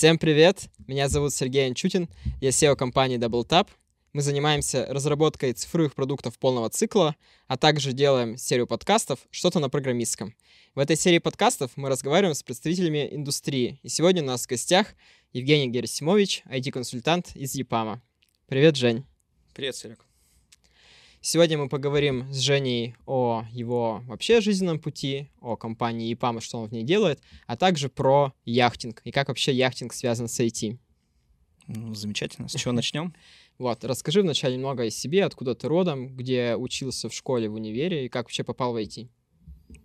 Всем привет! Меня зовут Сергей Анчутин, я SEO компании DoubleTap. Мы занимаемся разработкой цифровых продуктов полного цикла, а также делаем серию подкастов «Что-то на программистском». В этой серии подкастов мы разговариваем с представителями индустрии. И сегодня у нас в гостях Евгений Герасимович, IT-консультант из ЕПАМа. Привет, Жень. Привет, Серег. Сегодня мы поговорим с Женей о его вообще жизненном пути, о компании ИПАМ что он в ней делает, а также про яхтинг и как вообще яхтинг связан с IT. Ну, замечательно. С чего начнем? Вот, расскажи вначале немного о себе, откуда ты родом, где учился в школе, в универе и как вообще попал в IT.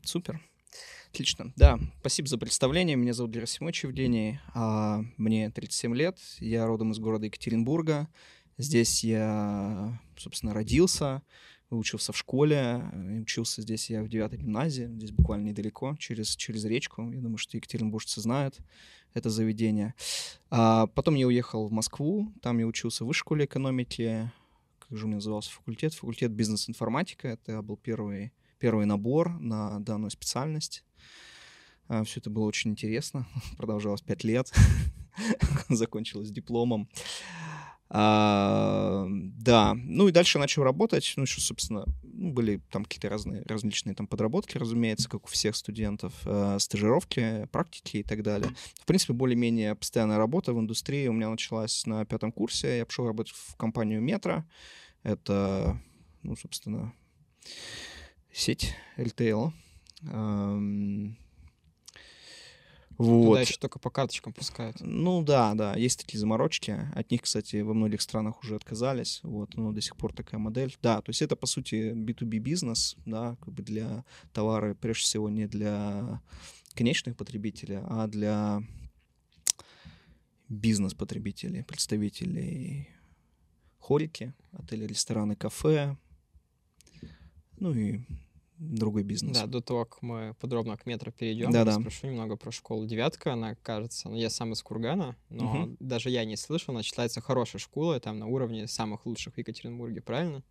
Супер. Отлично. Да, спасибо за представление. Меня зовут Герасимович Евгений. А, мне 37 лет. Я родом из города Екатеринбурга. Здесь я, собственно, родился, учился в школе, учился здесь я в девятой гимназии, здесь буквально недалеко, через, через речку. Я думаю, что екатеринбуржцы знают это заведение. А потом я уехал в Москву, там я учился в высшей школе экономики. Как же у меня назывался факультет? Факультет бизнес-информатика. Это был первый, первый набор на данную специальность. А, Все это было очень интересно. Продолжалось пять лет. Закончилось дипломом. А, да, ну и дальше начал работать, ну еще, собственно, ну, были там какие-то разные различные там подработки, разумеется, как у всех студентов, э, стажировки, практики и так далее. В принципе, более-менее постоянная работа в индустрии у меня началась на пятом курсе, я пошел работать в компанию Метро, это, ну, собственно, сеть LTL, вот. Туда еще только по карточкам пускают. Ну да, да, есть такие заморочки. От них, кстати, во многих странах уже отказались. Вот, но до сих пор такая модель. Да, то есть это, по сути, B2B бизнес, да, как бы для товара, прежде всего, не для конечных потребителей, а для бизнес-потребителей, представителей хорики, отели, рестораны, кафе, ну и другой бизнес. Да, до того, как мы подробно к метро перейдем, да, да. спрошу немного про школу «Девятка». Она, кажется, ну, я сам из Кургана, но угу. даже я не слышал, она считается хорошей школой, там на уровне самых лучших в Екатеринбурге, правильно?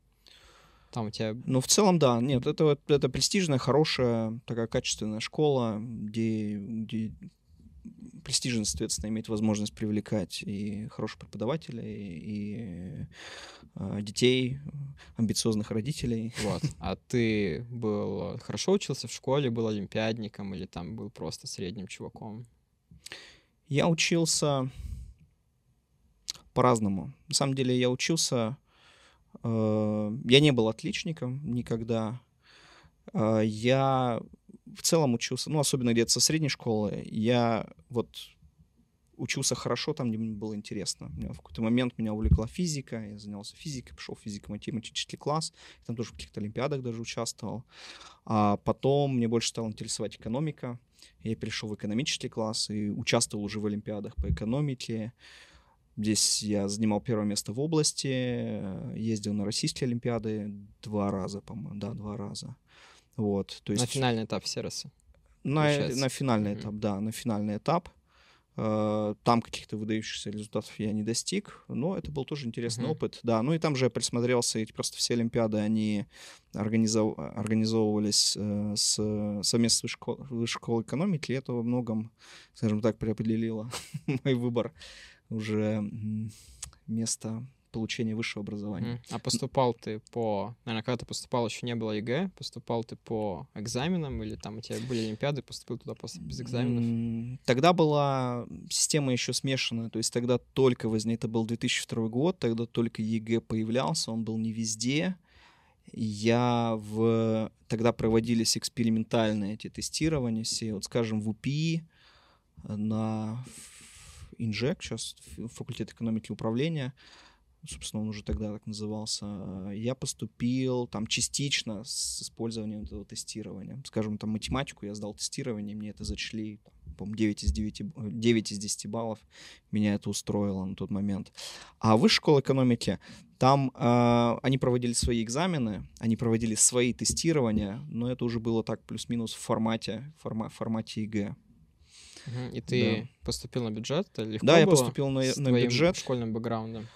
Там у тебя... Ну, в целом, да. Нет, это, это престижная, хорошая, такая качественная школа, где, где престижно, соответственно, иметь возможность привлекать и хороших преподавателей, и э, детей, амбициозных родителей. Вот. А ты был хорошо учился в школе, был олимпиадником или там был просто средним чуваком? Я учился по-разному. На самом деле я учился... Э, я не был отличником никогда. Э, я в целом учился, ну, особенно где-то со средней школы, я вот учился хорошо там, мне было интересно. В какой-то момент меня увлекла физика, я занялся физикой, пошел в физико-математический класс, там тоже в каких-то олимпиадах даже участвовал. А потом мне больше стала интересовать экономика, я перешел в экономический класс и участвовал уже в олимпиадах по экономике. Здесь я занимал первое место в области, ездил на российские олимпиады два раза, по-моему, да, два раза. Вот, то есть... На финальный этап сервиса. На, на финальный mm-hmm. этап, да, на финальный этап. Э, там каких-то выдающихся результатов я не достиг, но это был тоже интересный mm-hmm. опыт, да. Ну и там же я присмотрелся, и просто все Олимпиады, они организов... организовывались э, с совместно с школ... школой экономики, и это во многом, скажем так, предопределило мой выбор уже места получения высшего образования. А поступал ты по... Наверное, когда ты поступал, еще не было ЕГЭ, поступал ты по экзаменам или там у тебя были олимпиады, поступил туда просто без экзаменов? Тогда была система еще смешанная, то есть тогда только возник, это был 2002 год, тогда только ЕГЭ появлялся, он был не везде. Я в... Тогда проводились экспериментальные эти тестирования все, вот скажем, в УПИ, на Инжек, сейчас факультет экономики и управления, собственно, он уже тогда так назывался, я поступил там частично с использованием этого тестирования. Скажем, там математику я сдал тестирование, мне это зачли, по-моему, 9 из, 9, 9 из 10 баллов. Меня это устроило на тот момент. А высшая школа экономики, там э, они проводили свои экзамены, они проводили свои тестирования, но это уже было так плюс-минус в формате, форма, формате ЕГЭ. И ты да. поступил на бюджет? Легко да, было я поступил на, на бюджет. школьным бэкграундом?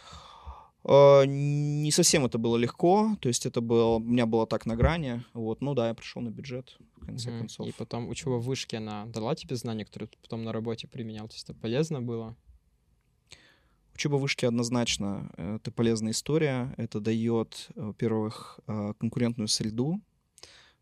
А, не совсем это было легко, то есть это было, у меня было так на грани, вот, ну да, я пришел на бюджет, в конце mm-hmm. концов. И потом учеба в вышке, она дала тебе знания, которые ты потом на работе применял, то есть это полезно было? Учеба в вышке однозначно это полезная история. Это дает, во-первых, э, конкурентную среду,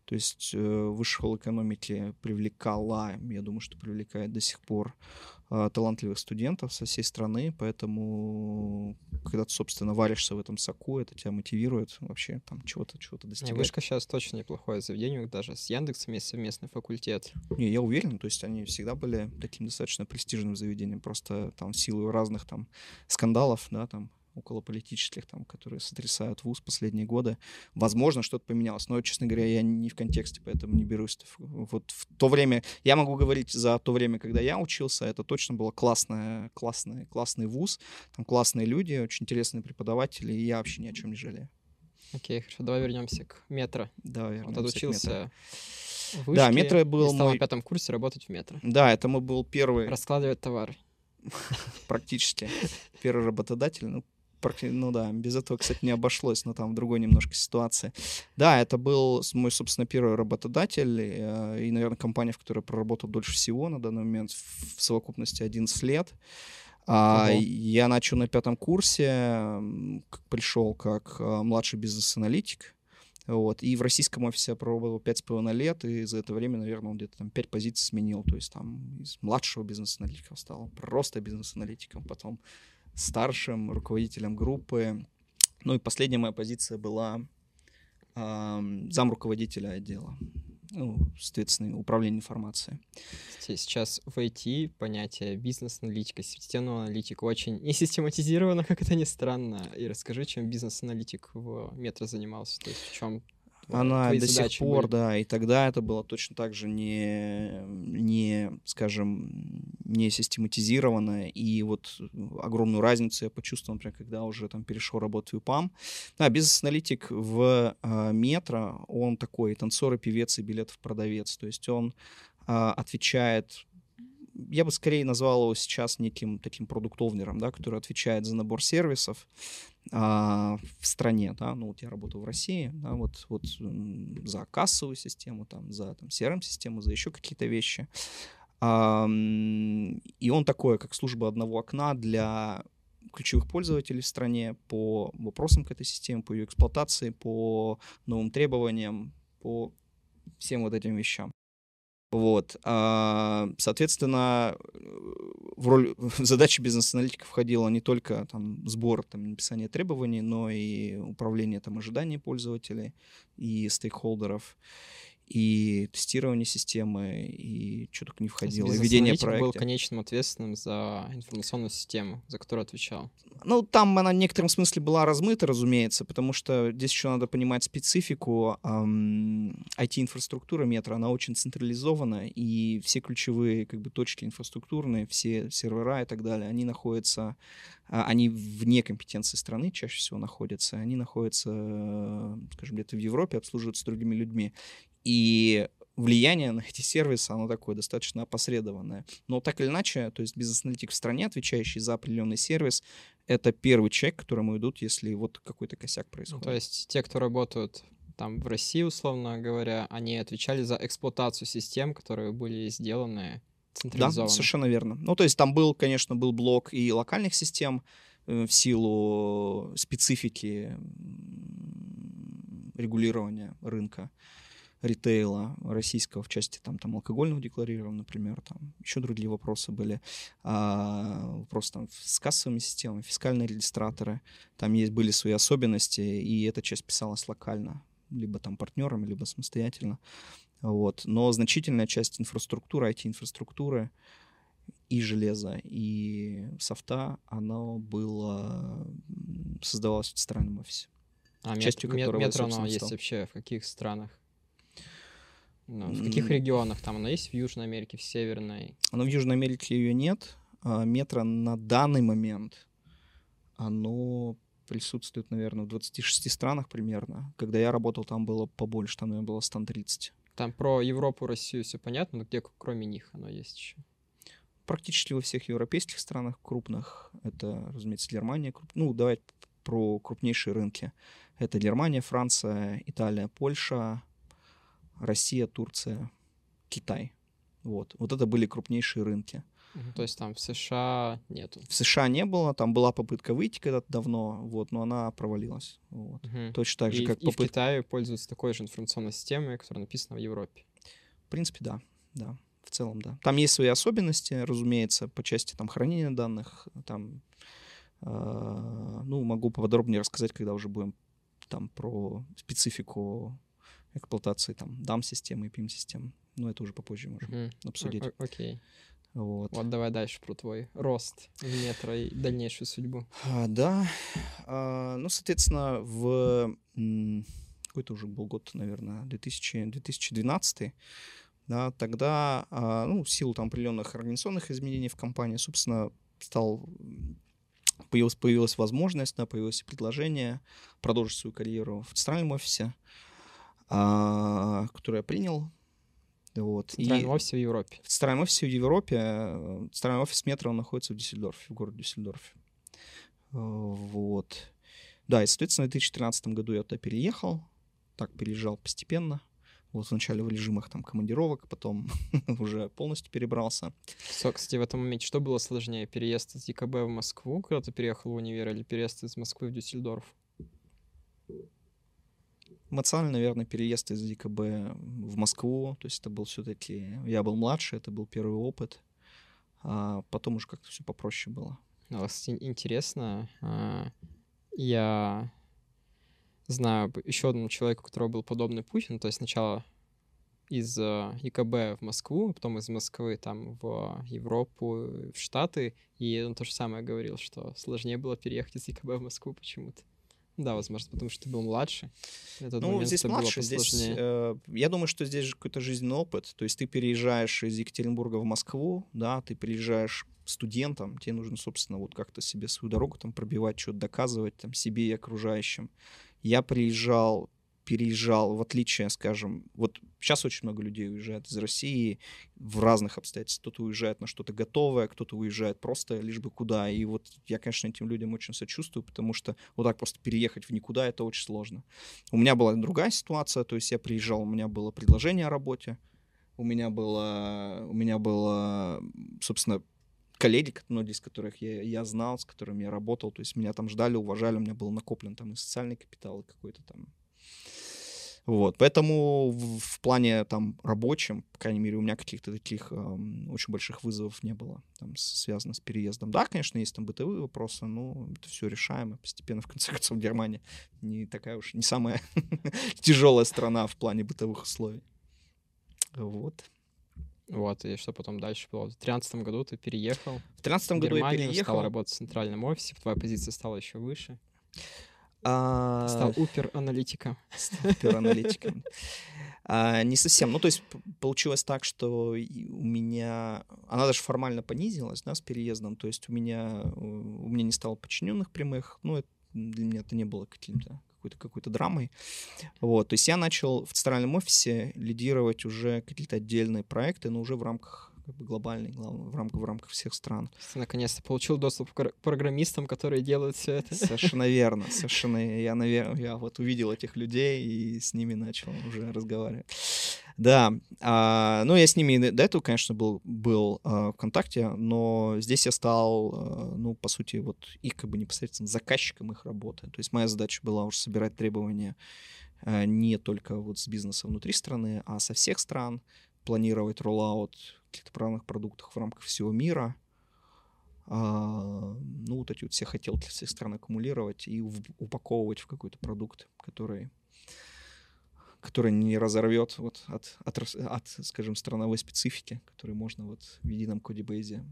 то есть э, высшая школа экономики привлекала, я думаю, что привлекает до сих пор э, талантливых студентов со всей страны, поэтому когда ты, собственно, варишься в этом соку, это тебя мотивирует вообще там чего-то чего-то достигать. Вышка сейчас точно неплохое заведение, даже с Яндексом есть совместный факультет. Не, я уверен, то есть они всегда были таким достаточно престижным заведением, просто там в силу разных там скандалов, да, там около политических, там, которые сотрясают вуз последние годы. Возможно, что-то поменялось, но, честно говоря, я не в контексте, поэтому не берусь. Вот в то время, я могу говорить за то время, когда я учился, это точно было классное, классное, классный вуз, там классные люди, очень интересные преподаватели, и я вообще ни о чем не жалею. Окей, хорошо, давай вернемся к метро. Да, вернемся вот отучился в вышке, да, метро был стал мой... на пятом курсе работать в метро. Да, это мы был первый... Раскладывать товары. Практически. Первый работодатель, ну, ну да, без этого, кстати, не обошлось, но там в другой немножко ситуации. Да, это был мой, собственно, первый работодатель э, и, наверное, компания, в которой проработал дольше всего на данный момент, в совокупности 11 лет. А, я начал на пятом курсе, пришел как э, младший бизнес-аналитик, вот. И в российском офисе я проработал пять с половиной лет, и за это время, наверное, он где-то там пять позиций сменил. То есть там из младшего бизнес-аналитика стал просто бизнес-аналитиком, потом старшим руководителем группы. Ну и последняя моя позиция была э, зам руководителя отдела. Ну, соответственно, управление информацией. Сейчас в IT понятие бизнес-аналитика, системного аналитика очень не систематизировано, как это ни странно. И расскажи, чем бизнес-аналитик в метро занимался, то есть в чем она до сих пор, были. да, и тогда это было точно так же не, не, скажем, не систематизировано, и вот огромную разницу я почувствовал, например, когда уже там перешел работать в УПАМ. Да, бизнес-аналитик в э, метро, он такой танцор и певец и билетов продавец, то есть он э, отвечает я бы скорее назвал его сейчас неким таким продуктовнером, да, который отвечает за набор сервисов а, в стране, да, ну вот я работаю в России, да, вот, вот за кассовую систему, там, за там, CRM-систему, за еще какие-то вещи. А, и он такой, как служба одного окна для ключевых пользователей в стране по вопросам к этой системе, по ее эксплуатации, по новым требованиям, по всем вот этим вещам. Вот. А, соответственно, в роль задачи бизнес-аналитика входило не только там, сбор, там, написание требований, но и управление там, ожиданий пользователей и стейкхолдеров и тестирование системы, и что только не входило, и ведение проекта. был конечным ответственным за информационную систему, за которую отвечал. Ну, там она в некотором смысле была размыта, разумеется, потому что здесь еще надо понимать специфику. Эм, IT-инфраструктура метро, она очень централизована, и все ключевые как бы, точки инфраструктурные, все сервера и так далее, они находятся, э, они вне компетенции страны чаще всего находятся, они находятся, скажем, где-то в Европе, обслуживаются другими людьми. И влияние на эти сервисы, оно такое достаточно опосредованное. Но так или иначе, то есть бизнес-аналитик в стране, отвечающий за определенный сервис, это первый человек, к которому идут, если вот какой-то косяк происходит. Ну, то есть те, кто работают там в России, условно говоря, они отвечали за эксплуатацию систем, которые были сделаны. Да, совершенно верно. Ну, то есть там был, конечно, был блок и локальных систем э, в силу специфики регулирования рынка ритейла российского в части там, там алкогольного декларирования, например, там еще другие вопросы были, а, вопросы там с кассовыми системами, фискальные регистраторы, там есть были свои особенности, и эта часть писалась локально, либо там партнерами, либо самостоятельно, вот. Но значительная часть инфраструктуры, IT-инфраструктуры и железа, и софта, оно было, создавалось в центральном офисе. А частью мет, которого метро, оно есть вообще в каких странах? Ну, в каких регионах? Там оно есть в Южной Америке, в Северной? Оно в Южной Америке ее нет. А метро на данный момент, оно присутствует, наверное, в 26 странах примерно. Когда я работал, там было побольше, там, наверное, было 130. Там про Европу, Россию все понятно, но где кроме них оно есть еще? Практически во всех европейских странах крупных. Это, разумеется, Германия. Круп... Ну, давай про крупнейшие рынки. Это Германия, Франция, Италия, Польша, Россия, Турция, Китай. Вот. вот это были крупнейшие рынки. То есть там в США нету? В США не было, там была попытка выйти когда-то давно, вот, но она провалилась. Вот. Мгм. Точно так же, и, как и в попытка... Китае пользуются такой же информационной системой, которая написана в Европе. В принципе, да, да, в целом, да. Там есть свои особенности, разумеется, по части там хранения данных, там, э, ну, могу поподробнее рассказать, когда уже будем там про специфику эксплуатации там DAM-системы и PIM-систем. Но это уже попозже можем Мгм. обсудить. Окей. Вот. Вот давай дальше про твой рост в метро и дальнейшую судьбу. А, да. А, ну, соответственно, в какой-то уже был год, наверное, 2000, 2012 да, тогда, а, ну, в силу там определенных организационных изменений в компании, собственно, стал появилась, появилась возможность, да, появилось предложение продолжить свою карьеру в центральном офисе, которое я принял. Вот. В центральном И- офисе в Европе. в центральном офисе в Европе, э, центральный офис метро он находится в Дюссельдорфе, в городе Дюссельдорфе. Э, Вот. Да, и, соответственно, в 2013 году я туда переехал, так переезжал постепенно. Вот вначале в режимах там командировок, потом уже полностью перебрался. Со- Кстати, в этом моменте что было сложнее? Переезд из ЕКБ в Москву, когда ты переехал в универ, или переезд из Москвы в Дюссельдорф? Эмоционально, наверное, переезд из ДКБ в Москву, то есть это был все-таки... Я был младше, это был первый опыт. А потом уже как-то все попроще было. Ну, кстати, интересно, а, я знаю еще одного человека, у которого был подобный путь, ну, то есть сначала из а, ЕКБ в Москву, а потом из Москвы там в Европу, в Штаты, и он то же самое говорил, что сложнее было переехать из ЕКБ в Москву почему-то. Да, возможно, потому что ты был младше. Этот Ну, момент здесь младше, здесь, э, я думаю, что здесь же какой-то жизненный опыт. То есть ты переезжаешь из Екатеринбурга в Москву, да, ты приезжаешь студентом, тебе нужно, собственно, вот как-то себе свою дорогу там пробивать, что-то доказывать там себе и окружающим. Я приезжал, переезжал, в отличие, скажем, вот сейчас очень много людей уезжает из России в разных обстоятельствах. Кто-то уезжает на что-то готовое, кто-то уезжает просто лишь бы куда. И вот я, конечно, этим людям очень сочувствую, потому что вот так просто переехать в никуда это очень сложно. У меня была другая ситуация, то есть я приезжал, у меня было предложение о работе, у меня было, у меня было, собственно, коллеги, многие из которых я, я знал, с которыми я работал, то есть меня там ждали, уважали, у меня был накоплен там и социальный капитал, и какой-то там вот, поэтому в, в плане там рабочем, по крайней мере, у меня каких-то таких эм, очень больших вызовов не было, там, связано с переездом. Да, конечно, есть там бытовые вопросы, но это все решаемо постепенно. В конце концов, Германия не такая уж, не самая тяжелая страна в плане бытовых условий. Вот. Вот, и что потом дальше было? В 2013 году ты переехал В тринадцатом в году я Германию, стал переехал. работать в центральном офисе, твоя позиция стала еще выше. А, Стал упер-аналитиком. пиар-аналитиком. А, не совсем. Ну, то есть получилось так, что у меня... Она даже формально понизилась, да, с переездом. То есть у меня, у меня не стало подчиненных прямых. Ну, это, для меня это не было каким-то какой-то какой-то драмой. Вот, то есть я начал в центральном офисе лидировать уже какие-то отдельные проекты, но уже в рамках как бы глобальной, глав- в рамках, в рамках всех стран. Ты наконец-то получил доступ к программистам, которые делают все это. Совершенно верно, совершенно. Я, наверное, я вот увидел этих людей и с ними начал уже разговаривать. Да, а, ну я с ними до этого, конечно, был, был а, в контакте, но здесь я стал, а, ну, по сути, вот их как бы непосредственно заказчиком их работы. То есть моя задача была уже собирать требования а, не только вот с бизнеса внутри страны, а со всех стран, планировать роллаут каких-то правных продуктов в рамках всего мира, а, ну, вот эти вот все хотелки всех стран аккумулировать и в- упаковывать в какой-то продукт, который, который не разорвет вот от, от, от, скажем, страновой специфики, который можно вот в едином кодебейзе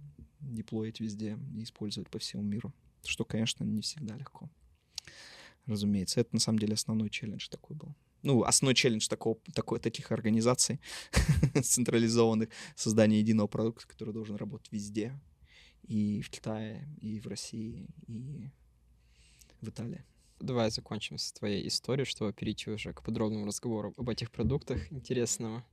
деплоить везде и использовать по всему миру. Что, конечно, не всегда легко. Разумеется, это на самом деле основной челлендж такой был. Ну, основной челлендж такого, такой, таких организаций централизованных, создание единого продукта, который должен работать везде, и в Китае, и в России, и в Италии. Давай закончим с твоей историей, чтобы перейти уже к подробному разговору об этих продуктах интересного.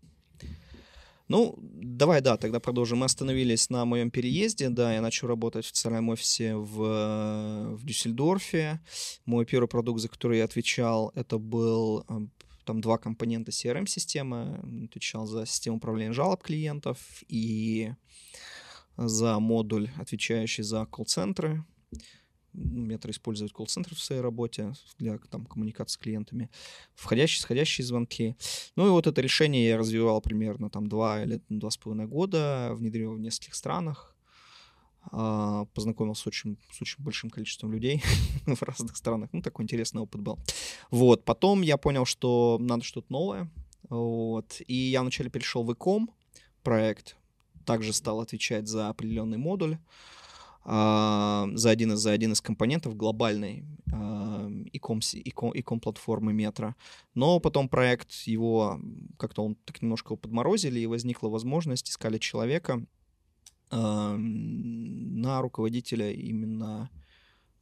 Ну, давай, да, тогда продолжим. Мы остановились на моем переезде, да, я начал работать в царем офисе в, в Дюссельдорфе. Мой первый продукт, за который я отвечал, это был э, там два компонента CRM-системы. Отвечал за систему управления жалоб клиентов и за модуль, отвечающий за колл-центры. Метро использует колл-центр в своей работе для там, коммуникации с клиентами, входящие, исходящие звонки. Ну и вот это решение я развивал примерно там два или два с половиной года, внедрил в нескольких странах, познакомился с очень, с очень большим количеством людей в разных странах. Ну, такой интересный опыт был. Вот, потом я понял, что надо что-то новое, вот, и я вначале перешел в ИКОМ проект, также стал отвечать за определенный модуль, а, за один из за один из компонентов глобальной иком иком иком платформы метро но потом проект его как-то он так немножко подморозили и возникла возможность искали человека на руководителя именно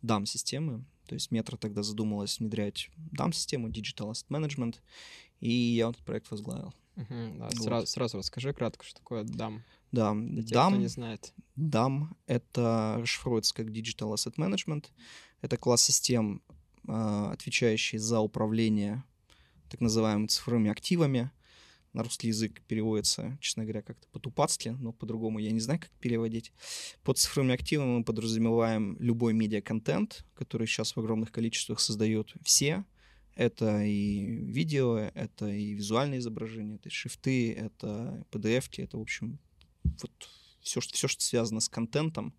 дам системы то есть метро тогда задумалась внедрять дам систему digital asset management и я этот проект возглавил Угу, да, вот. сразу, сразу расскажи кратко, что такое DAM. Да, Для тех, DAM, кто не знает. DAM — это расшифруется как Digital Asset Management. Это класс систем, а, отвечающий за управление так называемыми цифровыми активами. На русский язык переводится, честно говоря, как-то по-тупацки, но по-другому я не знаю, как переводить. Под цифровыми активами мы подразумеваем любой медиа-контент, который сейчас в огромных количествах создают все — это и видео, это и визуальные изображения, это и шрифты, это PDF, это, в общем, вот все, что, все, что связано с контентом,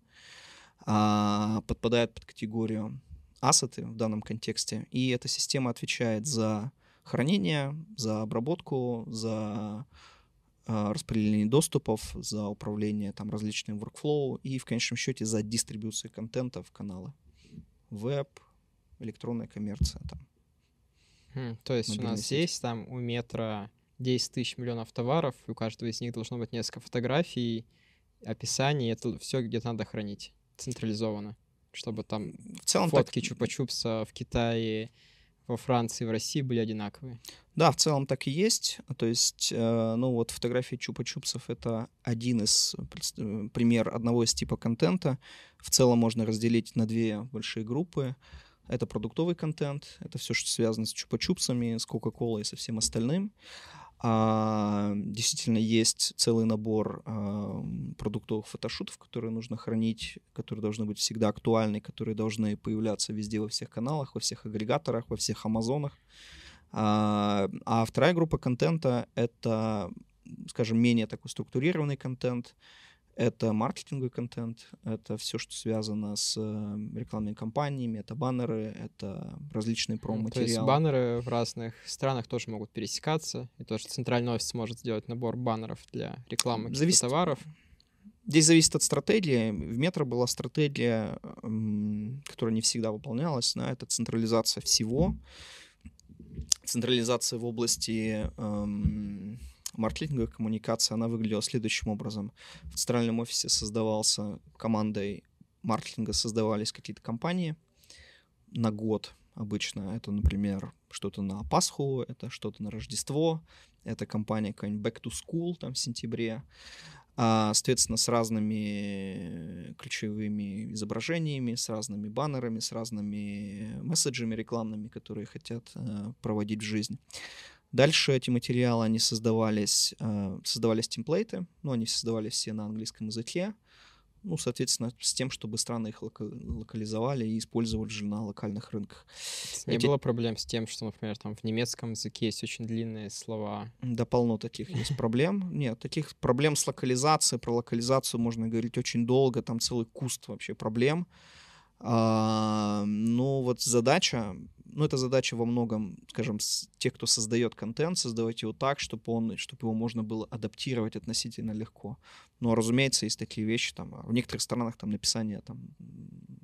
а, подпадает под категорию ассеты в данном контексте. И эта система отвечает за хранение, за обработку, за а, распределение доступов, за управление там различным workflow и в конечном счете за дистрибуцию контента в каналы. Веб, электронная коммерция там. Хм, то есть у нас сеть. есть там у метро 10 тысяч миллионов товаров, и у каждого из них должно быть несколько фотографий, описаний, это все где-то надо хранить централизованно, чтобы там в целом фотки так... чупа-чупса в Китае, во Франции, в России были одинаковые. Да, в целом так и есть. То есть, э, ну вот фотографии чупа-чупсов — это один из, э, пример одного из типа контента. В целом можно разделить на две большие группы. Это продуктовый контент, это все, что связано с чупа-чупсами, с Кока-Колой и со всем остальным. А, действительно есть целый набор а, продуктовых фотошутов, которые нужно хранить, которые должны быть всегда актуальны, которые должны появляться везде во всех каналах, во всех агрегаторах, во всех амазонах. А, а вторая группа контента — это, скажем, менее такой структурированный контент, это маркетинговый контент, это все, что связано с э, рекламными кампаниями, это баннеры, это различные промо-материалы. То есть баннеры в разных странах тоже могут пересекаться, и тоже центральный офис может сделать набор баннеров для рекламы зависит... товаров. Здесь зависит от стратегии. В метро была стратегия, которая не всегда выполнялась, да, это централизация всего, централизация в области эм, маркетинговая коммуникация, она выглядела следующим образом. В центральном офисе создавался командой маркетинга, создавались какие-то компании на год обычно. Это, например, что-то на Пасху, это что-то на Рождество, это компания какая-нибудь Back to School там в сентябре. А, соответственно, с разными ключевыми изображениями, с разными баннерами, с разными месседжами рекламными, которые хотят э, проводить в жизнь. Дальше эти материалы, они создавались, э, создавались темплейты, ну, они создавались все на английском языке, ну, соответственно, с тем, чтобы страны их локализовали и использовали же на локальных рынках. Не Эти... было проблем с тем, что, например, там в немецком языке есть очень длинные слова? Да, полно таких есть проблем. Нет, таких проблем с локализацией, про локализацию можно говорить очень долго, там целый куст вообще проблем. А, но вот задача ну, это задача во многом, скажем, с тех, кто создает контент, создавать его так, чтобы, он, чтобы его можно было адаптировать относительно легко. Но, разумеется, есть такие вещи, там, а в некоторых странах там написание там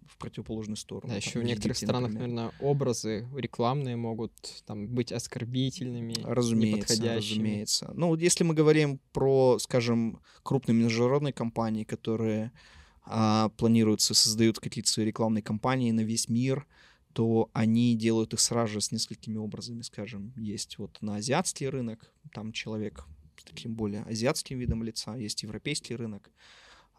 в противоположную сторону. Да, там, еще в некоторых странах, например. наверное, образы рекламные могут там быть оскорбительными, разумеется, разумеется. Ну, вот если мы говорим про, скажем, крупные международные компании, которые а, планируются, создают какие-то свои рекламные кампании на весь мир, то они делают их сразу же с несколькими образами, скажем. Есть вот на азиатский рынок, там человек с таким более азиатским видом лица, есть европейский рынок,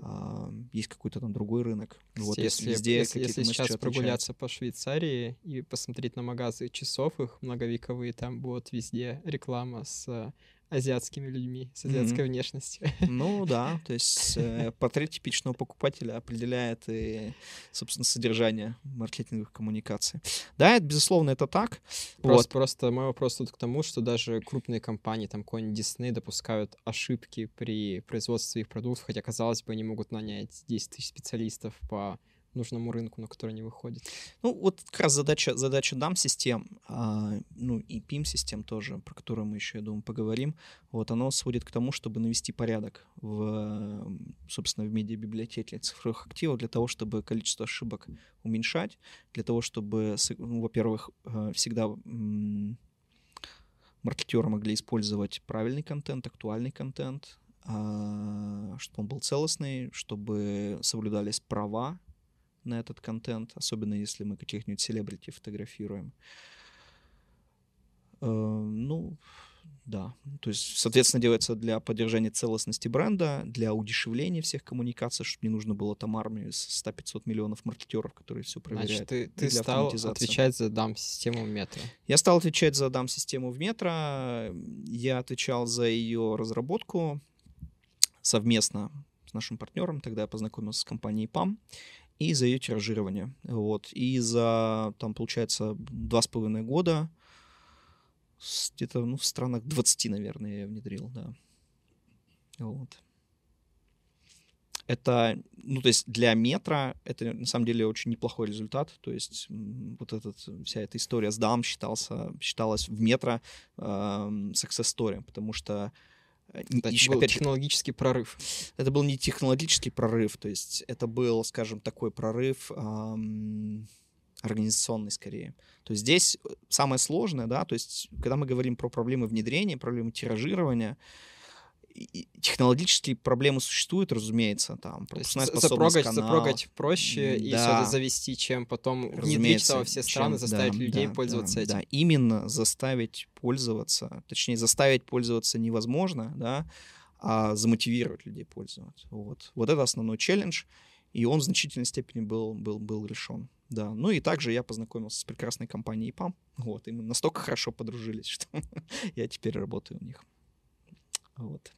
а, есть какой-то там другой рынок. Вот если, везде если, если сейчас прогуляться по Швейцарии и посмотреть на магазы часов, их многовековые, там будет везде реклама с азиатскими людьми с азиатской mm-hmm. внешностью. Ну да, то есть э, портрет типичного покупателя определяет и, собственно, содержание маркетинговых коммуникаций. Да, это, безусловно, это так. Просто, вот. просто мой вопрос тут к тому, что даже крупные компании, там какой-нибудь Disney, допускают ошибки при производстве их продуктов, хотя, казалось бы, они могут нанять 10 тысяч специалистов по нужному рынку, на который не выходит. Ну, вот как раз задача, задача DAM-систем, а, ну, и PIM-систем тоже, про которые мы еще, я думаю, поговорим, вот оно сводит к тому, чтобы навести порядок в, собственно, в медиабиблиотеке цифровых активов для того, чтобы количество ошибок уменьшать, для того, чтобы, ну, во-первых, э, всегда маркетеры могли использовать правильный контент, актуальный контент, а, чтобы он был целостный, чтобы соблюдались права на этот контент, особенно если мы каких-нибудь селебрити фотографируем. Э, ну, да. То есть, соответственно, делается для поддержания целостности бренда, для удешевления всех коммуникаций, чтобы не нужно было там армию из 100-500 миллионов маркетеров, которые все проверяют. Значит, ты, ты стал отвечать за дам-систему в метро. Я стал отвечать за дам-систему в метро. Я отвечал за ее разработку совместно с нашим партнером. Тогда я познакомился с компанией PAM и за ее тиражирование. Вот. И за, там, получается, два с половиной года где-то ну, в странах 20, наверное, я внедрил, да. Вот. Это, ну, то есть для метра это на самом деле очень неплохой результат. То есть вот этот, вся эта история с DAM считался, считалась в метро э, success story, потому что еще, был опять технологический прорыв. Это был не технологический прорыв, то есть это был, скажем, такой прорыв эм, организационный скорее. То есть здесь самое сложное, да, то есть когда мы говорим про проблемы внедрения, проблемы тиражирования, технологические проблемы существуют, разумеется, там пропускная запрогать, канала. запрогать проще да. и все это завести, чем потом это во все страны, чем, заставить да, людей да, пользоваться да, этим. Да, именно заставить пользоваться, точнее заставить пользоваться невозможно, да, а замотивировать людей пользоваться. Вот, вот это основной челлендж, и он в значительной степени был, был, был решен. Да, ну и также я познакомился с прекрасной компанией ПАМ, вот, и мы настолько хорошо подружились, что я теперь работаю у них. Вот.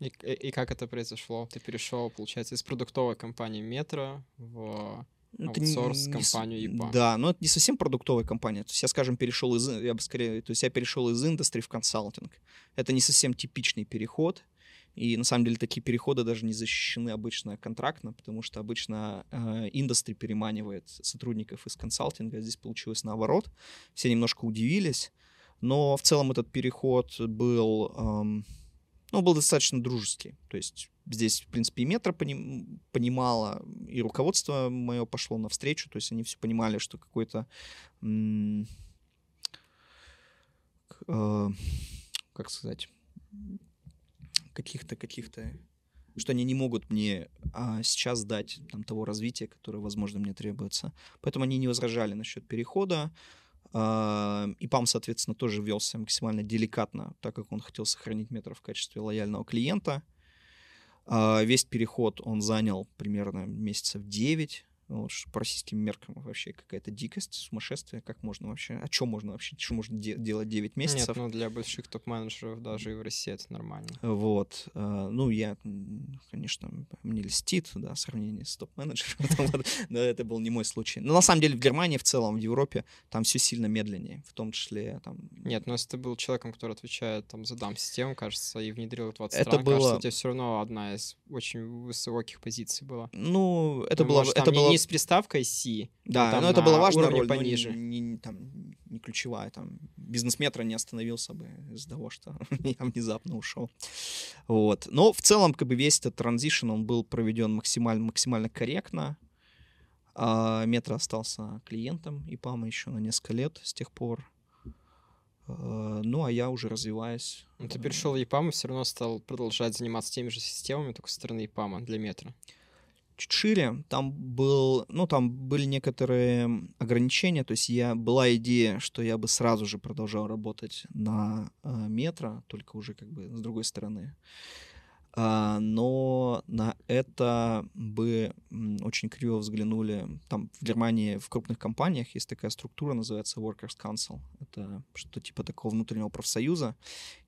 И, и как это произошло? Ты перешел, получается, из продуктовой компании Метро в ну, аутсорс компанию EPA. Да, но это не совсем продуктовая компания. То есть я, скажем, перешел из, я бы скорее, то есть я перешел из индустрии в консалтинг. Это не совсем типичный переход. И на самом деле такие переходы даже не защищены обычно контрактно, потому что обычно э, индустрия переманивает сотрудников из консалтинга. Здесь получилось наоборот. Все немножко удивились. Но в целом этот переход был... Эм, но был достаточно дружеский. То есть здесь, в принципе, и метро поним, понимала, и руководство мое пошло навстречу, то есть они все понимали, что какой-то... М- э, как сказать? Каких-то, каких-то что они не могут мне а, сейчас дать там, того развития, которое, возможно, мне требуется. Поэтому они не возражали насчет перехода. И ПАМ, соответственно, тоже велся максимально деликатно, так как он хотел сохранить метро в качестве лояльного клиента. А, весь переход он занял примерно месяцев 9. Вот, что по российским меркам вообще какая-то дикость, сумасшествие. Как можно вообще, о чем можно вообще, что можно де- делать 9 месяцев? Нет, ну для больших топ-менеджеров даже и в России это нормально. Вот. А, ну, я, конечно, мне льстит, да, сравнение с топ-менеджером. Но это был не мой случай. Но на самом деле в Германии в целом, в Европе, там все сильно медленнее. В том числе там... Нет, но если ты был человеком, который отвечает там за дам-систему, кажется, и внедрил 20 это стран, было... кажется, у тебя все равно одна из очень высоких позиций была. Ну, это было... Это было не с приставкой C. Да, но это была важная роль, пониже. Не, не, там, не ключевая. Там, бизнес-метро не остановился бы из-за того, что я внезапно ушел. Вот. Но в целом, как бы весь этот транзишн, он был проведен максимально, максимально корректно. А метро остался клиентом и ПАМа еще на несколько лет с тех пор. А, ну, а я уже развиваюсь. Ну, ты перешел в EPAM и все равно стал продолжать заниматься теми же системами, только со стороны EPAM для метро чуть шире. Там был, ну, там были некоторые ограничения. То есть я была идея, что я бы сразу же продолжал работать на э, метро, только уже как бы с другой стороны. А, но на это бы очень криво взглянули. Там в Германии в крупных компаниях есть такая структура, называется Workers' Council. Это что-то типа такого внутреннего профсоюза.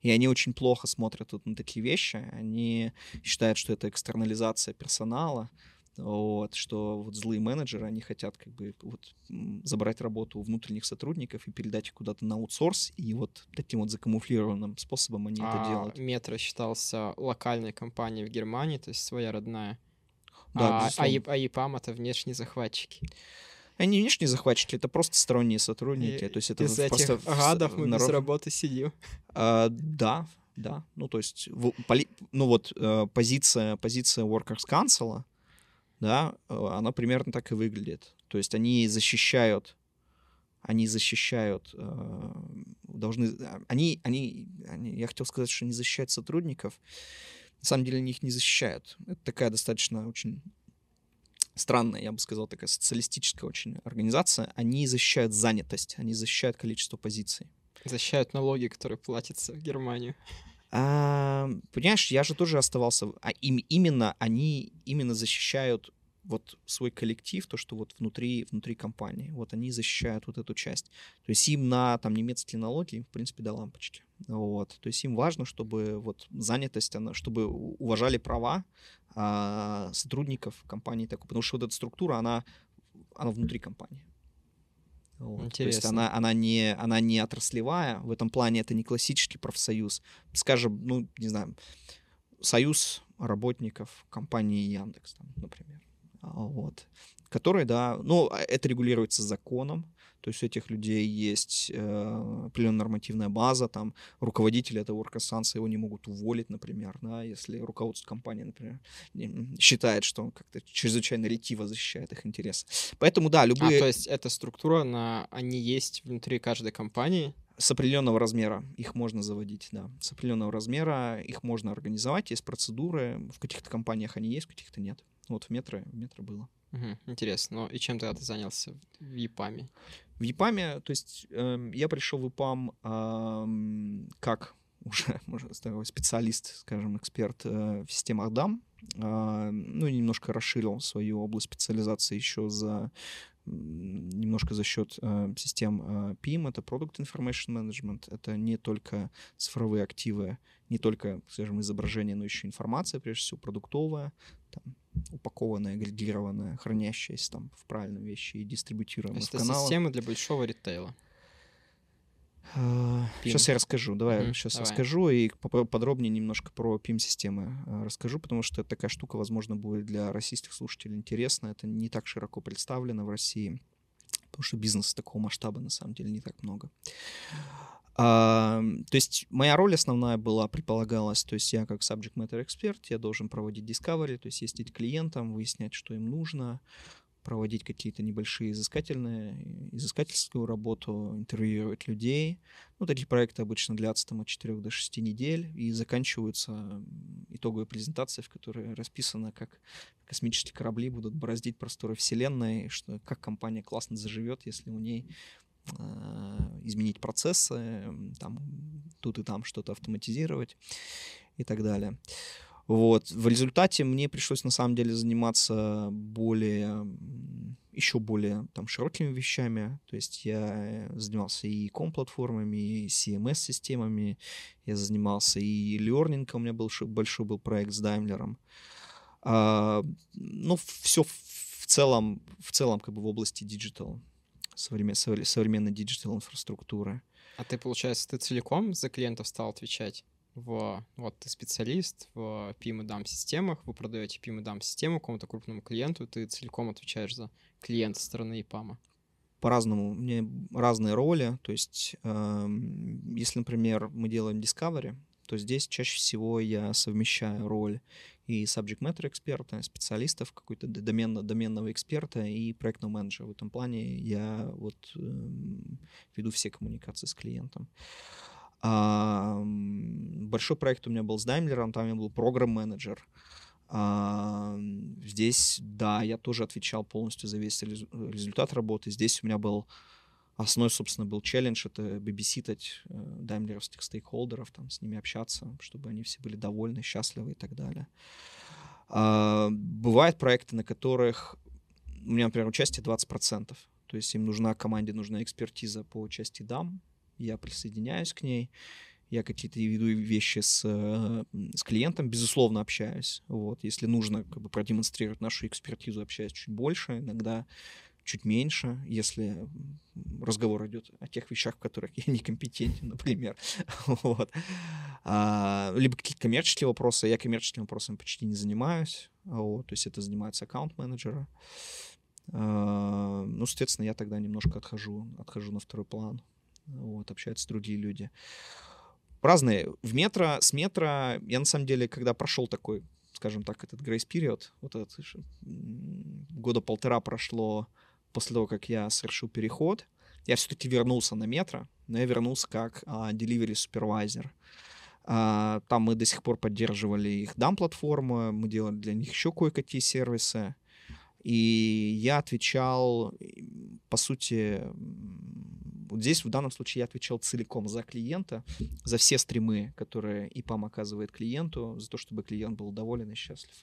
И они очень плохо смотрят вот на такие вещи. Они считают, что это экстернализация персонала вот, что вот злые менеджеры, они хотят как бы вот забрать работу у внутренних сотрудников и передать их куда-то на аутсорс, и вот таким вот закамуфлированным способом они а это делают. Метро считался локальной компанией в Германии, то есть своя родная. Да, а, а, а ЕПАМ — это внешние захватчики. Они внешние захватчики, это просто сторонние сотрудники. И, то есть это из просто этих гадов мы народ... без работы сидим. А, да, да. Ну, то есть, в, поли... ну вот, э, позиция, позиция Workers Council, да, э, она примерно так и выглядит. То есть они защищают, они защищают, э, должны, а, они, они, они, я хотел сказать, что они защищают сотрудников, на самом деле они их не защищают. Это такая достаточно очень странная, я бы сказал, такая социалистическая очень организация. Они защищают занятость, они защищают количество позиций. Защищают налоги, которые платятся в Германию. А, понимаешь, я же тоже оставался. А им, именно они именно защищают вот свой коллектив, то, что вот внутри, внутри компании, вот они защищают вот эту часть. То есть им на там немецкие налоги, в принципе, до лампочки. Вот. То есть им важно, чтобы вот занятость, она, чтобы уважали права а, сотрудников компании такой, потому что вот эта структура, она, она внутри компании. Вот. Интересно. То есть она, она, не, она не отраслевая, в этом плане это не классический профсоюз. Скажем, ну, не знаю, союз работников компании Яндекс, там, например. А, вот. Который, да, ну, а, это регулируется законом, то есть у этих людей есть э, определенная нормативная база, там руководители этого оргконстанции его не могут уволить, например, да, если руководство компании, например, считает, что он как-то чрезвычайно ретиво защищает их интересы. Поэтому, да, любые... А, то есть эта структура, на... они есть внутри каждой компании? С определенного размера их можно заводить, да. С определенного размера их можно организовать, есть процедуры, в каких-то компаниях они есть, в каких-то нет. Вот в метро, в метро было. Угу, интересно. Ну и чем тогда ты занялся в ЕПАМе? В ЕПАМе, то есть э, я пришел в ЕПАМ э, как уже можно такой специалист, скажем, эксперт э, в системах DAM. Э, ну, немножко расширил свою область специализации еще за немножко за счет э, систем э, PIM, это Product Information Management, это не только цифровые активы, не только, скажем, изображение, но еще информация, прежде всего, продуктовая, там, упакованная, агрегированная, хранящаяся там в правильном вещи и дистрибутируемая в каналах. системы для большого ритейла. Сейчас а, я расскажу. Давай mm-hmm, сейчас давай. расскажу и подробнее немножко про PIM-системы а, расскажу, потому что это такая штука, возможно, будет для российских слушателей интересна. Это не так широко представлено в России, потому что бизнеса такого масштаба на самом деле не так много. А, то есть моя роль основная была, предполагалась, то есть я как subject matter эксперт, я должен проводить discovery, то есть ездить к клиентам, выяснять, что им нужно, проводить какие-то небольшие изыскательные, изыскательскую работу, интервьюировать людей. Ну, такие проекты обычно длятся там от 4 до 6 недель и заканчиваются итоговой презентацией, в которой расписано, как космические корабли будут бороздить просторы Вселенной, что, как компания классно заживет, если у ней изменить процессы, там, тут и там что-то автоматизировать и так далее. Вот. В результате мне пришлось на самом деле заниматься более, еще более там широкими вещами. То есть я занимался e-com-платформами, и CMS-системами, я занимался и learning, у меня был большой был проект с Daimler. А, ну, все в целом, в целом как бы в области digital, современ, современной digital инфраструктуры. А ты, получается, ты целиком за клиентов стал отвечать? в, вот ты специалист в PIM и DAM системах, вы продаете PIM и DAM систему какому-то крупному клиенту, ты целиком отвечаешь за клиента стороны ИПАМа. По-разному. У меня разные роли. То есть, э, если, например, мы делаем Discovery, то здесь чаще всего я совмещаю роль и subject matter эксперта, специалистов, какой-то доменного, доменного эксперта и проектного менеджера. В этом плане я вот э, веду все коммуникации с клиентом. А, большой проект у меня был с Daimler, там я был программ-менеджер. А, здесь, да, я тоже отвечал полностью за весь результат работы. Здесь у меня был Основной, собственно, был челлендж — это бибиситать э, даймлеровских стейкхолдеров, там, с ними общаться, чтобы они все были довольны, счастливы и так далее. А, бывают проекты, на которых у меня, например, участие 20%. То есть им нужна команде, нужна экспертиза по части дам. Я присоединяюсь к ней. Я какие-то веду вещи с, э, с клиентом, безусловно, общаюсь. Вот. Если нужно как бы, продемонстрировать нашу экспертизу, общаюсь чуть больше. Иногда чуть меньше, если разговор идет о тех вещах, в которых я некомпетентен, например. вот. а, либо какие-то коммерческие вопросы. Я коммерческими вопросами почти не занимаюсь. Вот, то есть это занимается аккаунт-менеджера. А, ну, соответственно, я тогда немножко отхожу, отхожу на второй план. Вот, общаются другие люди. Разные. В метро, с метро, я на самом деле, когда прошел такой, скажем так, этот грейс период, вот этот, года полтора прошло после того, как я совершил переход, я все-таки вернулся на метро, но я вернулся как а, delivery. А, там мы до сих пор поддерживали их дам-платформу, мы делали для них еще кое-какие сервисы. И я отвечал, по сути, вот здесь в данном случае я отвечал целиком за клиента, за все стримы, которые ИПАМ оказывает клиенту, за то, чтобы клиент был доволен и счастлив.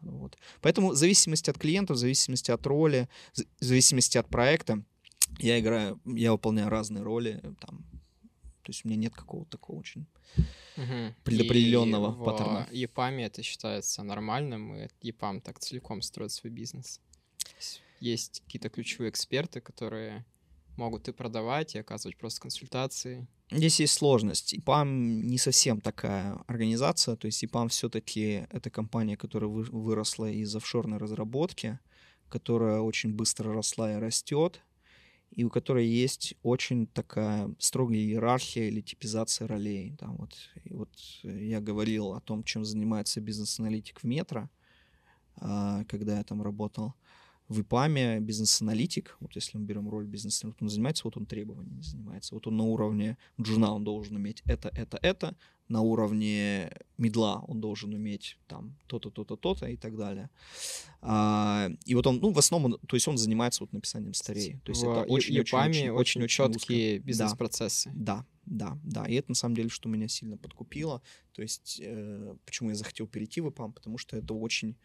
Вот. Поэтому в зависимости от клиента, в зависимости от роли, в зависимости от проекта, я играю, я выполняю разные роли. Там, то есть у меня нет какого-то такого очень угу. предопределенного и паттерна. В EPAM это считается нормальным, и EPAM так целиком строит свой бизнес. Есть какие-то ключевые эксперты, которые могут и продавать, и оказывать просто консультации. Здесь есть сложность. ИПАМ не совсем такая организация, то есть ИПАМ все-таки это компания, которая выросла из офшорной разработки, которая очень быстро росла и растет, и у которой есть очень такая строгая иерархия или типизация ролей. Там вот, и вот я говорил о том, чем занимается бизнес-аналитик в метро, а, когда я там работал в ИПАМе бизнес-аналитик, вот если мы берем роль бизнес-аналитика, он занимается, вот он требованиями занимается. Вот он на уровне джуна он должен уметь это, это, это, на уровне медла он должен уметь там то-то, то-то, то-то и так далее. А, и вот он, ну, в основном, то есть он занимается вот написанием старей. То есть в это очень, очень, очень, очень, очень четкие бизнес-процессы. Да, да, да. И это на самом деле, что меня сильно подкупило. То есть э, почему я захотел перейти в ИПАМ, потому что это очень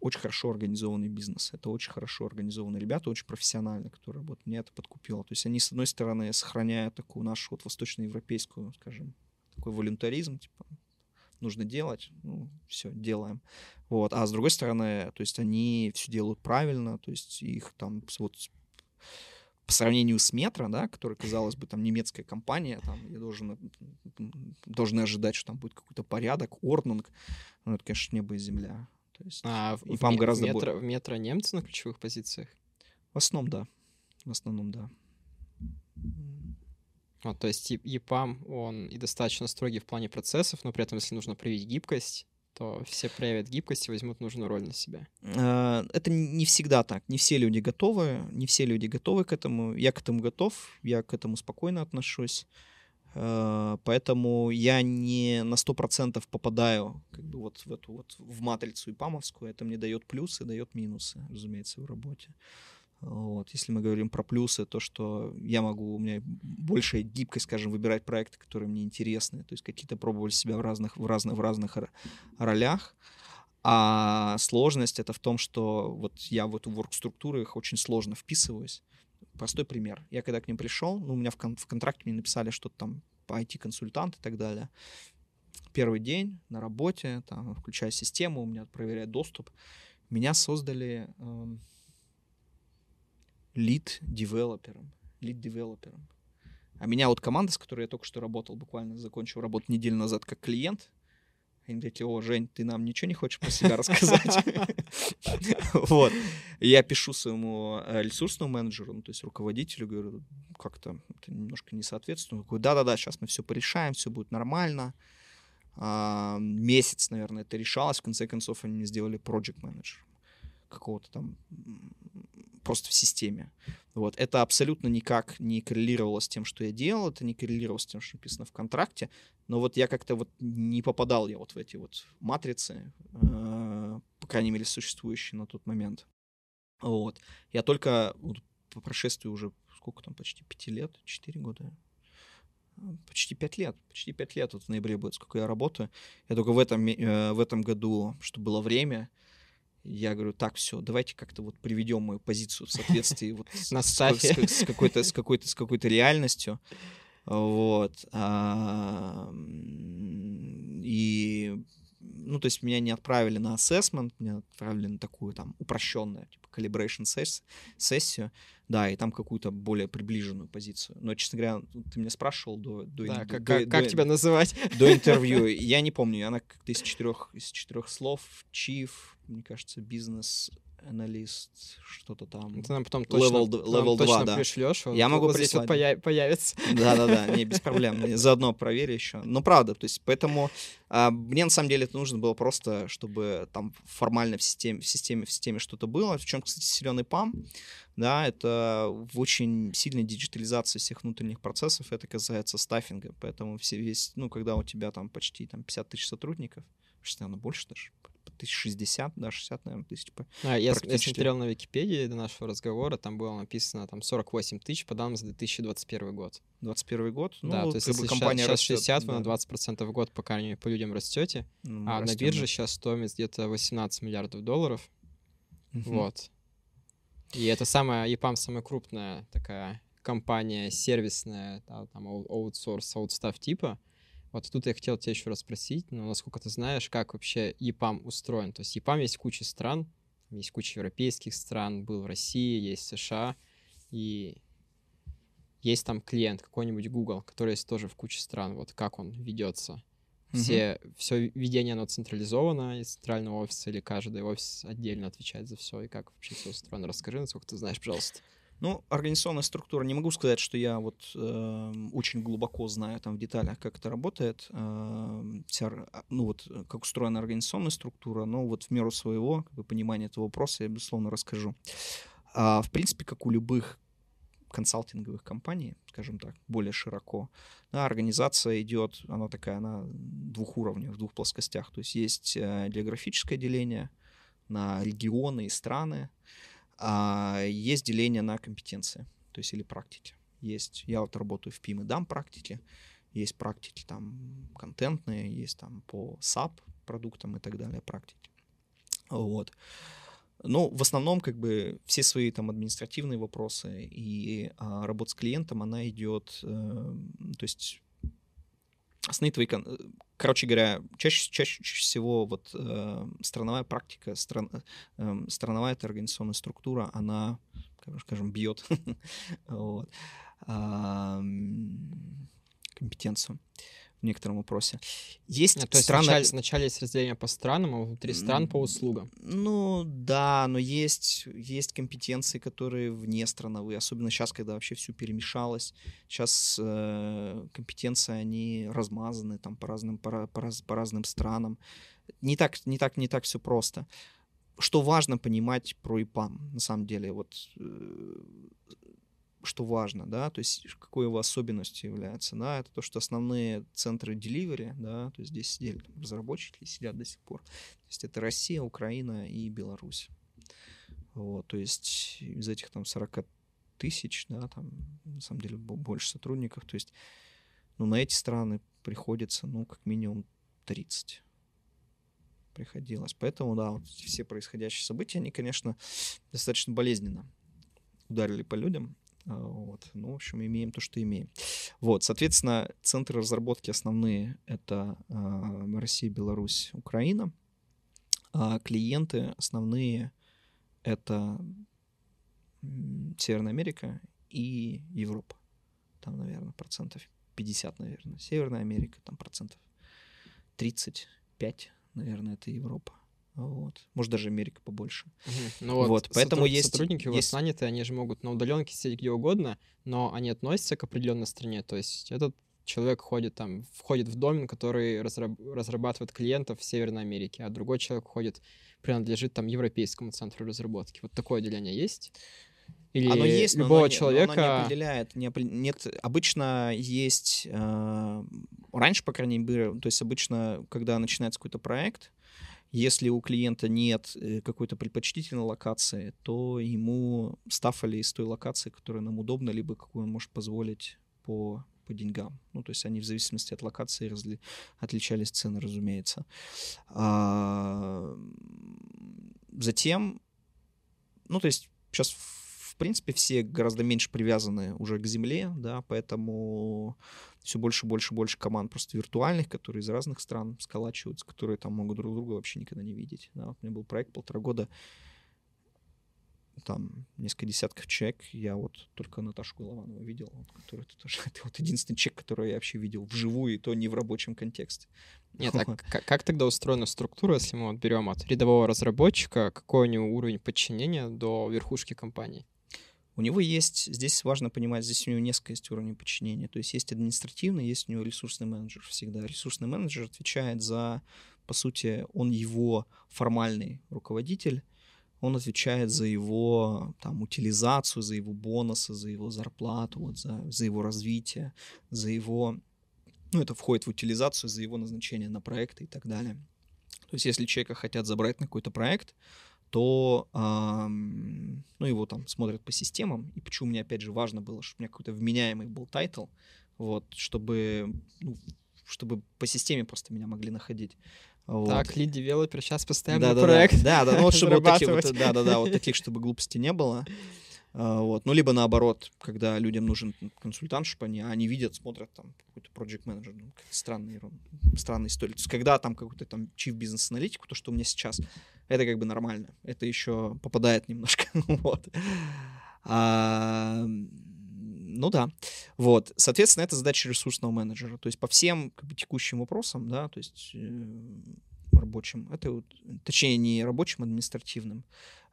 очень хорошо организованный бизнес. Это очень хорошо организованные ребята, очень профессионально, которые работают. Мне это подкупило. То есть они, с одной стороны, сохраняют такую нашу вот восточноевропейскую, скажем, такой волюнтаризм, типа, нужно делать, ну, все, делаем. Вот. А с другой стороны, то есть они все делают правильно, то есть их там вот по сравнению с метро, да, который, казалось бы, там немецкая компания, там я должен, должны ожидать, что там будет какой-то порядок, орднунг, ну, это, конечно, небо и земля. То есть а в, ИПАМ в, гораздо в метро, больше. В метро немцы на ключевых позициях? В основном, да. В основном, да. Вот, то есть ЕПАМ, он и достаточно строгий в плане процессов, но при этом, если нужно проявить гибкость, то все проявят гибкость и возьмут нужную роль на себя. А, это не всегда так. Не все люди готовы, не все люди готовы к этому. Я к этому готов, я к этому спокойно отношусь. Э, поэтому я не на 100% попадаю как бы вот в эту вот в матрицу ипамовскую. Это мне дает плюсы, дает минусы, разумеется, в работе. Вот. Если мы говорим про плюсы, то что я могу, у меня большая гибкость, скажем, выбирать проекты, которые мне интересны, то есть какие-то пробовали себя в разных, в разных, в разных ролях. А сложность это в том, что вот я в эту ворк-структуру их очень сложно вписываюсь. Простой пример. Я когда к ним пришел, ну, у меня в, кон- в контракте мне написали что-то там по IT-консультант и так далее. Первый день на работе, там, включая систему, у меня проверяет доступ. Меня создали эм, lead developer ом. Lead developer ом. А меня вот команда, с которой я только что работал, буквально закончил работу неделю назад как клиент, они такие, о, Жень, ты нам ничего не хочешь про себя рассказать? Вот. Я пишу своему э, ресурсному менеджеру, ну, то есть руководителю, говорю, как-то это немножко не соответствует. Он да-да-да, сейчас мы все порешаем, все будет нормально. А, месяц, наверное, это решалось. В конце концов, они мне сделали project менеджер какого-то там просто в системе. Вот. Это абсолютно никак не коррелировало с тем, что я делал, это не коррелировало с тем, что написано в контракте, но вот я как-то вот не попадал я вот в эти вот матрицы, э, по крайней мере, существующие на тот момент. Вот. Я только вот, по прошествии уже сколько там, почти 5 лет, 4 года, почти 5 лет, почти 5 лет вот в ноябре будет, сколько я работаю. Я только в этом, э, в этом году, что было время, я говорю, так, все, давайте как-то вот приведем мою позицию в соответствии вот с, какой-то с какой-то с какой-то реальностью. Вот. И ну, то есть меня не отправили на assessment, меня отправили на такую там упрощенную, типа, calibration сессию, да, и там какую-то более приближенную позицию. Но, честно говоря, ты меня спрашивал до... до да, до, как, до, как, как тебя называть? До интервью. Я не помню, она как-то из четырех, из четырех слов, chief, мне кажется, бизнес аналист, что-то там. Ты нам потом точно, level, level 2, точно да. пришлешь, Я могу прислать. Появ, появится. Да-да-да, не, без проблем. Заодно проверю еще. Ну, правда, то есть, поэтому а, мне на самом деле это нужно было просто, чтобы там формально в системе, в системе, в системе что-то было. В чем, кстати, силен ПАМ, да, это в очень сильной диджитализации всех внутренних процессов, это касается стаффинга, поэтому все весь, ну, когда у тебя там почти там 50 тысяч сотрудников, что наверное, больше даже, тысяч 60, да, 60, наверное, тысяч. А, я, я смотрел на Википедии до нашего разговора, там было написано там 48 тысяч по данным за 2021 год. 21 год? Ну, да, то есть если компания сейчас 60, вы на 20% в год пока не по людям растете, ну, а растем, на бирже да. сейчас стоимость где-то 18 миллиардов долларов. Угу. Вот. И это самая, EPAM самая крупная такая компания сервисная, да, там аутсорс, аутстав типа, вот тут я хотел тебя еще раз спросить, ну, насколько ты знаешь, как вообще EPAM устроен? То есть EPAM есть куча стран, есть куча европейских стран, был в России, есть США, и есть там клиент какой-нибудь Google, который есть тоже в куче стран, вот как он ведется. Все, угу. все ведение, оно централизовано из центрального офиса, или каждый офис отдельно отвечает за все, и как вообще все устроено? Расскажи, насколько ты знаешь, пожалуйста. Ну, организационная структура, не могу сказать, что я вот э, очень глубоко знаю там в деталях, как это работает, э, вся, а, ну вот, э, как устроена организационная структура, но вот в меру своего как бы, понимания этого вопроса я, безусловно, расскажу. А, в принципе, как у любых консалтинговых компаний, скажем так, более широко, да, организация идет, она такая, она двух уровней, в двух плоскостях, то есть есть э, географическое деление на регионы и страны, а есть деление на компетенции, то есть или практики. Есть, я вот работаю в ПИМ и дам практики, есть практики там контентные, есть там по SAP продуктам и так далее практики. Вот. Но в основном как бы все свои там административные вопросы и а, работа с клиентом, она идет, э, то есть основные твои, короче говоря, чаще, чаще, всего вот э, страновая практика, стран, э, страновая эта организационная структура, она, скажем, бьет компетенцию в некотором вопросе. Есть а, то страны... Вначале, вначале есть разделение по странам, а внутри стран по услугам. Ну, да, но есть, есть компетенции, которые вне страновые, особенно сейчас, когда вообще все перемешалось. Сейчас э, компетенции, они размазаны там по разным, по, по, по разным странам. Не так, не так, не так все просто. Что важно понимать про ИПАМ, на самом деле, вот э, что важно, да, то есть какой его особенностью является, да, это то, что основные центры delivery, да, то есть здесь сидели там, разработчики, сидят до сих пор, то есть это Россия, Украина и Беларусь. Вот, то есть из этих там 40 тысяч, да, там на самом деле больше сотрудников, то есть ну, на эти страны приходится, ну, как минимум 30 приходилось. Поэтому, да, вот все происходящие события, они, конечно, достаточно болезненно ударили по людям. А, вот. Ну, в общем, имеем то, что имеем. Вот, соответственно, центры разработки основные — это э, Россия, Беларусь, Украина. А клиенты основные — это Северная Америка и Европа. Там, наверное, процентов 50, наверное. Северная Америка, там процентов 35, наверное, это Европа. Вот. Может, даже Америка побольше. Угу. Ну вот, вот. Поэтому сотруд... есть... Сотрудники у вас есть... наняты, они же могут на удаленке сидеть где угодно, но они относятся к определенной стране. То есть этот человек ходит там, входит в домен, который разраб... разрабатывает клиентов в Северной Америке, а другой человек ходит, принадлежит там Европейскому центру разработки. Вот такое деление есть? Или оно есть, любого но человека... Но оно не определяет. Не опре... Нет, обычно есть... Э... Раньше, по крайней мере, то есть обычно, когда начинается какой-то проект, Если у клиента нет э, какой-то предпочтительной локации, то ему стафали из той локации, которая нам удобна, либо какую он может позволить по по деньгам. Ну, то есть они в зависимости от локации разли... отличались цены, разумеется. А... Затем, ну, то есть сейчас принципе все гораздо меньше привязаны уже к земле, да, поэтому все больше, больше, больше команд просто виртуальных, которые из разных стран сколачиваются, которые там могут друг друга вообще никогда не видеть. Да. Вот у меня был проект полтора года, там несколько десятков человек. Я вот только Наташу Голованову видел, вот, который это тоже это вот единственный человек, который я вообще видел вживую, и то не в рабочем контексте. Нет, а как, как тогда устроена структура, если мы вот берем от рядового разработчика, какой у него уровень подчинения до верхушки компании? У него есть, здесь важно понимать, здесь у него несколько есть уровней подчинения. То есть есть административный, есть у него ресурсный менеджер всегда. Ресурсный менеджер отвечает за, по сути, он его формальный руководитель, он отвечает за его там, утилизацию, за его бонусы, за его зарплату, вот, за, за его развитие, за его... Ну, это входит в утилизацию, за его назначение на проекты и так далее. То есть, если человека хотят забрать на какой-то проект, то ну, его там смотрят по системам. И почему мне, опять же, важно было, чтобы у меня какой-то вменяемый был title, вот, чтобы, ну, чтобы по системе просто меня могли находить. Вот. Так, lead developer, сейчас поставим да, да, проект. Да, да, ну вот чтобы вот таких вот, да, да, да, вот таких, чтобы глупости не было. А, вот. Ну, либо наоборот, когда людям нужен консультант, чтобы они, они видят, смотрят там какой-то project менеджер ну, странный, странная история. То есть, когда там какой-то там chief бизнес-аналитику, то, что у меня сейчас, это как бы нормально. Это еще попадает немножко. вот. А, ну да. Вот. Соответственно, это задача ресурсного менеджера. То есть по всем как бы, текущим вопросам, да, то есть э, рабочим, это вот, точнее не рабочим, а административным,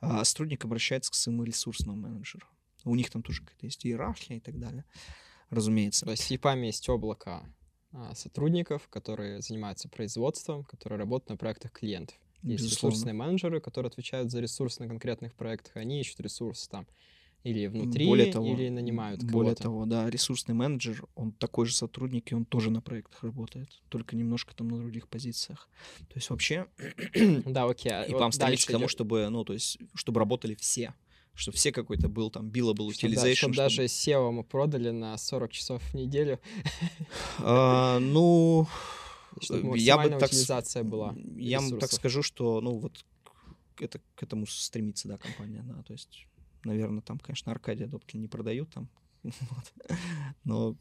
а сотрудник обращается к своему ресурсному менеджеру. У них там тоже какая-то есть иерархия и так далее, разумеется. То есть в EPAM есть облако а, сотрудников, которые занимаются производством, которые работают на проектах клиентов. Есть Безусловно. ресурсные менеджеры, которые отвечают за ресурсы на конкретных проектах, они ищут ресурсы там или внутри, более того, или нанимают кого-то. Более того, да, ресурсный менеджер, он такой же сотрудник, и он тоже на проектах работает, только немножко там на других позициях. То есть вообще... Да, окей. А и вот вам стремится к тому, чтобы, ну, то есть, чтобы работали все чтобы все какой-то был там billable utilization. Чтобы, даже SEO мы продали на 40 часов в неделю. А, ну, я бы так, была я вам так скажу, что, ну, вот это, к этому стремится, да, компания, да, то есть Наверное, там, конечно, Аркадия Добкин не продают там. Но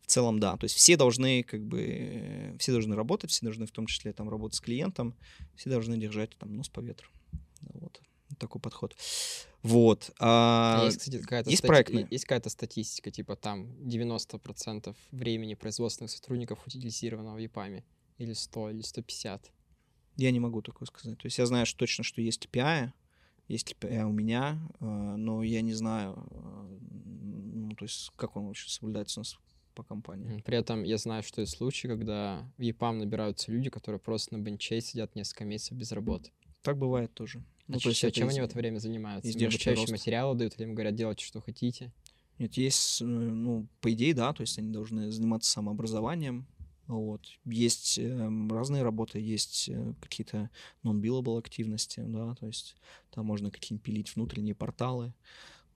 в целом, да. То есть все должны как бы, все должны работать, все должны в том числе там работать с клиентом, все должны держать там нос по ветру. Вот такой подход. Вот. А, есть, кстати, какая-то есть, стати... есть какая-то статистика, типа там 90% времени производственных сотрудников утилизировано в EPAM, или 100, или 150? Я не могу такое сказать. То есть я знаю что точно, что есть KPI, есть KPI у меня, э, но я не знаю, э, ну, то есть как он вообще соблюдается у нас по компании. При этом я знаю, что есть случаи, когда в EPAM набираются люди, которые просто на бенче сидят несколько месяцев без работы. Так бывает тоже. Ну, а то есть, а чем они в это время занимаются? Им обучающие рост. материалы дают или им говорят, делайте, что хотите? Нет, есть, э, ну, по идее, да, то есть они должны заниматься самообразованием, вот. Есть э, разные работы, есть э, какие-то non-billable активности, да, то есть там можно какие-нибудь пилить внутренние порталы,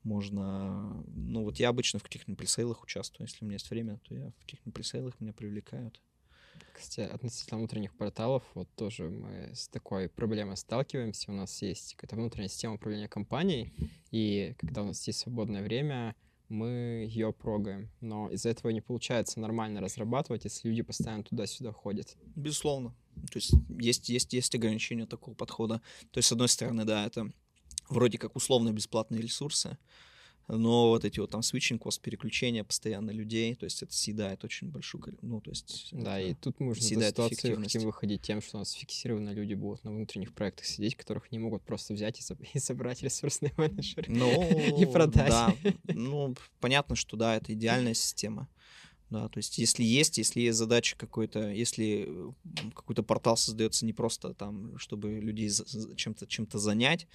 можно... Ну вот я обычно в каких-нибудь пресейлах участвую, если у меня есть время, то я в каких-нибудь пресейлах меня привлекают. Кстати, относительно внутренних порталов, вот тоже мы с такой проблемой сталкиваемся. У нас есть какая-то внутренняя система управления компанией, и когда у нас есть свободное время, мы ее прогаем. Но из-за этого не получается нормально разрабатывать, если люди постоянно туда-сюда ходят. Безусловно. То есть есть, есть, есть ограничения такого подхода. То есть, с одной стороны, да, это вроде как условно бесплатные ресурсы, но вот эти вот там switching cost, переключения постоянно людей, то есть это съедает очень большую, ну, то есть... Да, и тут можно съедает ситуацию хотим выходить тем, что у нас фиксированно люди будут на внутренних проектах сидеть, которых не могут просто взять и, собрать ресурсные менеджеры ну, и продать. Да, ну, понятно, что да, это идеальная система. Да, то есть если есть, если есть задача какой-то, если какой-то портал создается не просто там, чтобы людей чем-то чем-то занять,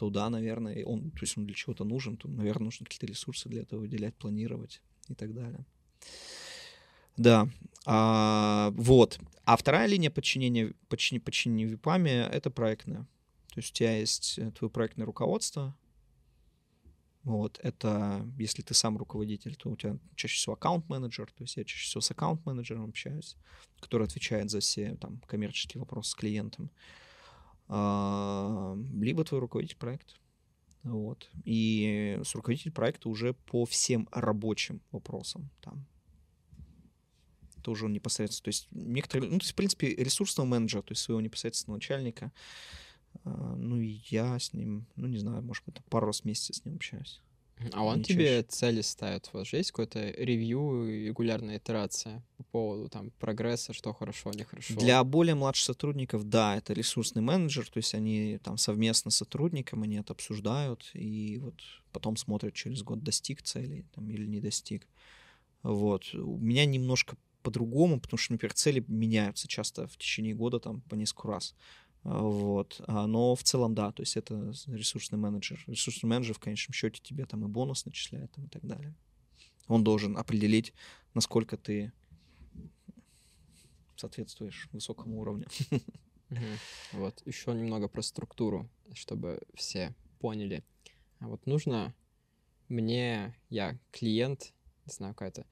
то да, наверное, он, то есть он для чего-то нужен, то, наверное, нужно какие-то ресурсы для этого выделять, планировать и так далее. Да. А, вот. А вторая линия подчинения, подчинения, подчинения ВИПами — это проектная. То есть у тебя есть э, твое проектное руководство, вот, это, если ты сам руководитель, то у тебя чаще всего аккаунт-менеджер, то есть я чаще всего с аккаунт-менеджером общаюсь, который отвечает за все там коммерческие вопросы с клиентом. А, либо твой руководитель проекта. Вот. И с руководитель проекта уже по всем рабочим вопросам там. Это уже он непосредственно. То есть некоторые, ну, то есть, в принципе, ресурсного менеджера, то есть своего непосредственного начальника, а, ну, и я с ним, ну, не знаю, может быть, пару раз в месяц с ним общаюсь. А он тебе цели ставит? У вас же есть какое-то ревью регулярная итерация по поводу там прогресса, что хорошо, нехорошо? Для более младших сотрудников, да, это ресурсный менеджер, то есть они там совместно с сотрудником, они это обсуждают, и вот потом смотрят через год, достиг цели там, или не достиг. Вот. У меня немножко по-другому, потому что, например, цели меняются часто в течение года там по несколько раз. Вот. А, но в целом, да, то есть это ресурсный менеджер. Ресурсный менеджер в конечном счете тебе там и бонус начисляет там, и так далее. Он должен определить, насколько ты соответствуешь высокому уровню. Вот, еще немного про структуру, чтобы все поняли. А вот нужно мне, я клиент, не знаю, какая-то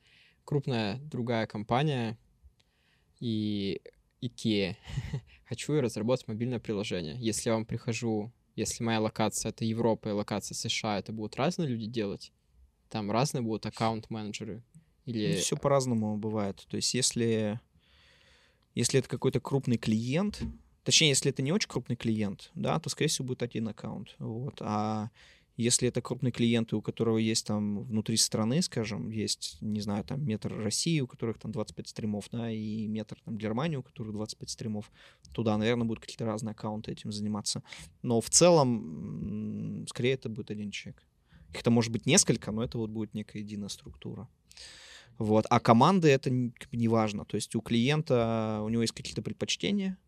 крупная другая компания, и IKEA. Хочу я разработать мобильное приложение. Если я вам прихожу, если моя локация — это Европа и локация США, это будут разные люди делать? Там разные будут аккаунт-менеджеры? Или... Ну, все по-разному бывает. То есть если, если это какой-то крупный клиент, точнее, если это не очень крупный клиент, да, то, скорее всего, будет один аккаунт. Вот. А если это крупные клиенты, у которого есть там внутри страны, скажем, есть, не знаю, там метр России, у которых там 25 стримов, да, и метр там Германии, у которых 25 стримов, туда, наверное, будут какие-то разные аккаунты этим заниматься. Но в целом, скорее, это будет один человек. Их-то может быть несколько, но это вот будет некая единая структура. Вот. А команды это не важно. То есть у клиента, у него есть какие-то предпочтения,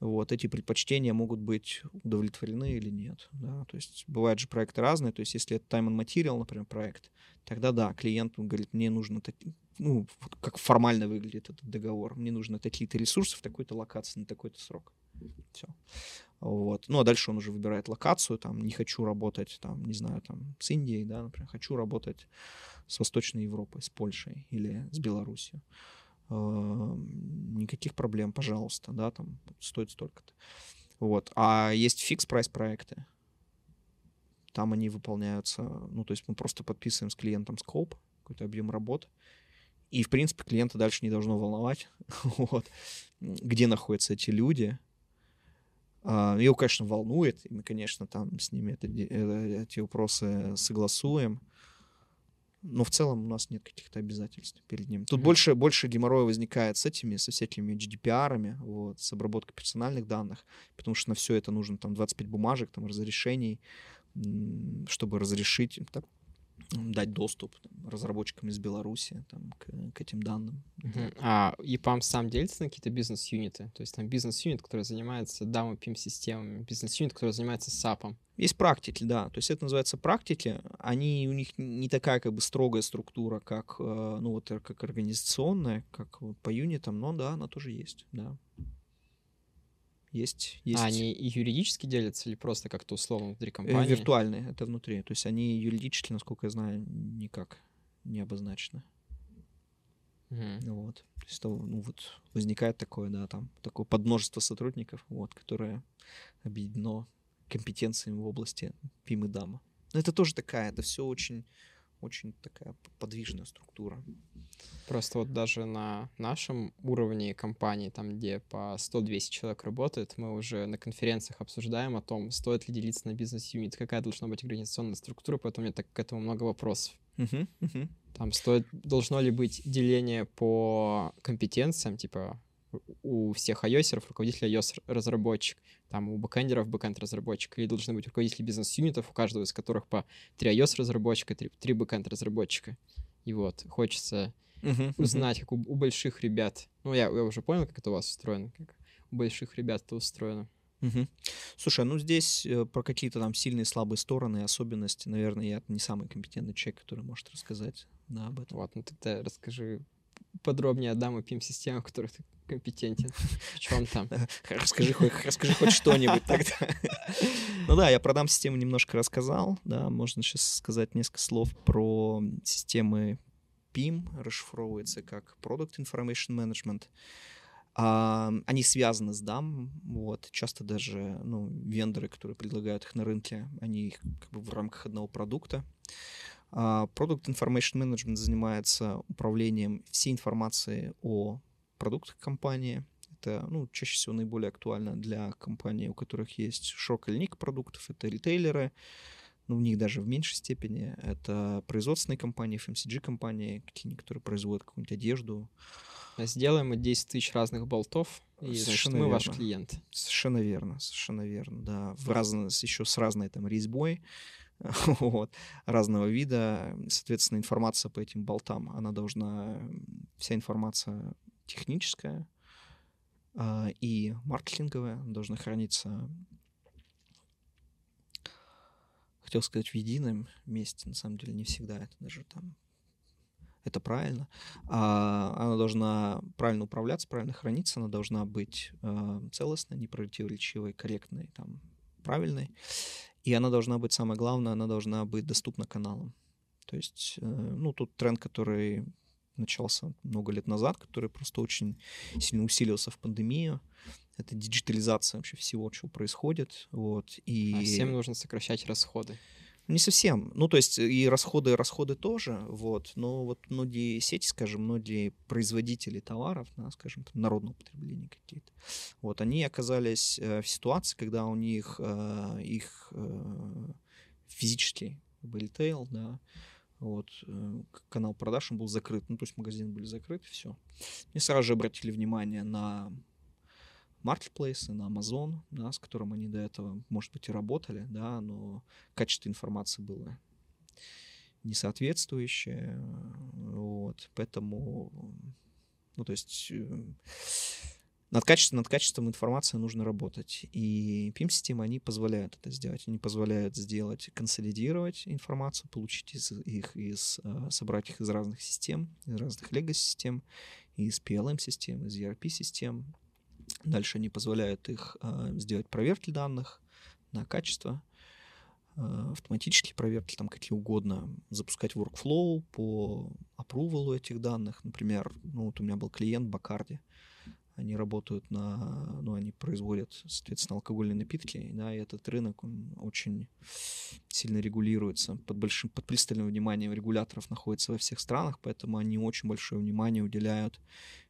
вот, эти предпочтения могут быть удовлетворены или нет. Да? То есть бывают же проекты разные, то есть если это time and material, например, проект, тогда да, клиент говорит, мне нужно, ну, как формально выглядит этот договор, мне нужно такие-то ресурсы в такой-то локации на такой-то срок. Все. Вот. Ну, а дальше он уже выбирает локацию, там, не хочу работать, там, не знаю, там, с Индией, да, например, хочу работать с Восточной Европой, с Польшей или с Белоруссией никаких проблем, пожалуйста, да, там стоит столько-то. Вот. А есть fix-price проекты. Там они выполняются, ну, то есть мы просто подписываем с клиентом scope, какой-то объем работы, и, в принципе, клиента дальше не должно волновать, вот, где находятся эти люди. А, его, конечно, волнует, и мы, конечно, там с ними это, э, эти вопросы согласуем, но в целом у нас нет каких-то обязательств перед ним. Тут mm-hmm. больше, больше геморроя возникает с этими, со всякими GDPR, вот, с обработкой персональных данных, потому что на все это нужно там 25 бумажек, там разрешений, чтобы разрешить, так, дать доступ там, разработчикам из Беларуси там, к, к этим данным. Uh-huh. А EPAM сам делится на какие-то бизнес-юниты? То есть там бизнес-юнит, который занимается DAM PIM-системами, бизнес-юнит, который занимается SAP. Есть практики, да. То есть это называется практики. Они, у них не такая как бы строгая структура, как, э, ну, вот, как организационная, как вот, по юнитам, но да, она тоже есть, да. Есть, есть. А они и юридически делятся или просто как-то условно внутри э, компании? Виртуальные, это внутри. То есть они юридически, насколько я знаю, никак не обозначены. Mm. Вот. То есть, ну, вот возникает такое, да, там, такое подмножество сотрудников, вот, которое объединено компетенциями в области ПИМ и ДАМа. Но это тоже такая, это все очень очень такая подвижная структура. Просто вот даже на нашем уровне компании, там, где по 100-200 человек работает, мы уже на конференциях обсуждаем о том, стоит ли делиться на бизнес-юнит, какая должна быть организационная структура, поэтому у меня так к этому много вопросов. Uh-huh, uh-huh. Там стоит, должно ли быть деление по компетенциям, типа у всех iOS руководитель iOS-разработчик, там у бэкэндеров бэкэнд-разработчик, или должны быть руководители бизнес-юнитов, у каждого из которых по три iOS-разработчика, три, три бэкэнд-разработчика. И вот, хочется uh-huh, узнать, uh-huh. как у, у больших ребят, ну, я, я уже понял, как это у вас устроено, как у больших ребят это устроено. Угу. Слушай, ну здесь э, про какие-то там сильные слабые стороны особенности, наверное, я не самый компетентный человек, который может рассказать да, об этом. Вот, ну тогда расскажи подробнее о DAM и PIM-системах, в которых ты компетентен. В чем там? Расскажи хоть, расскажи хоть что-нибудь тогда. Ну да, я про DAM-систему немножко рассказал. Да, можно сейчас сказать несколько слов про системы PIM, расшифровывается как Product Information Management. А, они связаны с DAM, вот, часто даже, ну, вендоры, которые предлагают их на рынке, они их как бы в рамках одного продукта. А Product Information Management занимается управлением всей информацией о продуктах компании. Это, ну, чаще всего наиболее актуально для компаний, у которых есть широкая линейка продуктов. Это ритейлеры, ну, в них даже в меньшей степени. Это производственные компании, FMCG-компании, какие-нибудь, которые производят какую-нибудь одежду. Сделаем мы 10 тысяч разных болтов, и значит, мы верно. ваш клиент. Совершенно верно, совершенно верно, да. В разно, еще с разной там резьбой, вот, разного вида. Соответственно, информация по этим болтам, она должна, вся информация техническая э, и маркетинговая должна храниться, хотел сказать, в едином месте, на самом деле не всегда это даже там это правильно. А, она должна правильно управляться, правильно храниться, она должна быть э, целостной, непротиворечивой, корректной, там, правильной. И она должна быть, самое главное, она должна быть доступна каналам. То есть, э, ну, тут тренд, который начался много лет назад, который просто очень сильно усилился в пандемию. Это диджитализация вообще всего, что происходит. Вот, и... А всем нужно сокращать расходы. Не совсем. Ну, то есть и расходы, расходы тоже, вот. Но вот многие сети, скажем, многие производители товаров, да, скажем, там, народного потребления какие-то, вот, они оказались э, в ситуации, когда у них э, их э, физический ритейл, да, вот, э, канал продаж был закрыт, ну, то есть магазины были закрыты, все. И сразу же обратили внимание на маркетплейсы, на Amazon, да, с которым они до этого, может быть, и работали, да, но качество информации было несоответствующее, вот, поэтому, ну, то есть э, над качеством, над качеством информации нужно работать. И PIM-системы, они позволяют это сделать. Они позволяют сделать, консолидировать информацию, получить из, их из, э, собрать их из разных систем, из разных legacy-систем, из PLM-систем, из ERP-систем. Дальше они позволяют их э, сделать проверки данных на качество, э, автоматические проверки, там какие угодно, запускать workflow по approval этих данных. Например, ну вот у меня был клиент Бакарди, они работают на, ну, они производят, соответственно, алкогольные напитки, да, и этот рынок, он очень сильно регулируется, под большим, под пристальным вниманием регуляторов находится во всех странах, поэтому они очень большое внимание уделяют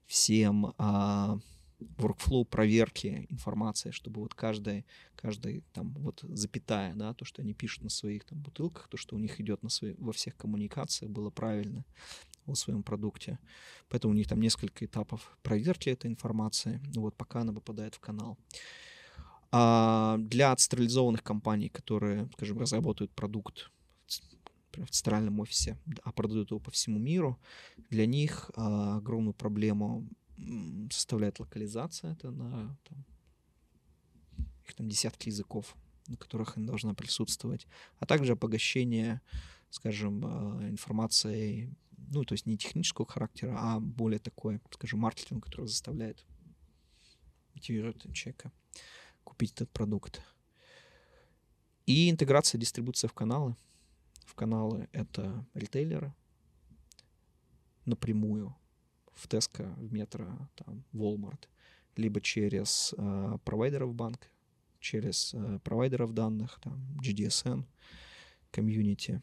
всем а, workflow проверки информации, чтобы вот каждая, каждая там вот запятая, да, то, что они пишут на своих там бутылках, то, что у них идет на свои, во всех коммуникациях, было правильно о своем продукте. Поэтому у них там несколько этапов проверки этой информации, вот пока она попадает в канал. А для централизованных компаний, которые, скажем, разработают продукт в центральном офисе, а продают его по всему миру, для них а, огромную проблему составляет локализация. Это на там, их там десятки языков, на которых она должна присутствовать, а также обогащение, скажем, а, информацией ну, то есть не технического характера, а более такое, скажем, маркетинг, который заставляет мотивирует человека купить этот продукт. И интеграция дистрибуция в каналы. В каналы это ритейлеры напрямую в Tesco, в Метро, там, Walmart, либо через э, провайдеров банк, через э, провайдеров данных, там, GDSN, комьюнити,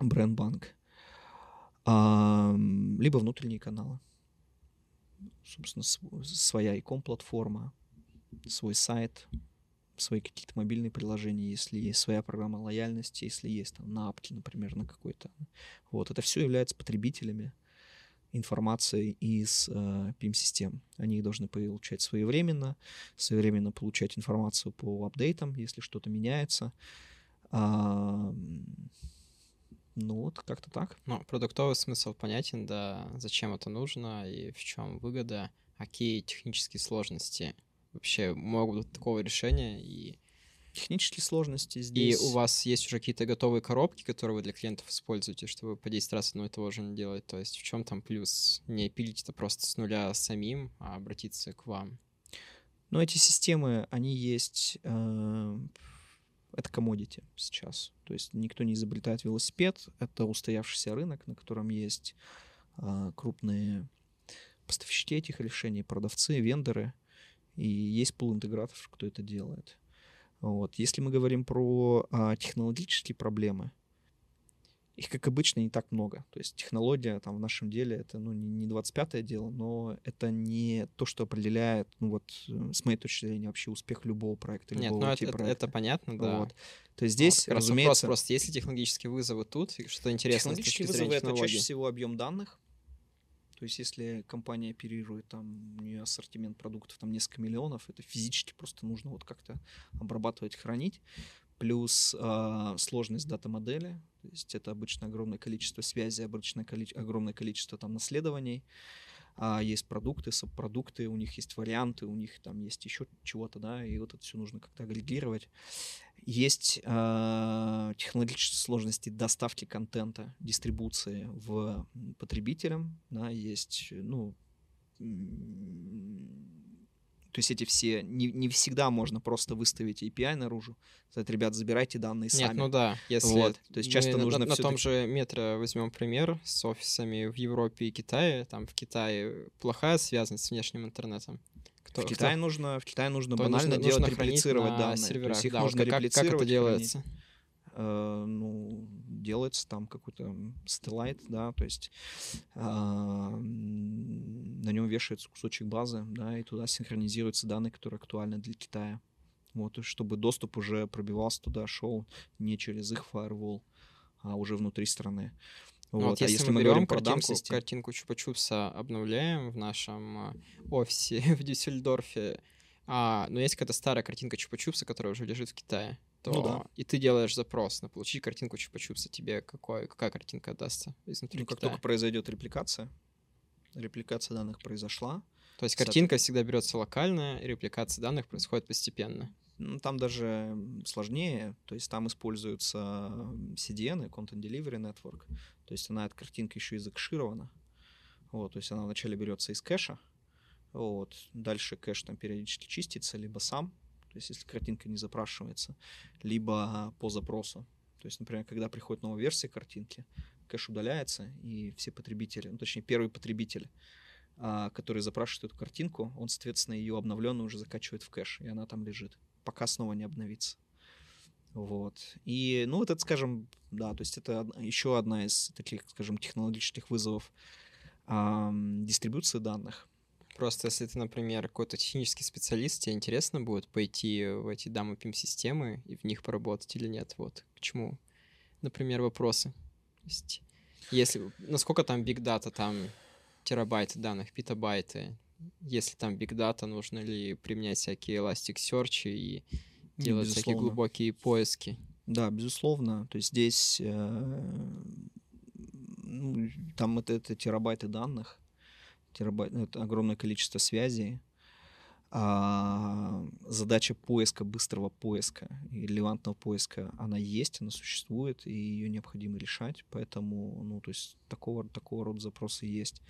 бренд-банк либо внутренние каналы. Собственно, своя икон платформа, свой сайт, свои какие-то мобильные приложения, если есть своя программа лояльности, если есть там на апке, например, на какой-то. Вот, это все является потребителями информации из э, PIM-систем. Они должны получать своевременно, своевременно получать информацию по апдейтам, если что-то меняется. А, ну вот, как-то так. Ну, продуктовый смысл понятен, да, зачем это нужно и в чем выгода, какие технические сложности вообще могут быть такого решения и технические сложности И здесь. у вас есть уже какие-то готовые коробки, которые вы для клиентов используете, чтобы по 10 раз одно и того же не делать? То есть в чем там плюс? Не пилить это просто с нуля самим, а обратиться к вам? Но эти системы, они есть... э, это commodity сейчас. То есть никто не изобретает велосипед. Это устоявшийся рынок, на котором есть а, крупные поставщики этих решений, продавцы, вендоры. И есть пул интеграторов, кто это делает. Вот. Если мы говорим про а, технологические проблемы, их, как обычно, не так много. То есть технология там в нашем деле это ну, не не 25-е дело, но это не то, что определяет, ну вот, э, с моей точки зрения, вообще успех любого проекта, Нет, любого ну это, IT это, проекта. это понятно, да. Вот. То есть вот здесь, как раз вопрос разумеется, просто, есть ли технологические вызовы тут, что интересно технологические вызовы это чаще всего объем данных. То есть если компания оперирует, там, у нее ассортимент продуктов там несколько миллионов, это физически просто нужно вот как-то обрабатывать, хранить. Плюс а, сложность дата-модели, то есть это обычно огромное количество связей, обычно коли- огромное количество там наследований. А есть продукты, субпродукты, у них есть варианты, у них там есть еще чего-то, да, и вот это все нужно как-то агрегировать. Есть а, технологические сложности доставки контента, дистрибуции в потребителям, да, есть, ну, то есть эти все, не, не всегда можно просто выставить API наружу, сказать, ребят, забирайте данные Нет, сами. ну да, если Вот, то есть часто мы нужно на, на том же метро возьмем пример с офисами в Европе и Китае. Там в Китае плохая связанность с внешним интернетом. Кто, в Китае нужно, в Китае нужно кто- банально нужно- делать, нужно реплицировать данные. То серверах. есть их Да, вот нужно как, как- как реплицировать. это хранить. Э, ну, делается там какой-то стеллайт, да, то есть м, на нем вешается кусочек базы, да, и туда синхронизируются данные, которые актуальны для Китая. Вот, и чтобы доступ уже пробивался туда, шел не через их фаервол, а уже внутри страны. Ну Вот. Вот, а если, если мы, мы берем про картинку, DAM-систему, картинку Чупа-Чупса обновляем в нашем а, офисе в Дюссельдорфе, а, но есть какая-то старая картинка Чупа-Чупса, которая уже лежит в Китае, то Ну да. и ты делаешь запрос на получить картинку Чупа-Чупса, тебе какой, какая картинка отдастся изнутри ну, как Китая? только произойдет репликация, репликация данных произошла, То есть картинка всегда берется локально, и репликация данных происходит постепенно. Ну, там даже сложнее, то есть там используются CDN, Content Delivery Network, то есть она, эта картинка еще и закэширована, вот, то есть она вначале берется из кэша, вот, дальше кэш там периодически чистится, либо сам, то есть если картинка не запрашивается, либо по запросу, то есть, например, когда приходит новая версия картинки, кэш удаляется, и все потребители, ну, точнее, первый потребитель, а, который запрашивает эту картинку, он, соответственно, ее обновленную уже закачивает в кэш, и она там лежит пока снова не обновится. Вот. И, ну, вот это, скажем, да, то есть это еще одна из таких, скажем, технологических вызовов ам, дистрибуции данных. Просто если ты, например, какой-то технический специалист, тебе интересно будет пойти в эти дамы системы и в них поработать или нет? Вот к чему, например, вопросы. Есть, если, насколько там big data, там терабайты данных, петабайты, если там big data, нужно ли применять всякие Elasticsearch и делать всякие Безусловно. глубокие поиски? Да, безусловно. То есть здесь э, ну, там это, это терабайты данных, терабайт, ну, это огромное количество связей. А задача поиска, быстрого поиска и релевантного поиска, она есть, она существует, и ее необходимо решать. Поэтому, ну, то есть такого, такого рода запросы есть.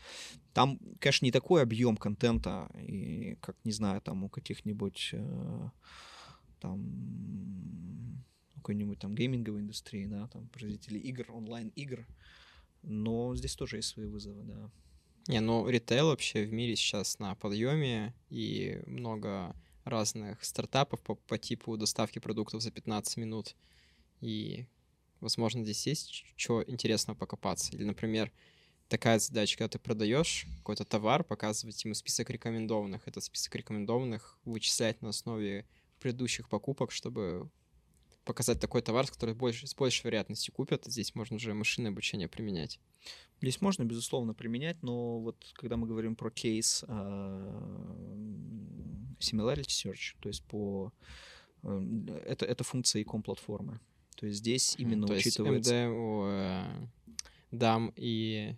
Там, конечно, не такой объем контента, и, как, не знаю, там у каких-нибудь э, там какой-нибудь там гейминговой индустрии, да, там производители игр, онлайн-игр. Но здесь тоже есть свои вызовы, да. Не, ну ритейл вообще в мире сейчас на подъеме, и много разных стартапов по, по типу доставки продуктов за 15 минут. И, возможно, здесь есть что интересного покопаться. Или, например, такая задача, когда ты продаешь какой-то товар, показывать ему список рекомендованных. Этот список рекомендованных вычислять на основе предыдущих покупок, чтобы показать такой товар, который больше, с большей вероятностью купят. Здесь можно уже машинное обучение применять. Здесь можно, безусловно, применять, но вот когда мы говорим про кейс а, similarity search, то есть по... э, Это, это функция ecom платформы. То есть здесь именно То есть учитывается... MD, у, э, DAM и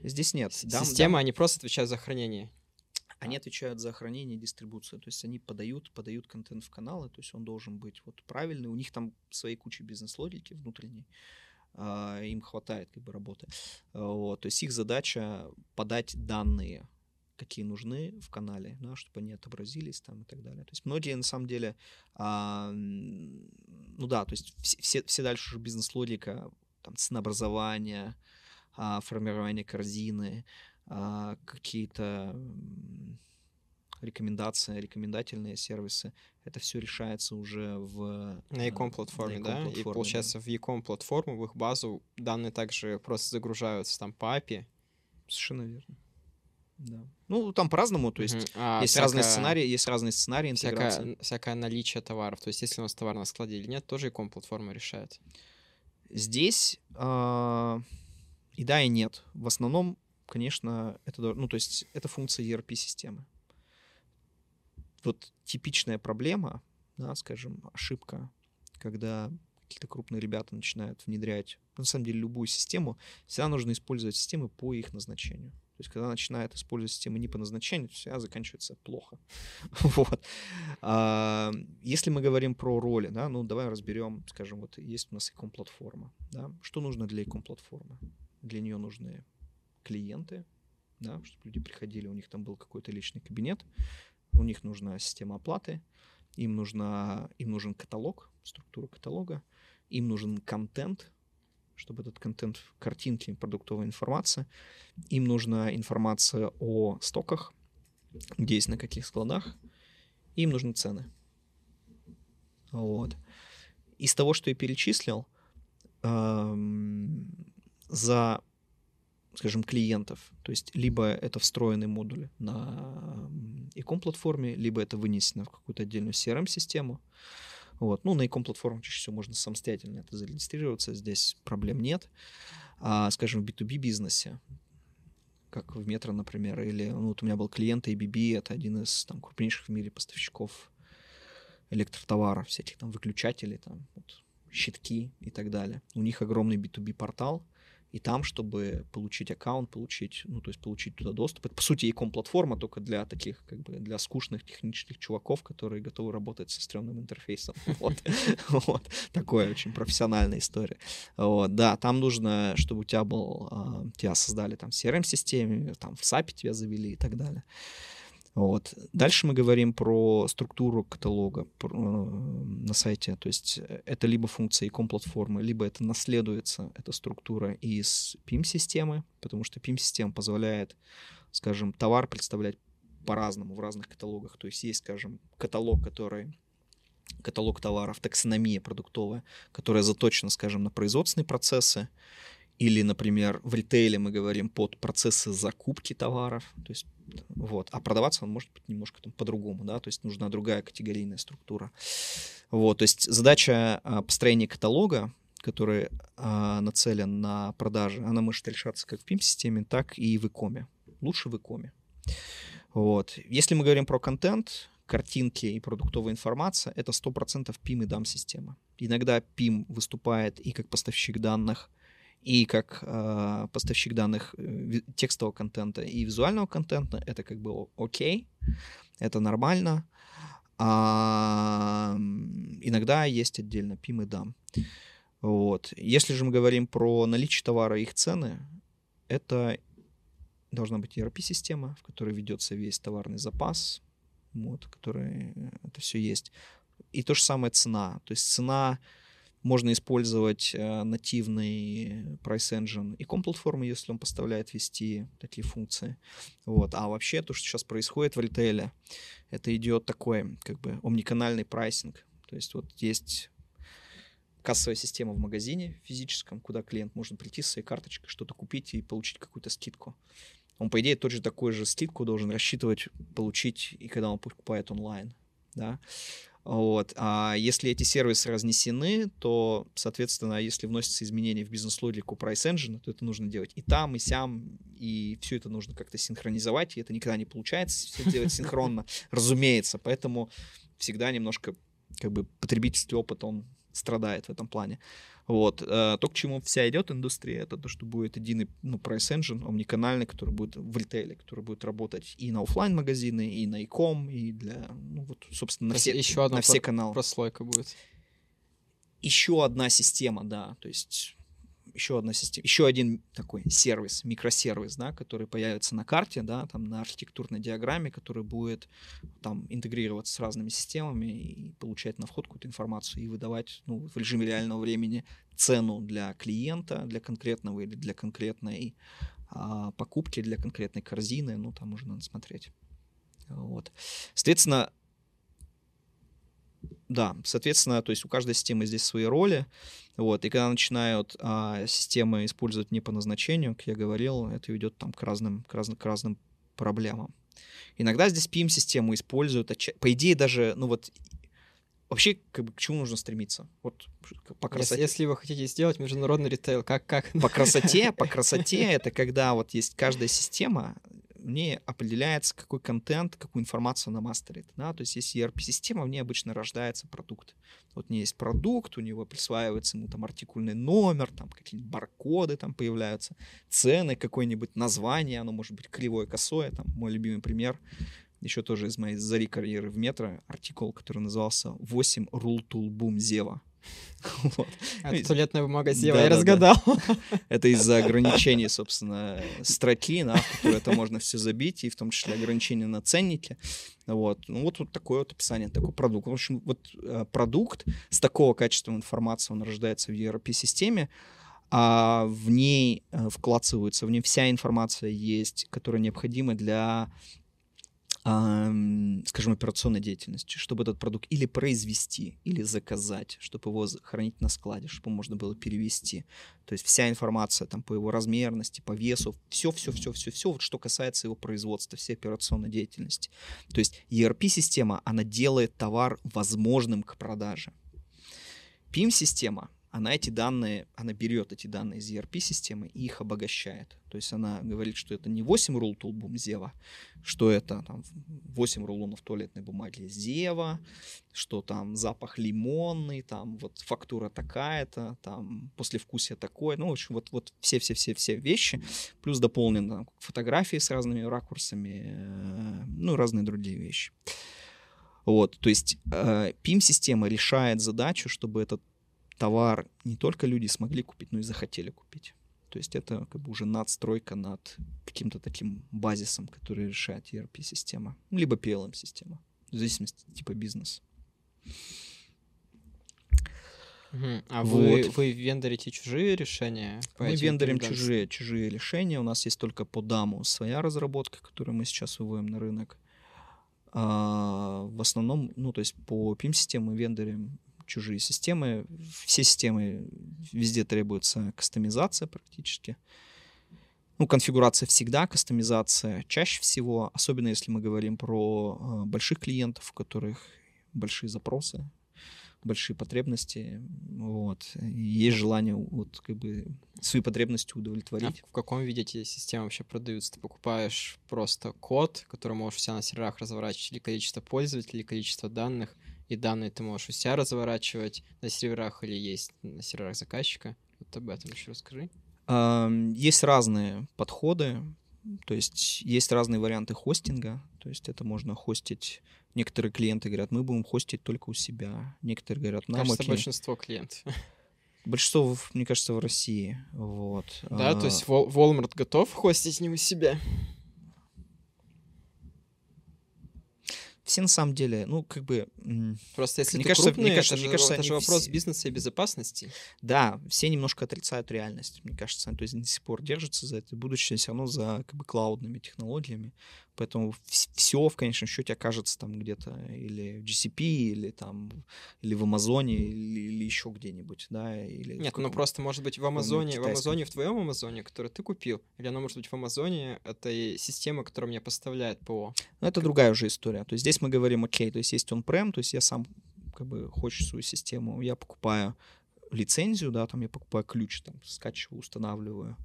Здесь нет. Дам- система, дам- они просто отвечают за хранение. Они отвечают за хранение и дистрибуцию. То есть они подают, подают контент в каналы, то есть он должен быть вот правильный. У них там своей куча бизнес-логики внутренней. А, им хватает как бы работы. Вот. То есть их задача подать данные какие нужны в канале, да, чтобы они отобразились там и так далее. То есть многие на самом деле, а, ну да, то есть все, все дальше уже бизнес-логика, там, ценообразование, а, формирование корзины, а, какие-то рекомендации, рекомендательные сервисы, это все решается уже в... На Ecom платформе, да? Платформе, и получается да. в Ecom платформу, в их базу данные также просто загружаются там по API. Совершенно верно. Да. Ну, там по-разному, то есть uh-huh. а, есть всякое, разные сценарии, есть разные сценарии интеграции. Всякое, всякое наличие товаров, то есть если у нас товар на складе или нет, тоже иком платформа решает. Здесь э, и да, и нет. В основном, конечно, это, ну, то есть это функция ERP-системы. Вот типичная проблема, да, скажем, ошибка, когда какие-то крупные ребята начинают внедрять, на самом деле, любую систему, всегда нужно использовать системы по их назначению. То есть, когда начинает использовать систему не по назначению, то всегда заканчивается плохо. вот. а, если мы говорим про роли, да, ну давай разберем, скажем, вот есть у нас икон платформа. Да? Что нужно для икон платформы? Для нее нужны клиенты, да, чтобы люди приходили, у них там был какой-то личный кабинет, у них нужна система оплаты, им, нужна, им нужен каталог, структура каталога, им нужен контент, чтобы этот контент, картинки, продуктовая информация. Им нужна информация о стоках, где есть на каких складах. Им нужны цены. Вот. Из того, что я перечислил, эм, за, скажем, клиентов, то есть либо это встроенный модуль на икон-платформе, либо это вынесено в какую-то отдельную CRM-систему, вот. Ну, на икон платформе чаще всего можно самостоятельно это зарегистрироваться, здесь проблем нет. А, скажем, в B2B бизнесе, как в метро, например, или ну, вот у меня был клиент ABB, это один из там, крупнейших в мире поставщиков электротоваров, всяких там выключателей, там, вот, щитки и так далее. У них огромный B2B портал, и там, чтобы получить аккаунт, получить, ну, то есть получить туда доступ. Это, по сути, икон платформа только для таких, как бы, для скучных технических чуваков, которые готовы работать со стрёмным интерфейсом. Вот. вот. Такое очень профессиональная история. Вот. Да, там нужно, чтобы у тебя был, а, тебя создали там CRM-системе, там в SAP тебя завели и так далее. Вот. Дальше мы говорим про структуру каталога э, на сайте. То есть э, это либо функция икон-платформы, либо это наследуется, эта структура из PIM-системы, потому что PIM-система позволяет, скажем, товар представлять по-разному в разных каталогах. То есть есть, скажем, каталог, который каталог товаров, таксономия продуктовая, которая заточена, скажем, на производственные процессы, или, например, в ритейле мы говорим под процессы закупки товаров, то есть вот, а продаваться он может быть немножко там по-другому, да, то есть нужна другая категорийная структура. Вот, то есть задача а, построения каталога, который а, нацелен на продажи, она может решаться как в PIM-системе, так и в икоме. Лучше в икоме. Вот. Если мы говорим про контент, картинки и продуктовая информация, это 100% PIM и DAM система. Иногда PIM выступает и как поставщик данных, и как э, поставщик данных э, текстового контента и визуального контента, это как бы окей, это нормально. А, иногда есть отдельно PIM и DAM. Вот. Если же мы говорим про наличие товара и их цены, это должна быть ERP-система, в которой ведется весь товарный запас, вот, в которой э, это все есть. И то же самое цена. То есть цена можно использовать э, нативный Price Engine и комплатформы, если он поставляет вести такие функции. Вот. А вообще то, что сейчас происходит в ритейле, это идет такой как бы омниканальный прайсинг. То есть вот есть кассовая система в магазине физическом, куда клиент может прийти с своей карточкой, что-то купить и получить какую-то скидку. Он, по идее, тот же такой же скидку должен рассчитывать, получить, и когда он покупает онлайн. Да? Вот. А если эти сервисы разнесены, то, соответственно, если вносятся изменения в бизнес-логику Price Engine, то это нужно делать и там, и сям, и все это нужно как-то синхронизовать, и это никогда не получается все делать синхронно, разумеется. Поэтому всегда немножко как бы потребительский опыт, он страдает в этом плане. Вот. Э, то, к чему вся идет индустрия, это то, что будет единый ну, price engine, омниканальный, который будет в ритейле, который будет работать и на офлайн магазины и на иком, и для, ну, вот, собственно, на То все, еще одна на все про- каналы. прослойка будет. Еще одна система, да, то есть еще одна система, еще один такой сервис, микросервис, да, который появится на карте, да, там на архитектурной диаграмме, который будет там интегрироваться с разными системами и получать на вход какую-то информацию и выдавать ну, в режиме реального времени цену для клиента, для конкретного или для конкретной а, покупки, для конкретной корзины, ну там уже надо смотреть. Вот. Соответственно, да, соответственно, то есть у каждой системы здесь свои роли. Вот, и когда начинают а, системы использовать не по назначению, как я говорил, это ведет там к разным, к разным, к разным проблемам. Иногда здесь PIM-систему используют, по идее даже, ну вот, вообще, как бы, к чему нужно стремиться? Вот по Если, красоте. если вы хотите сделать международный ритейл, как, как? По красоте, по красоте это когда вот есть каждая система, в ней определяется, какой контент, какую информацию она мастерит. Да? То есть есть ERP-система, в ней обычно рождается продукт. Вот у нее есть продукт, у него присваивается ему там артикульный номер, там какие-нибудь баркоды там появляются, цены, какое-нибудь название, оно может быть кривое, косое. Там мой любимый пример, еще тоже из моей зари карьеры в метро, артикул, который назывался «8 рул тул бум зева». Вот. Это туалетная бумага Зева, Да, я да, да. разгадал. Это из-за ограничений, собственно, строки, на которые это можно все забить, и в том числе ограничения на ценники. Вот. Ну, вот, вот такое вот описание, такой продукт. В общем, вот э, продукт с такого качества информации, он рождается в ERP-системе, а в ней э, вкладывается, в ней вся информация есть, которая необходима для скажем, операционной деятельности, чтобы этот продукт или произвести, или заказать, чтобы его хранить на складе, чтобы можно было перевести. То есть вся информация там по его размерности, по весу, все, все, все, все, все, вот что касается его производства, всей операционной деятельности. То есть ERP-система, она делает товар возможным к продаже. PIM-система, она эти данные, она берет эти данные из ERP-системы и их обогащает. То есть она говорит, что это не 8 рул тулбум Зева, что это там 8 рулонов туалетной бумаги Зева, что там запах лимонный, там вот фактура такая-то, там послевкусие такое, ну, в общем, вот, вот все-все-все-все вещи, плюс дополнено фотографии с разными ракурсами, э, ну, разные другие вещи. Вот, то есть э, PIM-система решает задачу, чтобы этот товар не только люди смогли купить, но и захотели купить. То есть это как бы уже надстройка над каким-то таким базисом, который решает ERP-система, ну, либо PLM-система, в зависимости от типа бизнеса. А вы, Вот. вы вендорите чужие решения? Мы вендорим чужие, чужие решения. У нас есть только по даму своя разработка, которую мы сейчас выводим на рынок. А, в основном, ну, то есть по PIM-системе мы вендорим чужие системы. Все системы, везде требуется кастомизация практически. Ну, конфигурация всегда, кастомизация чаще всего, особенно если мы говорим про а, больших клиентов, у которых большие запросы, большие потребности, вот, и есть желание вот как бы свои потребности А удовлетворить. в каком виде эти системы вообще продаются? Ты покупаешь просто код, который можешь у себя на серверах разворачивать, или количество пользователей, или количество данных, и данные ты можешь у себя разворачивать на серверах или есть на серверах заказчика. Вот об этом еще расскажи. Есть разные подходы, то есть есть разные варианты хостинга, то есть это можно хостить. Некоторые клиенты говорят, мы будем хостить только у себя. Некоторые говорят, нам Кажется, окей. большинство клиентов. Большинство, мне кажется, в России. Вот. Да, А, то есть Wal- Walmart готов хостить не у себя. Все на самом деле, ну, как бы, Просто если Мне ты кажется- крупный, мне кажется- это, мне же, кажется, это же вопрос все- бизнеса и безопасности. да, все немножко отрицают реальность, мне кажется. То есть до сих пор держатся за это. Будущее все равно за как бы клаудными технологиями. Поэтому все в конечном счете окажется там где-то или в GCP, или там, или в Амазоне, или, или еще где-нибудь, да, или... Нет, ну просто может быть в Амазоне, в. Амазоне, в твоем Амазоне, который ты купил, или оно может быть в Амазоне этой системы, которая мне поставляет ПО. Но это другая уже история. То есть здесь мы говорим, окей, то есть есть он-прем, то есть я сам как бы хочу свою систему, я покупаю лицензию, да, там я покупаю ключ, там скачиваю, устанавливаю,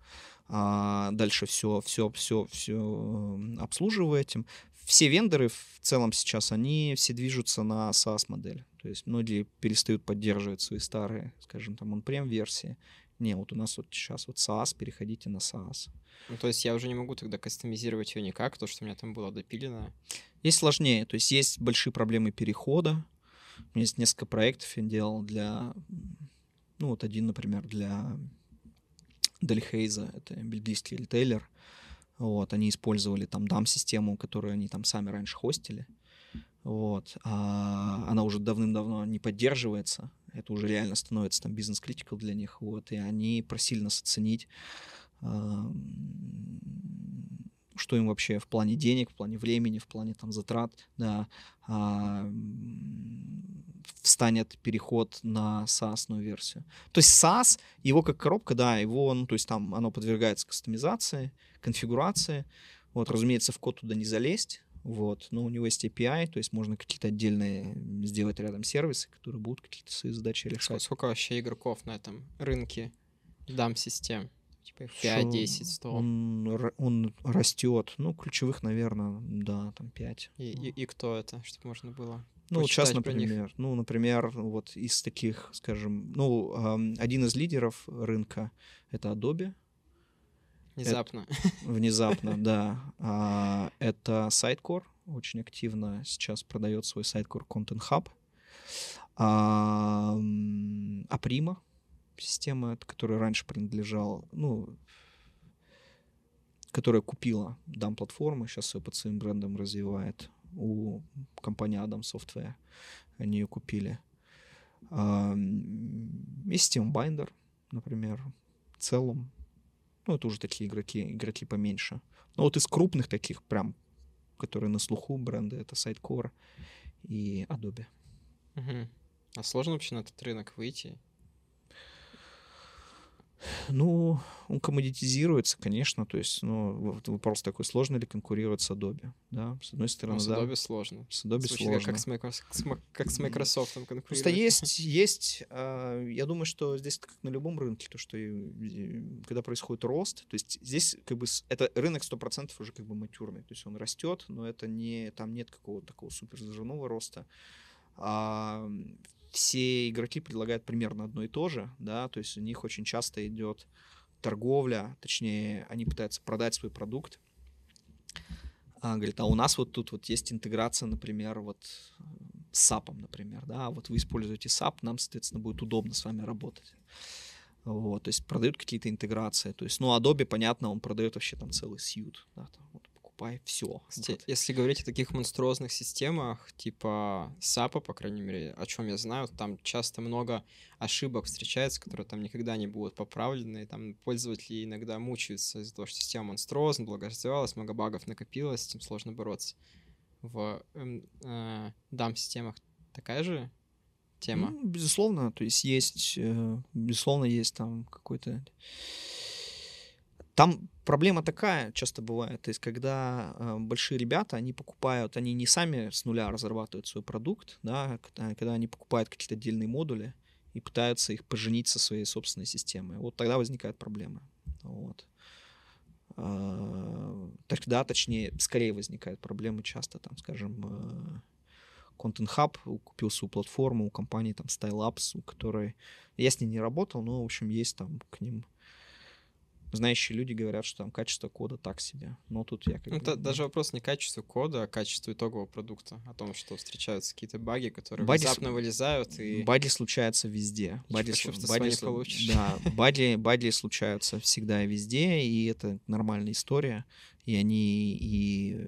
а дальше все, все, все, все обслуживаю этим. все вендоры в целом сейчас, они все движутся на SaaS-модель. То есть многие перестают поддерживать свои старые, скажем, там, он-прем версии. Не, вот у нас вот сейчас вот SaaS, переходите на SaaS. Ну, то есть я уже не могу тогда кастомизировать ее никак, то, что у меня там было допилено. Есть сложнее, то есть есть большие проблемы перехода. У меня есть несколько проектов я делал для, ну вот один, например, для Дельхейза, это бельгийский ритейлер. Вот, они использовали там дам-систему, которую они там сами раньше хостили. Вот, а она уже давным-давно не поддерживается. Это уже реально становится там бизнес-критикал для них. Вот, и они просили нас оценить, что им вообще в плане денег, в плане времени, в плане там затрат, да, а, встанет переход на SaaS версию. То есть SaaS, его как коробка, да, его, ну, то есть там оно подвергается кастомизации, конфигурации. Вот, разумеется, в код туда не залезть, вот, но у него есть API, то есть можно какие-то отдельные сделать рядом сервисы, которые будут какие-то свои задачи решать. Сколько вообще игроков на этом рынке дам систем? Типа 5, 10, 100. Он, он растет. Ну, ключевых, наверное, да, там 5. И, и, и кто это, чтобы можно было ну, сейчас, например, ну, например, вот из таких, скажем, ну, эм, один из лидеров рынка — это Adobe. Внезапно. Это, внезапно, да. А, это Sitecore, очень активно сейчас продает свой Sitecore Content Hub. А, Aprima, система, которая раньше принадлежала, ну, которая купила дам платформы, сейчас ее под своим брендом развивает у компании Adam Software. Они ее купили. Есть Steam Binder, например, в целом. Ну, это уже такие игроки, игроки поменьше. Но вот из крупных таких прям, которые на слуху бренды, это Sitecore и Adobe. Угу. А сложно вообще на этот рынок выйти? Ну, он коммодитизируется, конечно, то есть, ну, вопрос такой, сложно ли конкурировать с Adobe, да, с одной стороны, ну, с Adobe да. сложно. С Adobe Звучит сложно. Как с, Microsoft, как с Microsoft конкурировать. Просто есть, есть, а, я думаю, что здесь как на любом рынке, то, что когда происходит рост, то есть здесь как бы это рынок 100% уже как бы матюрный, то есть он растет, но это не, там нет какого-то такого супер роста. А, все игроки предлагают примерно одно и то же, да, то есть у них очень часто идет торговля, точнее, они пытаются продать свой продукт, а, говорит, а у нас вот тут вот есть интеграция, например, вот с SAP, например, да, вот вы используете SAP, нам, соответственно, будет удобно с вами работать. Вот, то есть продают какие-то интеграции. То есть, ну, Adobe, понятно, он продает вообще там целый сьют. Да, там, вот, покупай все. Вот. Если говорить о таких монструозных системах, типа SAP, по крайней мере, о чем я знаю, там часто много ошибок встречается, которые там никогда не будут поправлены, и там пользователи иногда мучаются из-за того, что система монструозна, долго развивалась, много багов накопилось, с этим сложно бороться. В эм, э, DAM-системах такая же тема? Ну, безусловно, то есть есть, э, безусловно, есть там какой-то там проблема такая часто бывает, то есть когда э, большие ребята, они покупают, они не сами с нуля разрабатывают свой продукт, да, когда, когда они покупают какие-то отдельные модули и пытаются их поженить со своей собственной системой, вот тогда возникают проблемы. Вот. Э, тогда, точнее, скорее возникают проблемы часто, там, скажем, э, Content Hub купил свою платформу у компании там Style Apps, у которой я с ней не работал, но, в общем, есть там к ним знающие люди говорят, что там качество кода так себе. Но тут я как ну, бы... Даже вопрос не качество кода, а качество итогового продукта. О том, что встречаются какие-то баги, которые баги внезапно с... вылезают и... Баги случаются везде. Баги, сл... баги, получишь. Да, баги, баги случаются всегда и везде, и это нормальная история. И они и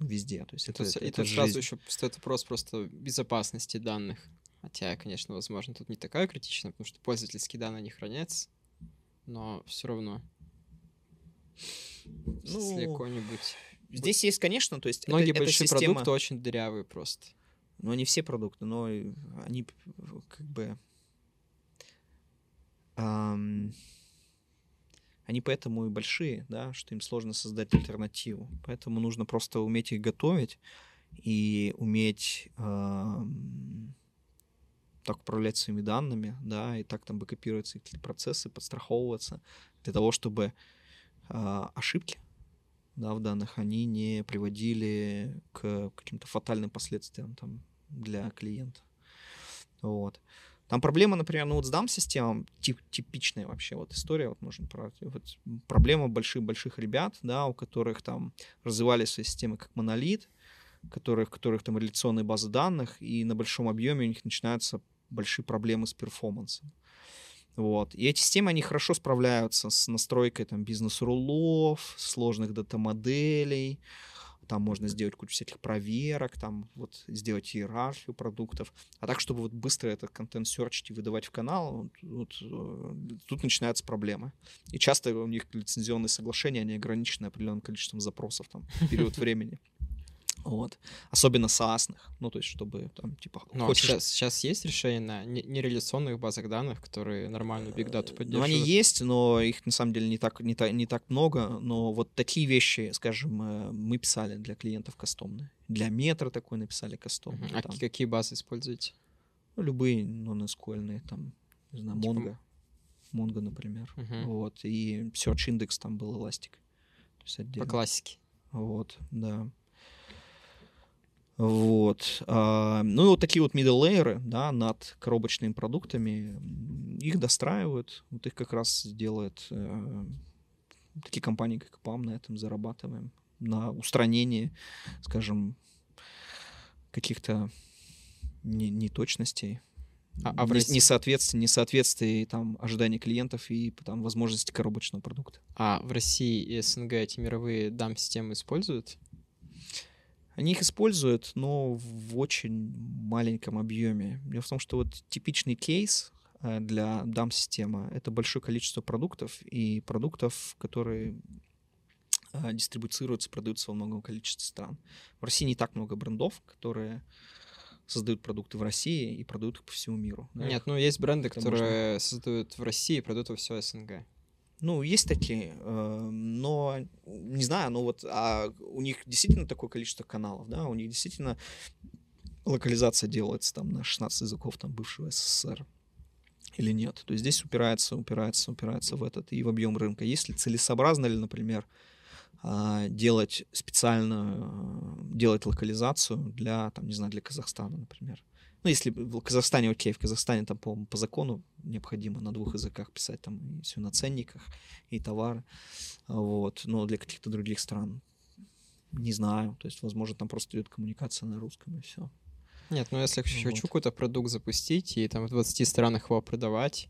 везде. То есть это, это, это, это сразу еще стоит вопрос просто безопасности данных. Хотя, конечно, возможно, тут не такая критичная, потому что пользовательские данные не хранятся но все равно. Ну, если какой-нибудь... Здесь есть, конечно, то есть... Многие это, большие система... продукты очень дырявые просто. Ну, не все продукты, но они как бы... Эм, они поэтому и большие, да, что им сложно создать альтернативу. Поэтому нужно просто уметь их готовить и уметь... Эм, так управлять своими данными, да, и так там бэкопировать какие-то процессы, подстраховываться для того, чтобы э, ошибки да, в данных, они не приводили к каким-то фатальным последствиям там, для клиента. Вот. Там проблема, например, ну вот с DAM-системом, тип, типичная вообще вот история, вот можно про вот, проблема больших-больших ребят, да, у которых там развивали свои системы как монолит, которых, которых там реляционные базы данных, и на большом объеме у них начинаются большие проблемы с перформансом. Вот. И эти системы, они хорошо справляются с настройкой там бизнес-рулов, сложных дата-моделей, там можно сделать кучу всяких проверок, там вот сделать иерархию продуктов. А так, чтобы вот быстро этот контент серчить и выдавать в канал, вот, вот, э, тут начинаются проблемы. И часто у них лицензионные соглашения, они ограничены определенным количеством запросов там в период времени. Вот. Особенно SaaS. Ну, то есть, чтобы там, типа, Но ну, а хочешь... сейчас, сейчас есть решения на нереляционных базах данных, которые нормальную биг дату поддерживают? Ну, они есть, но их на самом деле не так, не, так, не так много. Но вот такие вещи, скажем, э, мы писали для клиентов кастомные. Для метра такой написали кастомный. Uh-huh. А там. какие базы используете? Ну, любые non-SQL, там, не знаю, типа... Mongo. Mongo, например. Uh-huh. Вот. И Search Index там был Elastic. То есть отдельно. По классике. Вот, да. Вот. А, ну и вот такие вот middle layer, да, над коробочными продуктами, их достраивают, вот их как раз делают э, такие компании, как PAM, на этом зарабатываем, на устранении, скажем, каких-то неточностей, а, а в России... несоответствие, несоответствие там ожиданий клиентов и там возможности коробочного продукта. А в России и СНГ эти мировые дам-системы используют? Они их используют, но в очень маленьком объеме. Дело в том, что вот типичный кейс э, для DAM-системы — это большое количество продуктов, и продуктов, которые э, дистрибуцируются, продаются во многом количестве стран. В России не так много брендов, которые создают продукты в России и продают их по всему миру. Да? Нет, ну есть бренды, это которые можно... создают в России и продают во все СНГ. Ну, есть такие, э, но не знаю, ну вот, а у них действительно такое количество каналов, да, у них действительно локализация делается там на 16 языков там бывшего СССР или нет. То есть здесь упирается, упирается, упирается в этот и в объем рынка. Если целесообразно ли, например, а, делать специально, делать локализацию для, там, не знаю, для Казахстана, например. Ну, если в Казахстане, окей, в Казахстане там, по, по закону необходимо на двух языках писать там и все на ценниках, и товары, вот, но для каких-то других стран не знаю, то есть, возможно, там просто идет коммуникация на русском и все. Нет, ну если хочу какой-то продукт запустить и там в 20 странах его продавать,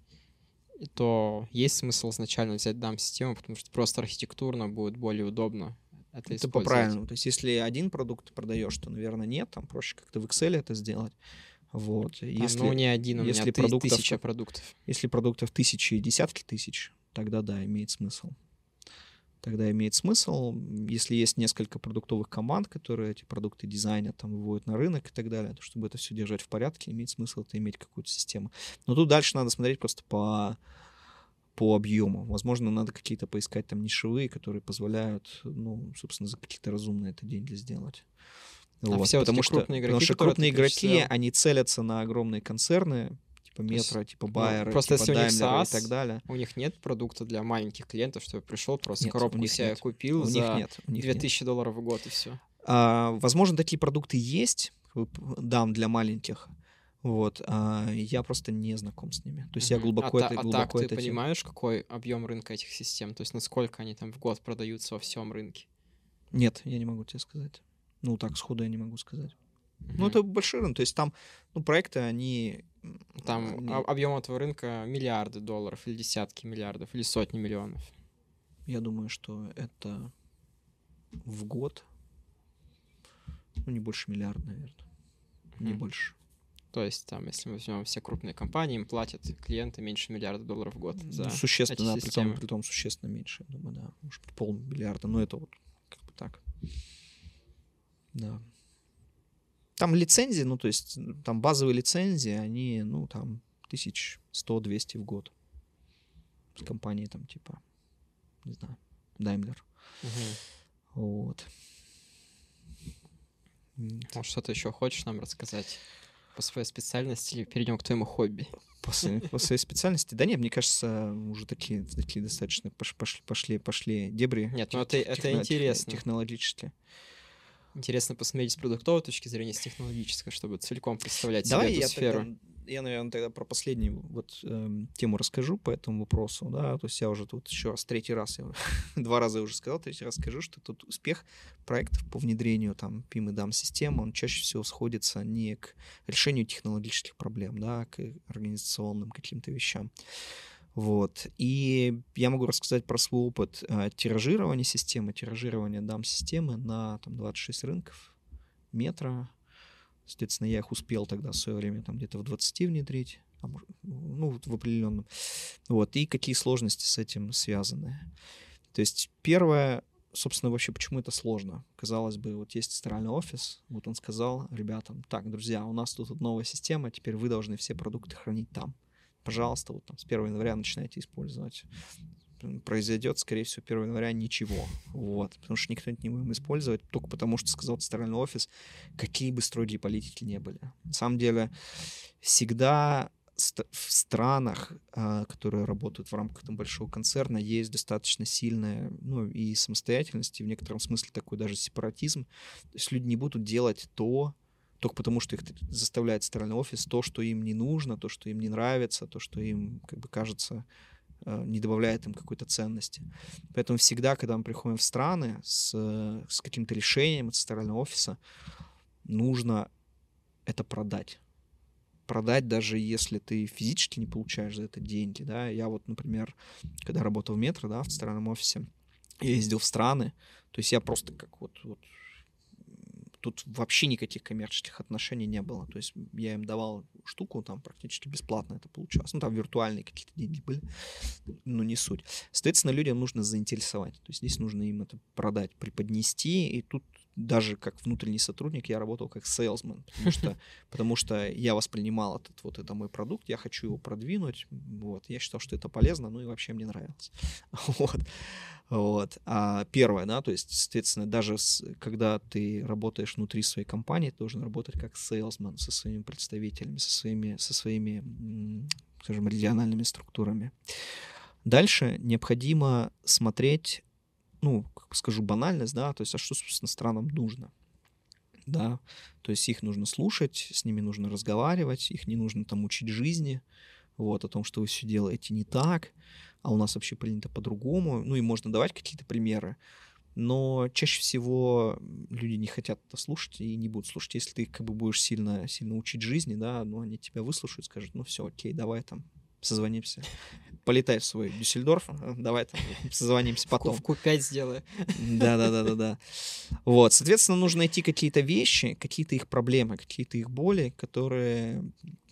то есть смысл изначально взять дам-систему, потому что просто архитектурно будет более удобно это, это по правильному. То есть если один продукт продаешь, то, наверное, нет, там проще как-то в Excel это сделать. Вот. А, если, ну, не один, у если меня продуктов, тысяча продуктов. Если продуктов тысячи и десятки тысяч, тогда да, имеет смысл. Тогда имеет смысл, если есть несколько продуктовых команд, которые эти продукты дизайнят, там выводят на рынок и так далее, то чтобы это все держать в порядке, имеет смысл это иметь какую-то систему. Но тут дальше надо смотреть просто по по объему. Возможно, надо какие-то поискать там нишевые, которые позволяют, ну, собственно, за какие-то разумные это деньги сделать. А вот, все потому, что, крупные игроки, потому что крупные игроки, они целятся на огромные концерны, типа Метро, типа Байера, ну, просто типа если Daimler SaaS, и так далее. У них нет продукта для маленьких клиентов, чтобы пришел, просто нет, коробку себе нет. купил у за них нет, у них 2000 нет. долларов в год и все. А, возможно, такие продукты есть, дам для маленьких, вот, а я просто не знаком с ними. То есть я глубоко а это, а глубоко так ты понимаешь, какой объем рынка этих систем? То есть насколько они там в год продаются во всем рынке? Нет, я не могу тебе сказать. Ну, так, сходу я не могу сказать. Mm-hmm. Ну, это большой рынок. То есть там, ну, проекты, они... Там они... объем этого рынка миллиарды долларов, или десятки миллиардов, или сотни миллионов. Я думаю, что это в год, ну, не больше миллиарда, наверное. Mm-hmm. Не больше. То есть, там, если мы возьмем все крупные компании, им платят клиенты меньше миллиарда долларов в год за Существенно, эти да, при том, при том существенно меньше, я думаю, да. Может быть, полмиллиарда, но это вот как бы так. Да. Там лицензии, ну, то есть там базовые лицензии, они, ну, там, тысяч сто, двести в год. С компанией там, типа, не знаю, Daimler. Угу. Вот. Может, что-то еще хочешь нам рассказать по своей специальности или перейдем к твоему хобби? по своей, по своей специальности. Да нет, мне кажется, уже такие, такие достаточно пошли, пошли, пошли дебри. Нет, ну это, это интересно. Технологически. Интересно посмотреть с продуктовой точки зрения, с технологической, чтобы целиком представлять Давай себе эту я сферу. Тогда, я, наверное, тогда про последнюю вот эм, тему расскажу по этому вопросу, да, то есть я уже тут еще раз, третий раз, я, два раза я уже сказал, третий раз скажу, что тут успех проектов по внедрению там PIM и DAM систем, он чаще всего сходится не к решению технологических проблем, да, а к организационным каким-то вещам. Вот. И я могу рассказать про свой опыт э, тиражирования системы, тиражирования DAM-системы на там, 26 рынков метро, Соответственно, я их успел тогда в свое время там где-то в 20 внедрить, а может, ну, в определенном. Вот, и какие сложности с этим связаны. То есть первое, собственно, вообще почему это сложно? Казалось бы, вот есть центральный офис, вот он сказал ребятам, так, друзья, у нас тут новая система, теперь вы должны все продукты хранить там. Пожалуйста, вот там с 1 января начинайте использовать произойдет, скорее всего, 1 января ничего. Вот. Потому что никто это не будем использовать, только потому что сказал центральный офис, какие бы строгие политики не были. На самом деле, всегда в странах, а, которые работают в рамках там, большого концерна, есть достаточно сильная ну, и самостоятельность, и в некотором смысле такой даже сепаратизм. То есть люди не будут делать то, только потому, что их заставляет центральный офис, то, что им не нужно, то, что им не нравится, то, что им как бы кажется Э, не добавляет им какой-то ценности. Поэтому всегда, когда мы приходим в страны с, с каким-то решением от центрального офиса, нужно это продать. Продать, даже если ты физически не получаешь за это деньги. Да? Я вот, например, когда работал в метро, да, в центральном офисе, я ездил в страны, то есть я просто как вот, вот тут вообще никаких коммерческих отношений не было. То есть я им давал штуку, там практически бесплатно это получалось. Ну, там виртуальные какие-то деньги были, но не суть. Соответственно, людям нужно заинтересовать. То есть здесь нужно им это продать, преподнести, и тут даже как внутренний сотрудник я работал как salesman, потому что, потому что я воспринимал этот вот это мой продукт, я хочу его продвинуть, вот, я считал, что это полезно, ну и вообще мне нравилось, вот, вот. А первое, да, то есть, соответственно, даже с, когда ты работаешь внутри своей компании, ты должен работать как salesman со своими представителями, со своими, со своими, скажем, региональными структурами. Дальше необходимо смотреть ну, как скажу, банальность, да, то есть, а что, собственно, странам нужно? Да, то есть их нужно слушать, с ними нужно разговаривать, их не нужно там учить жизни, вот, о том, что вы все делаете не так, а у нас вообще принято по-другому. Ну и можно давать какие-то примеры, но чаще всего люди не хотят это слушать и не будут слушать. Если ты как бы будешь сильно, сильно учить жизни, да, ну они тебя выслушают, скажут, ну все, окей, давай там созвонимся. Полетай в свой Дюссельдорф, давай там созвонимся потом. В Q5 сделаю. Да-да-да-да-да. Вот, соответственно, нужно найти какие-то вещи, какие-то их проблемы, какие-то их боли, которые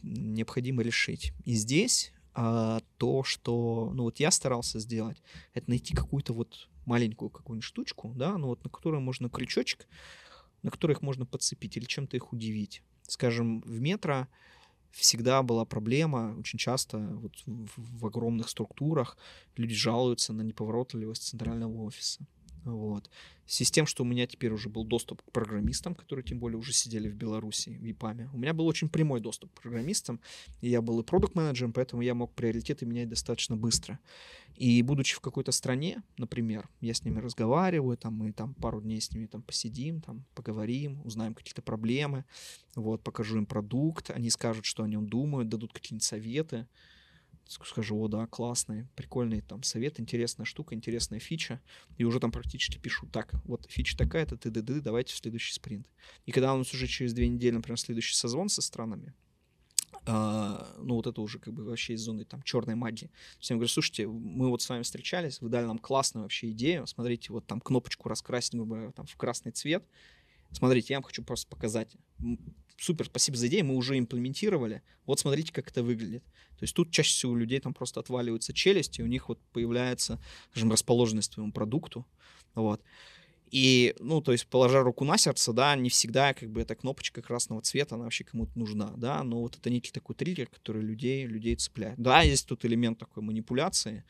необходимо решить. И здесь а, то, что, ну вот я старался сделать, это найти какую-то вот маленькую какую-нибудь штучку, да, ну вот на которую можно крючочек, на который их можно подцепить или чем-то их удивить. Скажем, в метро всегда была проблема, очень часто вот в, в огромных структурах люди жалуются на неповоротливость центрального офиса. Вот. С тем, что у меня теперь уже был доступ к программистам, которые тем более уже сидели в Беларуси, в ИПАМе, у меня был очень прямой доступ к программистам, и я был и продукт-менеджером, поэтому я мог приоритеты менять достаточно быстро. И будучи в какой-то стране, например, я с ними разговариваю, там, мы там пару дней с ними там посидим, там, поговорим, узнаем какие-то проблемы, вот, покажу им продукт, они скажут, что о нем думают, дадут какие-нибудь советы, скажу, о, да, классный, прикольный там совет, интересная штука, интересная фича, и уже там практически пишу, так, вот фича такая-то, ты ды давайте в следующий спринт. И когда у нас уже через две недели, например, следующий созвон со странами, Uh, ну вот это уже как бы вообще из зоны там черной магии. Я говорю, слушайте, мы вот с вами встречались, вы дали нам классную вообще идею, смотрите, вот там кнопочку раскрасить, грубо там в красный цвет, смотрите, я вам хочу просто показать супер, спасибо за идею, мы уже имплементировали, вот смотрите, как это выглядит. То есть тут чаще всего у людей там просто отваливаются челюсти, у них вот появляется, скажем, расположенность к твоему продукту, вот. И, ну, то есть, положа руку на сердце, да, не всегда, как бы, эта кнопочка красного цвета, она вообще кому-то нужна, да, но вот это некий такой триггер, который людей, людей цепляет. Да, есть тут элемент такой манипуляции,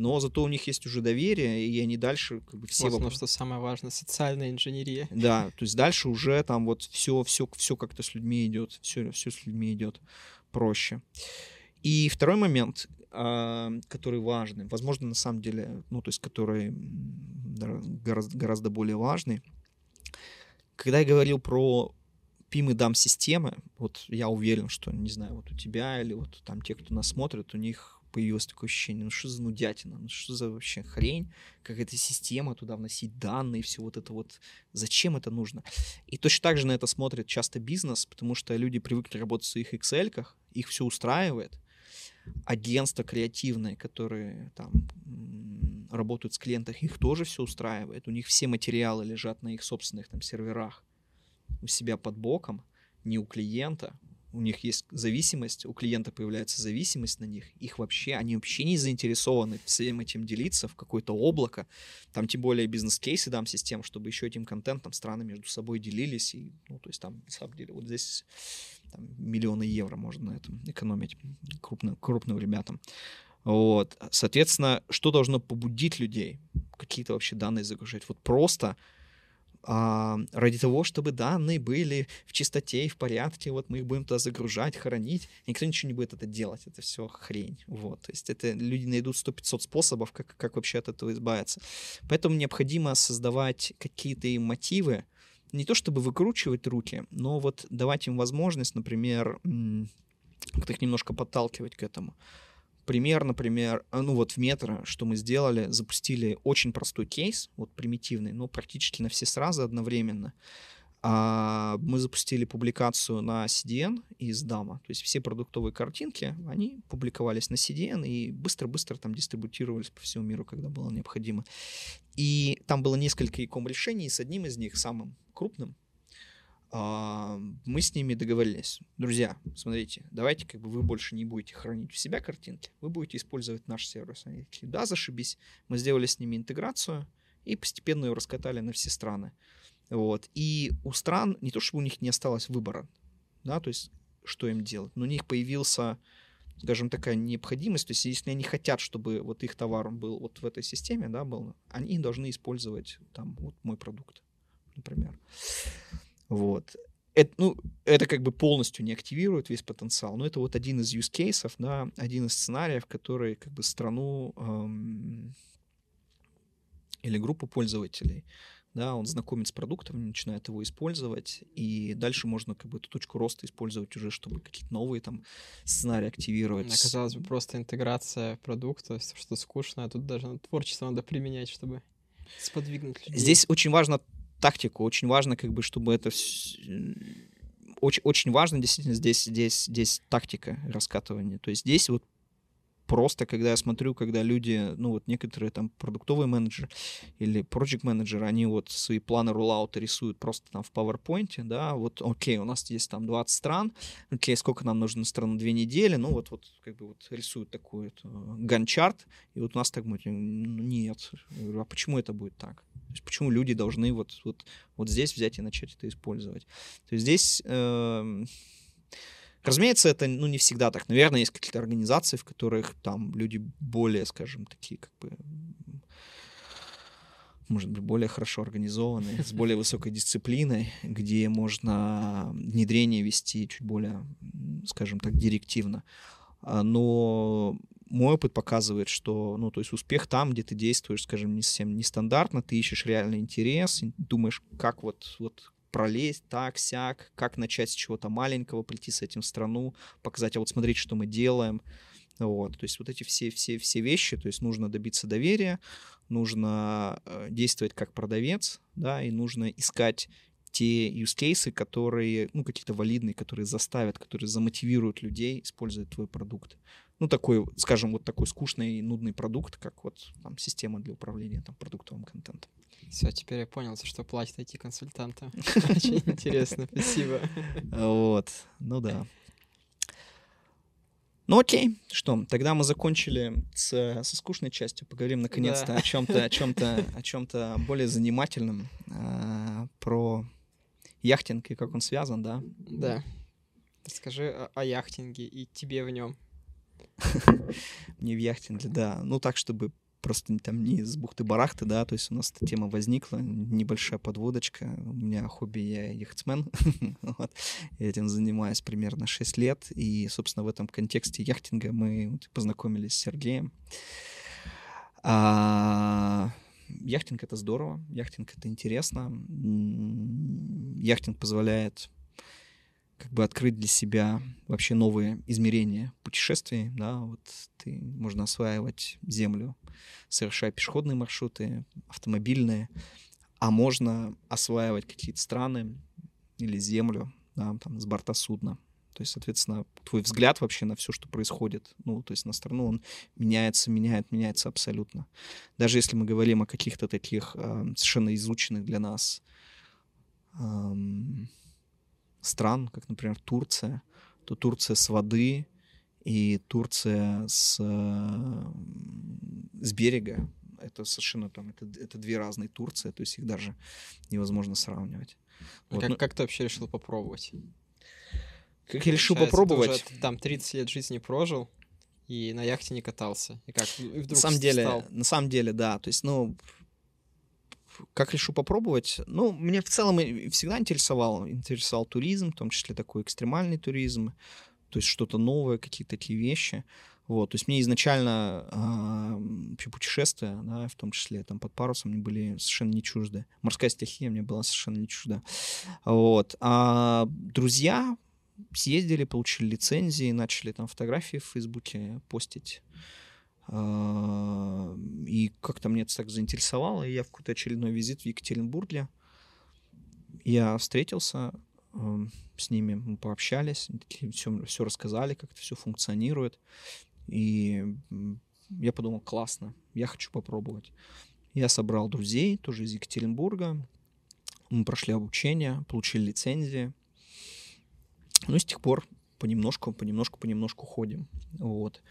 но зато у них есть уже доверие, и они дальше как бы все... Вот, вопросы... что самое важное, социальная инженерия. Да, то есть дальше уже там вот все, все, все как-то с людьми идет, все, все с людьми идет проще. И второй момент, а, который важный, возможно, на самом деле, ну, то есть, который гораздо, гораздо более важный. Когда я говорил про PIM и DAM системы, вот я уверен, что, не знаю, вот у тебя или вот там те, кто нас смотрит, у них появилось такое ощущение, ну что за нудятина, ну что за вообще хрень, как эта система, туда вносить данные, все вот это вот, зачем это нужно? И точно так же на это смотрит часто бизнес, потому что люди привыкли работать в своих Excel, их все устраивает, агентства креативные, которые там работают с клиентами, их тоже все устраивает, у них все материалы лежат на их собственных там серверах, у себя под боком, не у клиента, у них есть зависимость, у клиента появляется зависимость на них, их вообще, они вообще не заинтересованы всем этим делиться в какое-то облако, там тем более бизнес-кейсы дам систем, чтобы еще этим контентом страны между собой делились, и, ну, то есть там, на самом деле, вот здесь там, миллионы евро можно на этом экономить крупным, крупным ребятам. Вот, соответственно, что должно побудить людей какие-то вообще данные загружать? Вот просто ради того, чтобы данные были в чистоте и в порядке, вот мы их будем туда загружать, хранить, никто ничего не будет это делать, это все хрень, вот, то есть это люди найдут 100-500 способов, как, как вообще от этого избавиться. Поэтому необходимо создавать какие-то мотивы, не то чтобы выкручивать руки, но вот давать им возможность, например, как-то их немножко подталкивать к этому пример, например, а, ну вот в метро, что мы сделали, запустили очень простой кейс, вот примитивный, но практически на все сразу одновременно. А мы запустили публикацию на CDN из DAMA, то есть все продуктовые картинки, они публиковались на CDN и быстро-быстро там дистрибутировались по всему миру, когда было необходимо. И там было несколько иком решений, и с одним из них, самым крупным, мы с ними договорились. Друзья, смотрите, давайте как бы вы больше не будете хранить у себя картинки, вы будете использовать наш сервис. Они такие, да, зашибись. Мы сделали с ними интеграцию и постепенно ее раскатали на все страны. Вот. И у стран не то, чтобы у них не осталось выбора, да, то есть что им делать, но у них появился, скажем, такая необходимость, то есть если они хотят, чтобы вот их товар был вот в этой системе, да, был, они должны использовать там вот мой продукт, например. Вот. Это, ну, это как бы полностью не активирует весь потенциал, но это вот один из use cases, да, один из сценариев, который как бы страну эм, или группу пользователей, да, он знакомит с продуктом, начинает его использовать, и дальше можно как бы эту точку роста использовать уже, чтобы какие-то новые там сценарии активировать. Оказалось бы, просто интеграция продукта, что скучно, а тут даже творчество надо применять, чтобы сподвигнуть людей. Здесь очень важно тактику. Очень важно, как бы, чтобы это очень, очень важно действительно здесь, здесь, здесь тактика раскатывания. То есть здесь вот просто, когда я смотрю, когда люди, ну вот некоторые там продуктовые менеджеры или project менеджеры, они вот свои планы рулаута рисуют просто там в PowerPoint, да, вот окей, у нас есть там 20 стран, окей, сколько нам нужно стран? Две недели, ну вот, вот как бы вот рисуют такой вот ганчарт, и вот у нас так будет, ну нет, а почему это будет так? То есть почему люди должны вот, вот, вот здесь взять и начать это использовать? То есть здесь... Э, Разумеется, это ну, не всегда так. Наверное, есть какие-то организации, в которых там люди более, скажем, такие как бы может быть, более хорошо организованные, с более высокой дисциплиной, где можно внедрение вести чуть более, скажем так, директивно. А, но мой опыт показывает, что, ну, то есть успех там, где ты действуешь, скажем, не совсем нестандартно, ты ищешь реальный интерес, думаешь, как вот, вот пролезть так, сяк, как начать с чего-то маленького, прийти с этим в страну, показать, а вот смотрите, что мы делаем. Вот, то есть вот эти все, все, все вещи, то есть нужно добиться доверия, нужно э, действовать как продавец, да, и нужно искать те use cases, которые, ну, какие-то валидные, которые заставят, которые замотивируют людей использовать твой продукт. Ну, такой, скажем, вот такой скучный и нудный продукт, как вот там система для управления там продуктовым контентом. Все, теперь я понял, за что платят эти консультанты. Очень интересно, спасибо. Вот, ну да. Ну окей, что, тогда мы закончили с, со скучной частью, поговорим наконец-то да. о чем-то, о чем-то, о чем-то более занимательном, а, про яхтинг и как он связан, да? Да. Расскажи о, о яхтинге и тебе в нем. Мне в яхтинге, да. Ну так, чтобы просто там не с бухты-барахты, да, то есть у нас эта тема возникла, небольшая подводочка, у меня хобби, я яхтсмен, вот. я этим занимаюсь примерно 6 лет, и, собственно, в этом контексте яхтинга мы познакомились с Сергеем. А, яхтинг — это здорово, яхтинг — это интересно, яхтинг позволяет как бы открыть для себя вообще новые измерения путешествий, да, вот ты, можно осваивать землю, совершая пешеходные маршруты, автомобильные, а можно осваивать какие-то страны или землю, да, там, с борта судна. То есть, соответственно, твой взгляд вообще на все, что происходит, ну, то есть на страну, он меняется, меняет, меняется абсолютно. Даже если мы говорим о каких-то таких э, совершенно изученных для нас э, стран, как, например, Турция, то Турция с воды и Турция с, с берега. Это совершенно там, это, это две разные Турции, то есть их даже невозможно сравнивать. А вот, как, ну, как ты вообще решил попробовать? Как я решил попробовать? Ты уже, там 30 лет жизни прожил, и на яхте не катался. И как? И вдруг на самом деле, стал... на самом деле, да. То есть, ну, как решу попробовать? Ну, мне в целом всегда интересовал, интересовал туризм, в том числе такой экстремальный туризм, то есть что-то новое, какие-то такие вещи. Вот, то есть мне изначально э, путешествия, да, в том числе там под парусом, мне были совершенно не чужды. Морская стихия мне была совершенно не чужда. Вот. А друзья съездили, получили лицензии, начали там фотографии в Фейсбуке постить а, и как-то мне это так заинтересовало, и я в какой-то очередной визит в Екатеринбурге, я встретился с ними, мы пообщались, все, все рассказали, как это все функционирует. И я подумал, классно, я хочу попробовать. Я собрал друзей, тоже из Екатеринбурга. Мы прошли обучение, получили лицензии. Ну, и с тех пор понемножку, понемножку, понемножку ходим. Вот.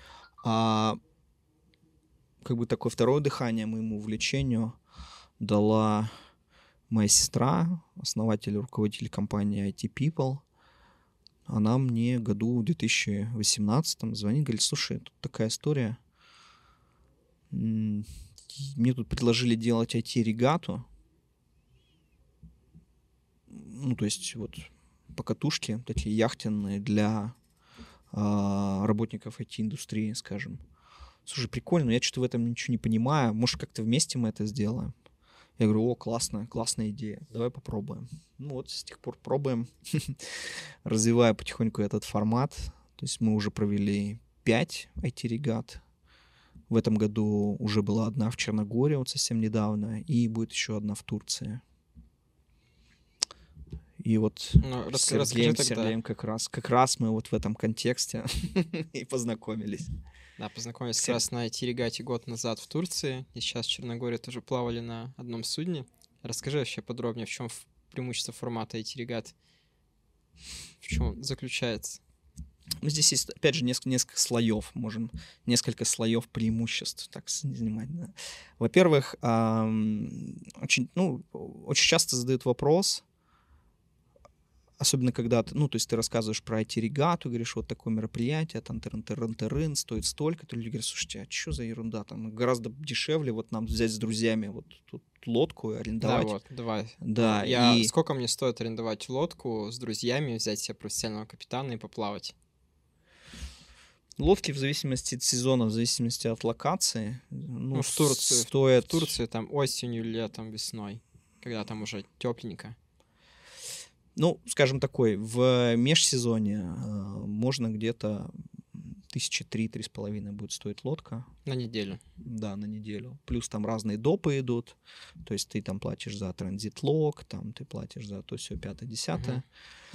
А как бы такое второе дыхание моему увлечению дала моя сестра, основатель и руководитель компании IT People. Она мне году в 2018 звонит, говорит, слушай, тут такая история. Мне тут предложили делать IT-регату. Ну, то есть вот покатушки такие яхтенные для э, работников IT-индустрии, скажем слушай, прикольно, я что-то в этом ничего не понимаю, может, как-то вместе мы это сделаем? Я говорю, о, классно, классная идея, давай попробуем. Ну вот, с тех пор пробуем, развивая потихоньку этот формат. То есть мы уже провели 5 IT-регат. В этом году уже была одна в Черногории, вот совсем недавно, и будет еще одна в Турции. И вот ну, с Сергеем, Сергеем как раз, как раз мы вот в этом контексте и познакомились. Да, познакомились как раз на IT-регате год назад в Турции, и сейчас в Черногории тоже плавали на одном судне. Расскажи вообще подробнее, в чем преимущество формата IT-регат, в чем заключается? Ну, здесь есть, опять же, несколько, несколько слоев, можем несколько слоев преимуществ так занимать. Да. Во-первых, эм, очень, ну, очень часто задают вопрос, Особенно когда ты, ну, то есть ты рассказываешь про IT-регату, говоришь, вот такое мероприятие, там тырын тырын тырын стоит столько, то люди говорят, слушайте, а что за ерунда, там гораздо дешевле вот нам взять с друзьями вот тут лодку и арендовать. Да, вот, давай. Да, Я... и... Сколько мне стоит арендовать лодку с друзьями, взять себе профессионального капитана и поплавать? Лодки в зависимости от сезона, в зависимости от локации, ну, ну в Турции, стоят... в Турции там осенью, летом, весной, когда там уже тепленько. Ну, скажем такой, в межсезоне э, можно где-то тысячи три-три с половиной будет стоить лодка. На неделю. Да, на неделю. Плюс там разные допы идут. То есть ты там платишь за транзит-лог, там ты платишь за то все пятое, десятое. Угу.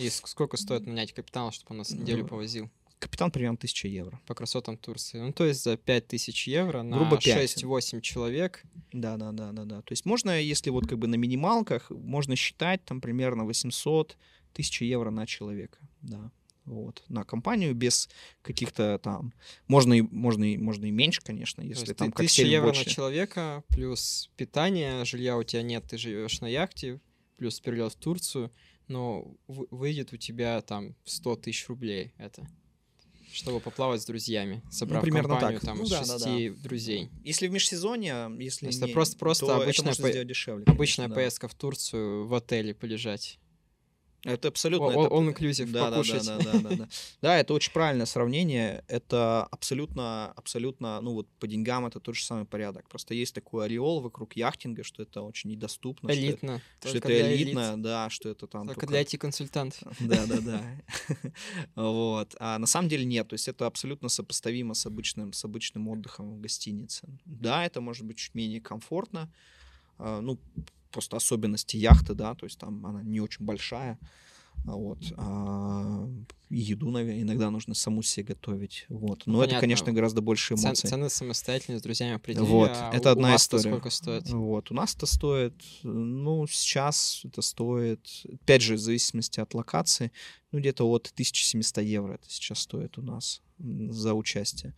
И сколько стоит нанять капитана, чтобы он нас неделю ну, повозил? Капитан примерно 1000 евро. По красотам Турции. Ну, то есть за 5000 евро на Грубо 6-8 человек. Да, да, да, да, да. То есть можно, если вот как бы на минималках, можно считать там примерно 800 тысяч евро на человека. Да. Вот, на компанию без каких-то там можно и можно и можно и меньше, конечно, если там как тысяча евро больше. на человека плюс питание, жилья у тебя нет, ты живешь на яхте, плюс перелет в Турцию, но выйдет у тебя там 100 тысяч рублей это. Чтобы поплавать с друзьями, собрав Ну, примерно компанию так. там Ну из да, да, шести друзей. Если в межсезонье, если Если не- просто- просто то обычная это можно по- сделать дешевле. Обычная конечно, да. поездка в Турцию в отеле полежать. Это абсолютно... All, это- all inclusive, да, да, да, покушать. да, да, да, да. Да, это очень правильное сравнение. Это абсолютно, абсолютно, ну вот по деньгам это тот же самый порядок. Просто есть такой ореол вокруг яхтинга, что это очень недоступно, Элитно. что, это для элит, элитно, да, что это там Только только- для IT-консультантов. Да, да, да. Вот. А на самом деле нет. То есть это абсолютно сопоставимо с обычным, с обычным отдыхом в гостинице. Да, это может быть чуть менее комфортно. а, Ну, просто особенности яхты, да, то есть там она не очень большая. а Вот. а, еду, наверное, иногда нужно саму себе готовить. Вот. Но это, понятно. конечно, гораздо больше эмоций. цены самостоятельно с друзьями определили. Вот, а это у- одна у история. сколько стоит? Вот, у нас это стоит, ну, сейчас это стоит, опять же, в зависимости от локации, ну, где-то от 1700 евро это сейчас стоит у нас за участие.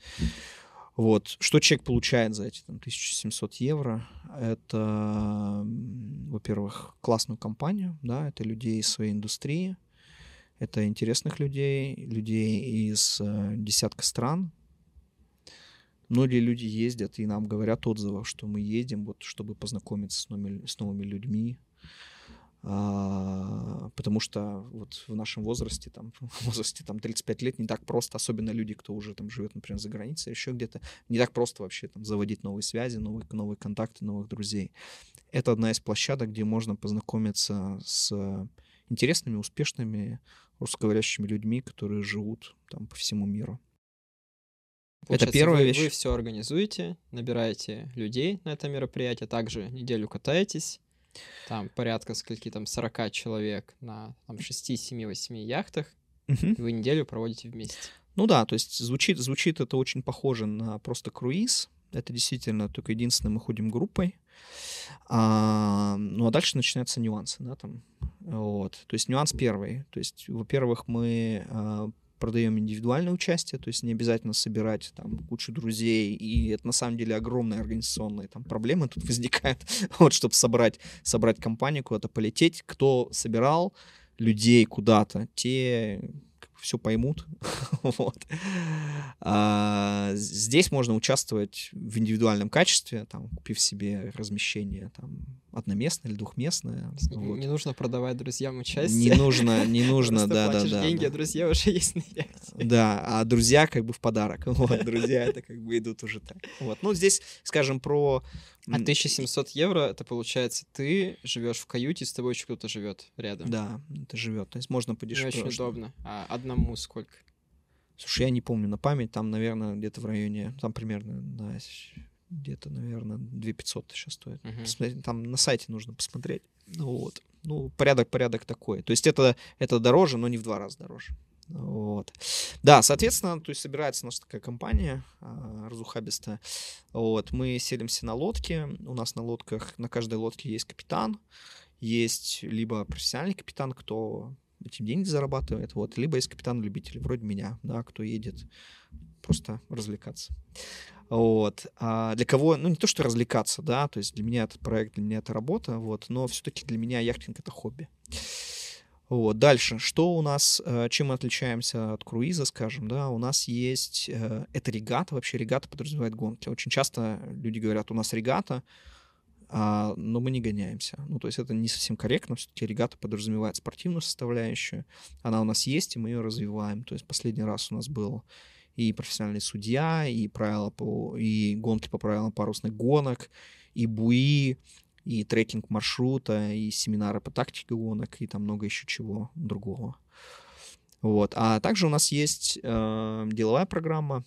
Вот, что человек получает за эти там, 1700 евро? Это, во-первых, классную компанию, да, это людей из своей индустрии, это интересных людей, людей из э, десятка стран, Многие люди ездят и нам говорят отзывов, что мы едем, вот, чтобы познакомиться с новыми, с новыми людьми. А, потому что вот в нашем возрасте, там, в возрасте там, 35 лет, не так просто, особенно люди, кто уже там живет, например, за границей, еще где-то, не так просто вообще там заводить новые связи, новые, новые контакты, новых друзей. Это одна из площадок, где можно познакомиться с интересными, успешными русскоговорящими людьми, которые живут там по всему миру. Получается, первая вы, вещь. Вы все организуете, набираете людей на это мероприятие, также неделю катаетесь, там порядка скольки там 40 человек на там, 6, 7, 8 яхтах, и вы неделю проводите вместе. Ну да, то есть звучит, звучит это очень похоже на просто круиз. Это действительно только единственное, мы ходим группой. А, ну а дальше начинаются нюансы, да, там. Вот. То есть нюанс первый. То есть, во-первых, мы а, продаем индивидуальное участие, то есть не обязательно собирать там кучу друзей, и это на самом деле огромные организационные там проблемы тут возникают, вот, чтобы собрать, собрать компанию, куда-то полететь. Кто собирал людей куда-то, те все поймут. вот. А, здесь можно участвовать в индивидуальном качестве, там, купив себе размещение там, одноместное или не- вот. Не нужно продавать друзьям участие. Не нужно, не нужно, да, да, да. деньги, да. а друзья уже есть на яхте. Да, а друзья как бы в подарок. Вот, друзья это как бы идут уже так. Вот. Ну, здесь, скажем, про... А м, 1700 евро, это получается, ты живешь в каюте, с тобой еще кто-то живет рядом. Да, это живет. То есть можно подешевле. очень удобно. А одному сколько? Слушай, я не помню на память, там, наверное, где-то в районе, там примерно, да, где-то, наверное, 2500 сейчас стоит. Посмотреть, Там на сайте нужно посмотреть. Ну вот. Ну, порядок, порядок такой. То есть это, это дороже, но не в два раза дороже. Вот. Да, соответственно, то есть собирается наша такая компания а, разухабистая. Вот. Мы селимся на лодке. У нас на лодках, на каждой лодке есть капитан. Есть либо профессиональный капитан, кто этим деньги зарабатывает, вот, либо есть капитан-любитель, вроде меня, да, кто едет просто развлекаться. Вот. А для кого, ну, не то, что развлекаться, да, то есть для меня этот проект, для меня это работа, вот, но все-таки для меня яхтинг — это хобби. Вот. Дальше. Что у нас, э, чем мы отличаемся от круиза, скажем, да, у нас есть, э, это регата, вообще регата подразумевает гонки. Очень часто люди говорят, у нас регата, а, но мы не гоняемся. Ну, то есть это не совсем корректно, все-таки регата подразумевает спортивную составляющую, она у нас есть, и мы ее развиваем. То есть последний раз у нас был и профессиональный судья, и правила по, и гонки по правилам парусных гонок, и буи, и трекинг маршрута, и семинары по тактике гонок, и там много еще чего другого. Вот. А также у нас есть э, деловая программа.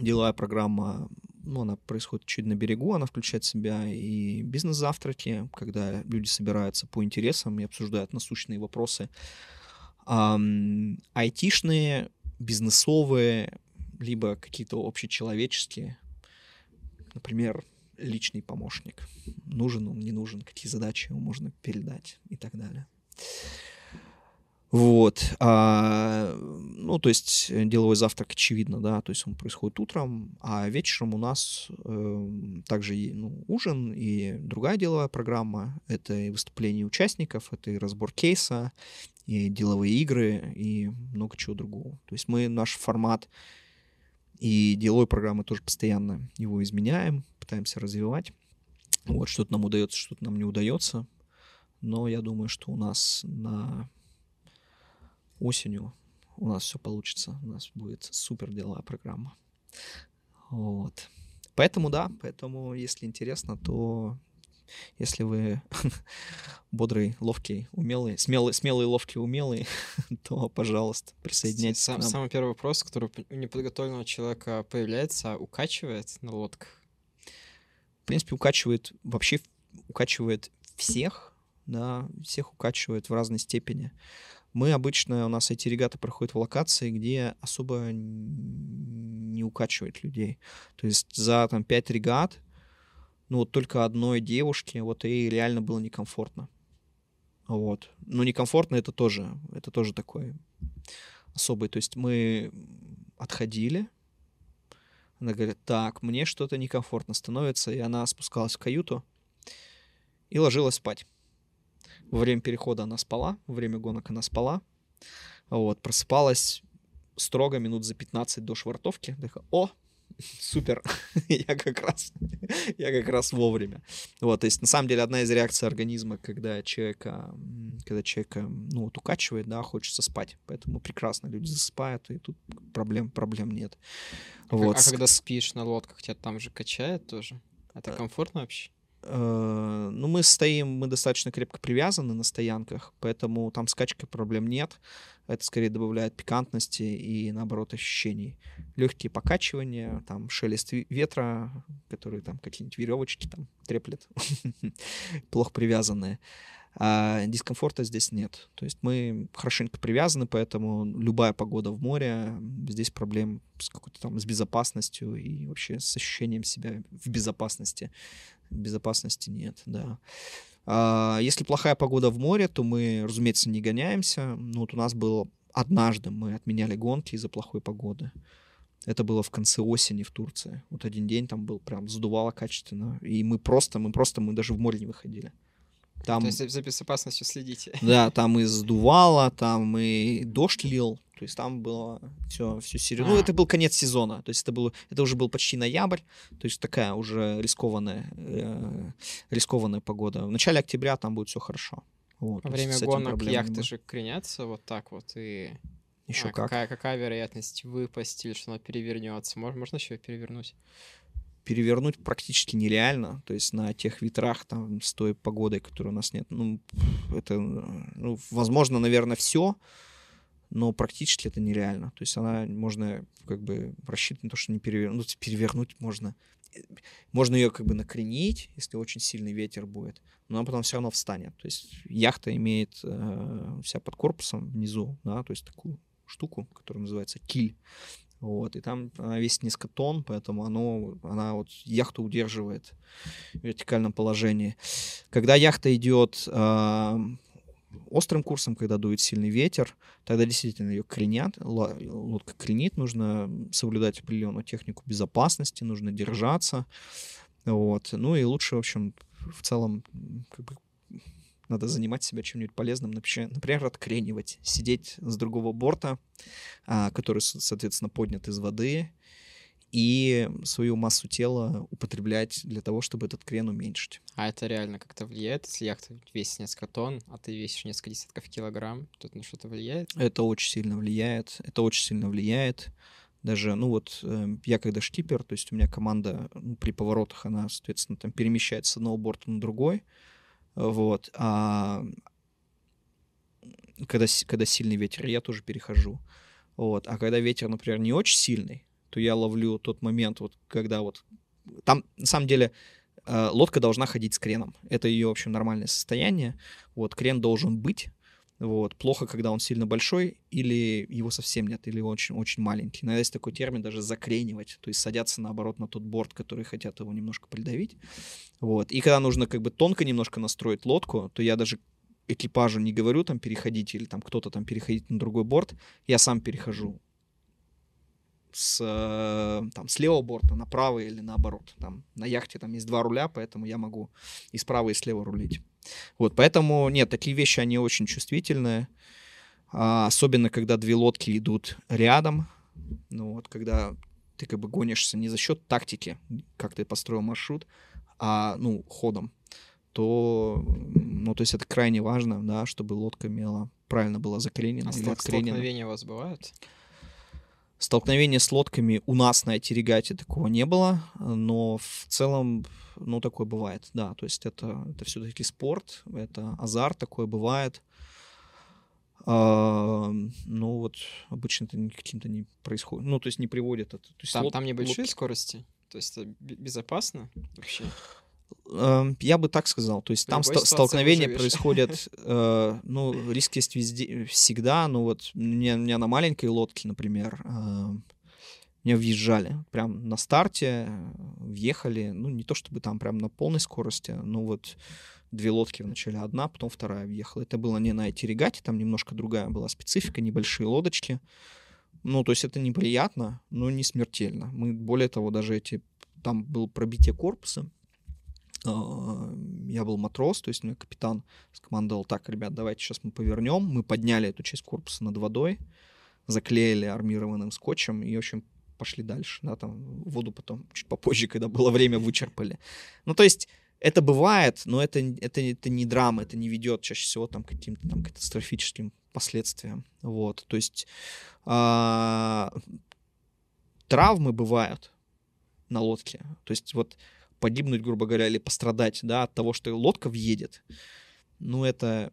Деловая программа, ну, она происходит чуть на берегу, она включает в себя и бизнес-завтраки, когда люди собираются по интересам и обсуждают насущные вопросы. Ам, айтишные, бизнесовые, либо какие-то общечеловеческие. Например, личный помощник. Нужен он, не нужен, какие задачи ему можно передать и так далее. Вот. А, ну, то есть э, деловой завтрак, очевидно, да, то есть он происходит утром, а вечером у нас э, также ну, ужин и другая деловая программа. Это и выступления участников, это и разбор кейса, и деловые игры, и много чего другого. То есть мы наш формат и деловой программы тоже постоянно его изменяем, пытаемся развивать. Вот, что-то нам удается, что-то нам не удается. Но я думаю, что у нас на осенью у нас все получится. У нас будет супер деловая программа. Вот. Поэтому да, поэтому если интересно, то если вы бодрый, ловкий, умелый, смелый, смелый, ловкий, умелый, то, пожалуйста, присоединяйтесь Сам, к нам. Самый первый вопрос, который у неподготовленного человека появляется, укачивает на лодках? В принципе, укачивает, вообще укачивает всех, да, всех укачивает в разной степени. Мы обычно, у нас эти регаты проходят в локации, где особо не укачивает людей. То есть за там 5 регат, ну вот только одной девушке, вот ей реально было некомфортно. Вот. Ну, некомфортно это тоже, это тоже такой особый. То есть мы отходили, она говорит, так, мне что-то некомфортно становится, и она спускалась в каюту и ложилась спать. Во время перехода она спала, во время гонок она спала. Вот, просыпалась строго минут за 15 до швартовки. Такая, о, супер, я как раз, я как раз вовремя. Вот, то есть, на самом деле, одна из реакций организма, когда человека, когда человека, ну, вот укачивает, да, хочется спать. Поэтому прекрасно люди засыпают, и тут проблем, проблем нет. А вот. А когда спишь на лодках, тебя там же качает тоже? Это э, комфортно вообще? Э, ну, мы стоим, мы достаточно крепко привязаны на стоянках, поэтому там скачки проблем нет. Это скорее добавляет пикантности и, наоборот, ощущений. Легкие покачивания, там шелест ветра, который там какие-нибудь веревочки там треплет, плохо привязанные. А дискомфорта здесь нет. То есть мы хорошенько привязаны, поэтому любая погода в море, здесь проблем с какой-то там с безопасностью и вообще с ощущением себя в безопасности. Безопасности нет, да. А если плохая погода в море, то мы, разумеется, не гоняемся. Ну, вот у нас было однажды мы отменяли гонки из-за плохой погоды. Это было в конце осени в Турции. Вот один день там был прям задувало качественно. И мы просто, мы просто, мы даже в море не выходили. Там, То есть за безопасностью следите. Да, там и сдувало, там и дождь лил. То есть там было все, все серьезно. А. Ну, это был конец сезона. То есть это, был, это уже был почти ноябрь. То есть такая уже рискованная, э, рискованная погода. В начале октября там будет все хорошо. Вот, Во время гонок яхты же кренятся вот так вот и... Еще а, как? Какая, какая вероятность выпасть или что она перевернется? Можно, можно еще перевернуть? Перевернуть практически нереально. То есть на тех ветрах там с той погодой, которой у нас нет. Ну, это, ну, возможно, наверное, все, но практически это нереально. То есть она можно как бы рассчитывать на то, что не перевернуть. Ну, перевернуть можно. Можно ее как бы накренить, если очень сильный ветер будет, но она потом все равно встанет. То есть яхта имеет э, вся под корпусом внизу, да, то есть такую штуку, которая называется киль. Вот, и там она весит несколько тонн, поэтому оно, она вот яхту удерживает в вертикальном положении. Когда яхта идет э, острым курсом, когда дует сильный ветер, тогда действительно ее кренят, лодка кренит, нужно соблюдать определенную технику безопасности, нужно держаться. Вот. Ну и лучше, в общем, в целом как бы надо занимать себя чем-нибудь полезным, например, откренивать, сидеть с другого борта, а, который, соответственно, поднят из воды, и свою массу тела употреблять для того, чтобы этот крен уменьшить. А это реально как-то влияет, если яхта весит несколько тонн, а ты весишь несколько десятков килограмм, то это на что-то влияет? Это очень сильно влияет, это очень сильно влияет. Даже, ну вот, э, я когда шкипер, то есть у меня команда ну, при поворотах, она, соответственно, там перемещается с одного борта на другой, вот. А когда, когда сильный ветер, я тоже перехожу. Вот. А когда ветер, например, не очень сильный, то я ловлю тот момент, вот, когда вот... Там, на самом деле, э, лодка должна ходить с креном. Это ее, в общем, нормальное состояние. Вот, крен должен быть. Вот. Плохо, когда он сильно большой, или его совсем нет, или очень-очень маленький. Иногда есть такой термин даже закренивать, то есть садятся наоборот на тот борт, который хотят его немножко придавить. Вот. И когда нужно как бы тонко немножко настроить лодку, то я даже экипажу не говорю там переходить или там кто-то там переходить на другой борт, я сам перехожу с, э, там, с левого борта на правый или наоборот. Там, на яхте там есть два руля, поэтому я могу и справа, и слева рулить. Вот, поэтому, нет, такие вещи, они очень чувствительные. А, особенно, когда две лодки идут рядом. Ну вот, когда ты как бы гонишься не за счет тактики, как ты построил маршрут, а, ну, ходом, то, ну, то есть это крайне важно, да, чтобы лодка имела, правильно была закренена. А столкновения у вас бывают? Столкновения с лодками у нас на эти регате такого не было, но в целом, ну, такое бывает, да. То есть это, это все-таки спорт, это азарт, такое бывает. А, ну, вот обычно это ни- каким-то не происходит. Ну, то есть не приводит это. То есть Там, лод- там небольшие лодки- скорости? То есть это бе- безопасно вообще? Эм, Я бы так сказал. То есть там ситуации столкновения происходят, э, ну, риск есть везде, всегда. Ну, вот у меня на маленькой лодке, например, э, меня въезжали прям на старте, э, въехали, ну, не то чтобы там прям на полной скорости, но вот две лодки вначале одна, потом вторая въехала. Это было не на эти регате, там немножко другая была специфика, небольшие лодочки. Ну, то есть это неприятно, но не смертельно. Мы, более того, даже эти... Там было пробитие корпуса, я был матрос, то есть мне капитан скомандовал, так, ребят, давайте сейчас мы повернем. Мы подняли эту часть корпуса над водой, заклеили армированным скотчем и, в общем, пошли дальше. Да, там воду потом чуть попозже, когда было время, вычерпали. Ну, то есть это бывает, но это, это, это не драма, это не ведет чаще всего там, к каким-то там катастрофическим последствиям. Вот, то есть а, травмы бывают на лодке. То есть вот погибнуть, грубо говоря, или пострадать, да, от того, что лодка въедет, ну, это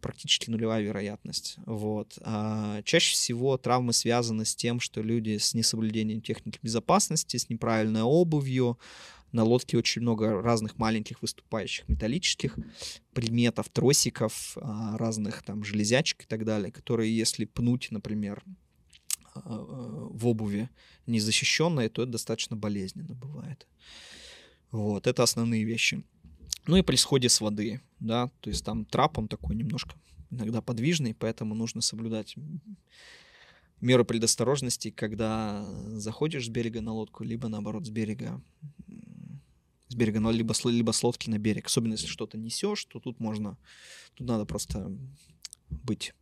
практически нулевая вероятность. Вот. А чаще всего травмы связаны с тем, что люди с несоблюдением техники безопасности, с неправильной обувью, на лодке очень много разных маленьких выступающих металлических предметов, тросиков, а, разных там железячек и так далее, которые, если пнуть, например, а, а, в обуви незащищенной, то это достаточно болезненно бывает. Вот, это основные вещи. Ну и при сходе с воды, да, то есть там трап, он такой немножко иногда подвижный, поэтому нужно соблюдать меры предосторожности, когда заходишь с берега на лодку, либо наоборот с берега с берега, ну, либо, либо с лодки на берег. Особенно если что-то несешь, то тут можно, тут надо просто быть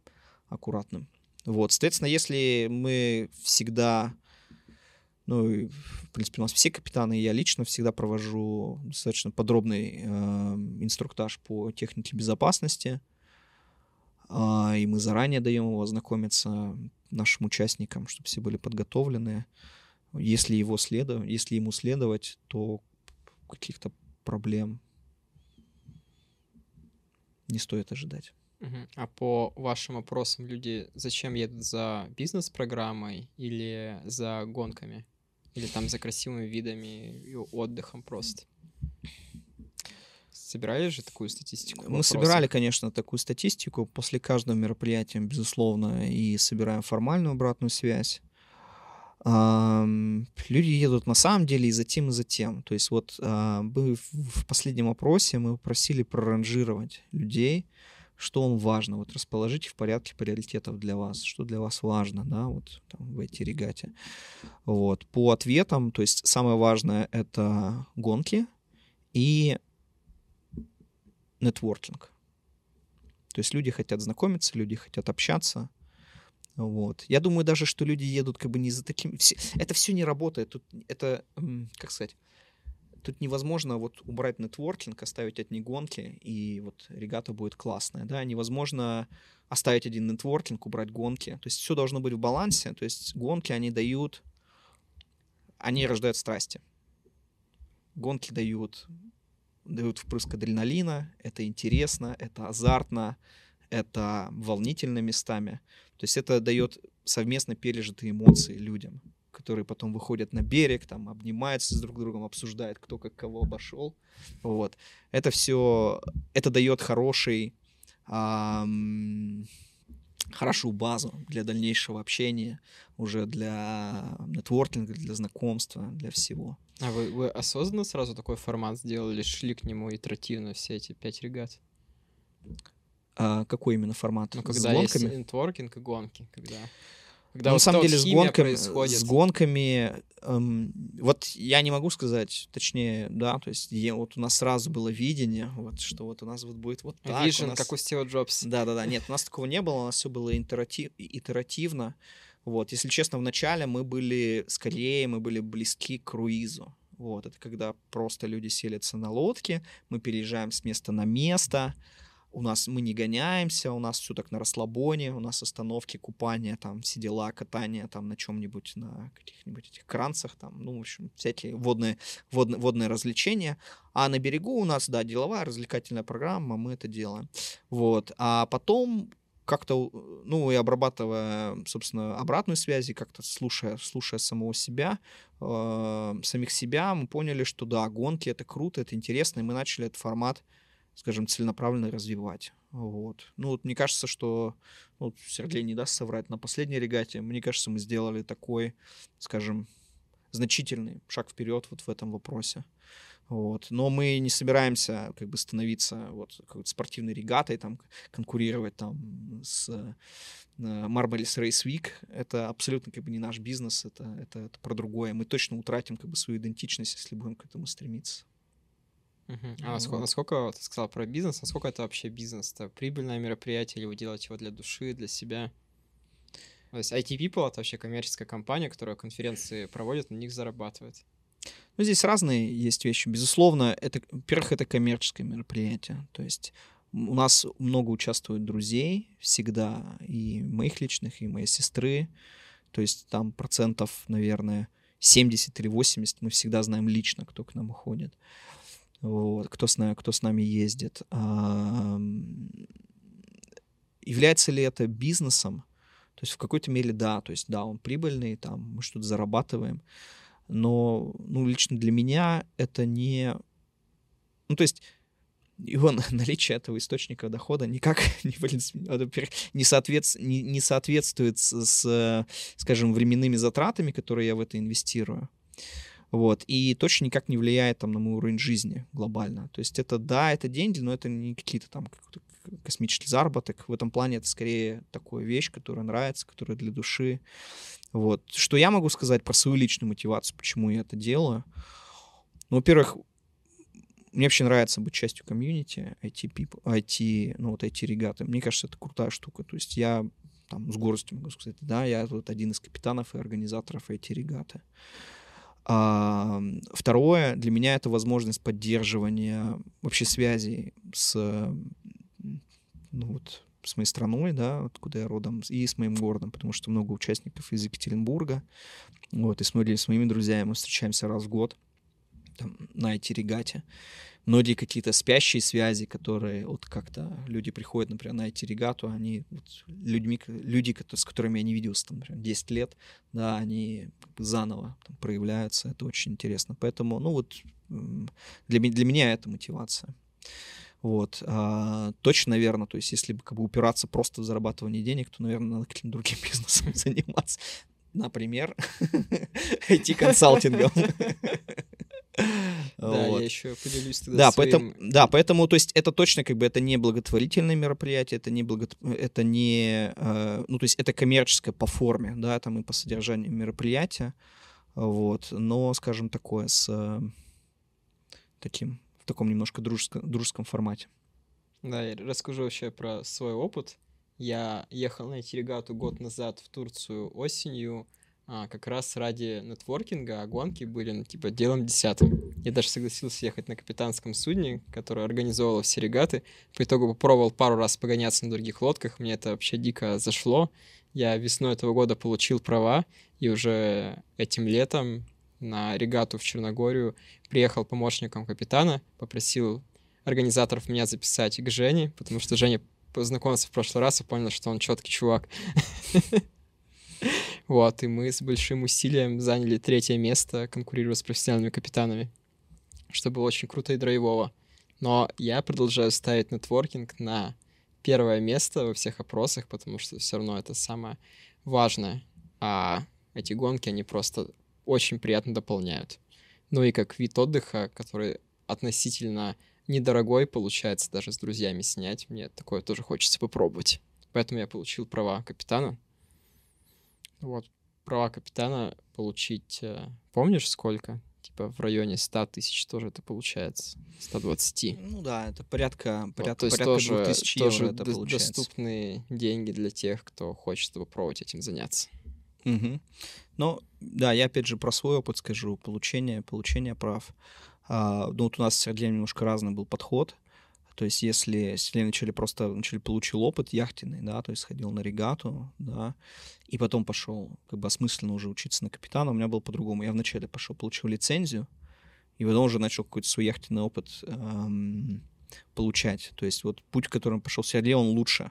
аккуратным. Вот, соответственно, если мы всегда, ну, и, в принципе, у нас все капитаны, я лично всегда провожу достаточно подробный э, инструктаж по технике безопасности, А, и мы заранее даем его ознакомиться нашим участникам, чтобы все были подготовлены. Если его следовать, если ему следовать, то каких-то проблем не стоит ожидать. А по вашим опросам люди зачем едут за бизнес-программой или за гонками? Или там за красивыми видами и отдыхом просто? Собирали же такую статистику? Мы опросах? собирали, конечно, такую статистику после каждого мероприятия, безусловно, и собираем формальную обратную связь. Люди едут на самом деле и за тем, и за тем. То есть вот а, мы в в последнем опросе мы просили проранжировать людей, что вам важно, вот расположите в порядке приоритетов для вас, что для вас важно, да, вот там, в эти регате. Вот. По ответам, то есть самое важное — это гонки и нетворкинг. То есть люди хотят знакомиться, люди хотят общаться. Вот. Я думаю даже, что люди едут как бы не за таким... все- Это все не работает. Тут это, как сказать, тут невозможно вот убрать нетворкинг, оставить одни гонки, и вот регата будет классная, да, невозможно оставить один нетворкинг, убрать гонки. То есть все должно быть в балансе, то есть гонки, они дают, они рождают страсти. Гонки дают, дают впрыск адреналина, это интересно, это азартно, это волнительно местами. То есть это дает совместно пережитые эмоции людям, которые потом выходят на берег, там обнимаются с друг другом, обсуждают, кто как кого обошел. Вот. Это все, это дает хороший, ам, хорошую базу для дальнейшего общения, уже для нетворкинга, для знакомства, для всего. А вы, вы осознанно сразу такой формат сделали, шли к нему итеративно все эти пять регат? А, какой именно формат? Ну, когда есть нетворкинг и гонки, когда... Когда Ну, на вот самом то деле с гонками, происходит. с гонками, эм, вот я не могу сказать, точнее, да, то есть е- вот у нас сразу было видение, вот что вот у нас вот будет вот так. Vision, нас- как у Стива Джобса. Да, да, да. Нет, у нас такого не было, у нас все было интерати- итеративно. Вот, если честно, в начале мы были скорее, мы были близки к круизу. Вот, это когда просто люди селятся на лодке, мы переезжаем с места на место, у нас мы не гоняемся, у нас все так на расслабоне, у нас остановки, купания, там, все дела, катание там на чем-нибудь, на каких-нибудь этих кранцах, там, ну, в общем, всякие водные, водные, водные развлечения. А на берегу у нас, да, деловая, развлекательная программа, мы это делаем. Вот. А потом как-то, ну, и обрабатывая, собственно, обратную связь, и как-то слушая, слушая самого себя, э, самих себя, мы поняли, что да, гонки — это круто, это интересно, и мы начали этот формат, скажем, целенаправленно развивать. Вот. Ну, вот мне кажется, что, ну, вот Сергей не даст соврать, на последней регате, мне кажется, мы сделали такой, скажем, значительный шаг вперед вот в этом вопросе. Вот. Но мы не собираемся как бы становиться вот какой-то спортивной регатой, там, конкурировать там с э, Marbles Race Week. Это абсолютно как бы не наш бизнес, это, это, это про другое. Мы точно утратим как бы свою идентичность, если будем к этому стремиться. Мгм. А насколько, Вот. насколько ты сказал про бизнес, насколько это вообще бизнес? Это прибыльное мероприятие или вы делаете его для души, для себя? То есть IT People — это вообще коммерческая компания, которая конференции проводит, на них зарабатывает. Ну, здесь разные есть вещи. Безусловно, это, во-первых, это коммерческое мероприятие. То есть у нас много участвует друзей всегда, и моих личных, и моей сестры. То есть там процентов, наверное, 70 или 80 мы всегда знаем лично, кто к нам уходит. Вот, кто, с нами, кто с нами ездит. Ам, Является ли это бизнесом? То есть в какой-то мере да. То есть да, он прибыльный, там мы что-то зарабатываем но ну, лично для меня это не... Ну, то есть его на- наличие этого источника дохода никак не, а, не, соответс- не, не соответствует с, скажем, временными затратами, которые я в это инвестирую. Вот. И точно никак не влияет там, на мой уровень жизни глобально. То есть это, да, это деньги, но это не какие-то там космический заработок. В этом плане это скорее такая вещь, которая нравится, которая для души. Вот. Что я могу сказать про свою личную мотивацию, почему я это делаю? Ну, во-первых, мне вообще нравится быть частью комьюнити, IT, people, IT, ну, вот IT-регаты. Мне кажется, это крутая штука. То есть я там с гордостью могу сказать, да, я вот один из капитанов и организаторов IT-регаты. А, второе, для меня это возможность поддерживания вообще связей с, ну, вот, с моей страной, да, откуда я родом, и с моим городом, потому что много участников из Екатеринбурга. Вот, и с, моими- с моими друзьями мы встречаемся раз в год там, на эти регате. Многие какие-то спящие связи, которые вот как-то люди приходят, например, на эти регату, они вот людьми, люди, с которыми я не виделся, там, например, 10 лет, да, они как бы заново там проявляются, это очень интересно. Поэтому, ну вот, для, для меня это мотивация. Вот. А, точно, наверное, то есть если бы как бы упираться просто в зарабатывание денег, то, наверное, надо каким-то другим бизнесом заниматься. Например, IT-консалтингом. Да, Вот. я еще поделюсь тогда Да, своим... поэтому, да, поэтому, то есть это точно как бы это не благотворительное мероприятие, это не благо, это не, э, ну то есть это коммерческое по форме, да, там и по содержанию мероприятия, вот, но, скажем, такое с э, таким в таком немножко дружеско- дружеском формате. Да, я расскажу вообще про свой опыт. Я ехал на эти регату год назад в Турцию осенью, а, как раз ради нетворкинга, а гонки были, ну, типа, делом десятым. Я даже согласился ехать на капитанском судне, которое организовывало все регаты. По итогу попробовал пару раз погоняться на других лодках, мне это вообще дико зашло. Я весной этого года получил права, и уже этим летом на регату в Черногорию приехал помощником капитана, попросил организаторов меня записать к Жене, потому что Женя познакомился в прошлый раз и понял, что он четкий чувак. Вот, и мы с большим усилием заняли третье место, конкурируя с профессиональными капитанами, что было очень круто и драйвово. Но я продолжаю ставить нетворкинг на первое место во всех опросах, потому что все равно это самое важное. А эти гонки, они просто очень приятно дополняют. Ну и как вид отдыха, который относительно недорогой, получается, даже с друзьями снять. Мне такое тоже хочется попробовать. Поэтому я получил права капитана. Вот, права капитана получить... э, Помнишь, сколько? Типа в районе 100 тысяч тоже это получается. 120. Ну да, это порядка, Вот, порядка, то есть порядка тоже, 2000 тоже евро это до- получается. доступные деньги для тех, кто хочет попробовать этим заняться. Мгм. Ну, да, я опять же про свой опыт скажу, получение, получение прав. А, ну, вот у нас с Сергеем немножко разный был подход. То есть, если Сергей вначале просто вначале получил опыт яхтенный, да, то есть сходил на регату, да, и потом пошел как бы осмысленно уже учиться на капитана, у меня было по-другому. Я вначале пошел, получил лицензию, и потом уже начал какой-то свой яхтенный опыт эм, получать. То есть вот путь, которым пошел Сергей, он лучше.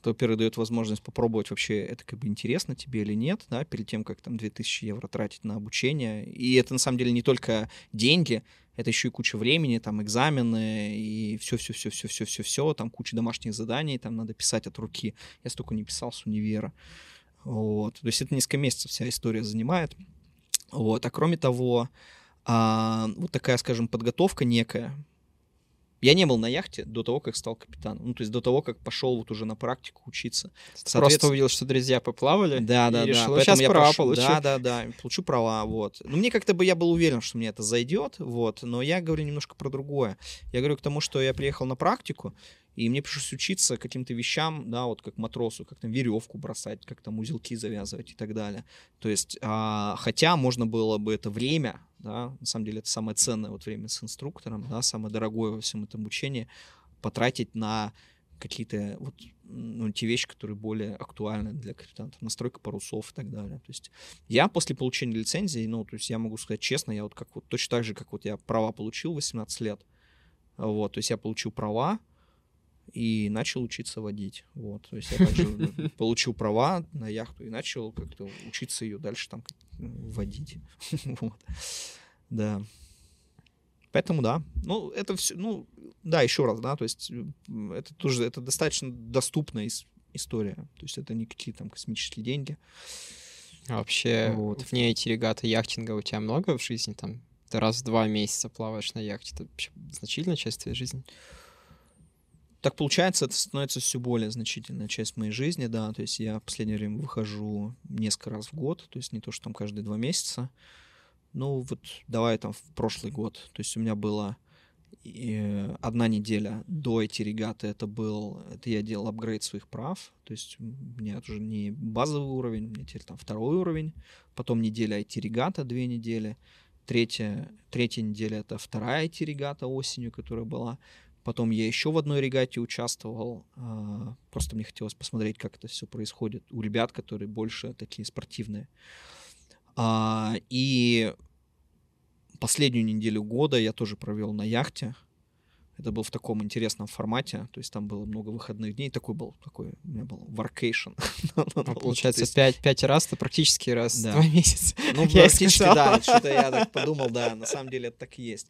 Это, во-первых, дает возможность попробовать вообще, это как бы интересно тебе или нет, да, перед тем, как там 2000 евро тратить на обучение. И это на самом деле не только деньги, это еще и куча времени, там экзамены и все-все-все-все-все-все-все, там куча домашних заданий, там надо писать от руки. Я столько не писал с универа. Вот. То есть это несколько месяцев вся история занимает. Вот. А кроме того, а, вот такая, скажем, подготовка некая. Я не был на яхте до того, как стал капитаном. Ну, то есть до того, как пошел вот уже на практику учиться. Просто Соответственно- увидел, что друзья поплавали. Да, да, и да. решил, сейчас я права прошу- получу. Да, да, да. Получу права, вот. Ну, мне как-то бы я был уверен, что мне это зайдет, вот. Но я говорю немножко про другое. Я говорю к тому, что я приехал на практику, и мне пришлось учиться каким-то вещам, да, вот как матросу, как там веревку бросать, как там узелки завязывать и так далее. То есть, а, хотя можно было бы это время, да, на самом деле это самое ценное вот время с инструктором, да, самое дорогое во всем этом обучении, потратить на какие-то вот ну, те вещи, которые более актуальны для капитанов, настройка парусов и так далее. То есть я после получения лицензии, ну, то есть я могу сказать честно, я вот как вот точно так же, как вот я права получил в 18 лет, вот, то есть я получил права и начал учиться водить, вот, то есть я также получил права на яхту и начал как-то учиться ее дальше там водить, вот, да. Поэтому да. Ну, это все, ну, да, еще раз, да, то есть это тоже, это достаточно доступная ис- история. То есть это не какие-то там космические деньги. А вообще, Вот. вне эти регаты яхтинга у тебя много в жизни? Там ты раз в два месяца плаваешь на яхте. Это вообще значительная часть твоей жизни? Так получается, это становится все более значительная часть моей жизни, да, то есть я в последнее время выхожу несколько раз в год, то есть не то, что там каждые два месяца. Ну, вот давай там в прошлый год, то есть у меня была э, одна неделя до эти регаты, это был, это я делал апгрейд своих прав, то есть у меня уже не базовый уровень, у меня теперь там второй уровень, потом неделя IT-регата, две недели, третья, третья неделя это вторая IT-регата осенью, которая была, Потом я еще в одной регате участвовал. а, Просто мне хотелось посмотреть, как это все происходит у ребят, которые больше такие спортивные. А, И последнюю неделю года я тоже провел на яхте. Это был в таком интересном формате, то есть там было много выходных дней. Такой был, такой у меня был workation. Ну, получается, пять, пять раз ты практически раз в Да. два месяца. Ну, практически, да, что-то я так подумал, да, на самом деле это так и есть.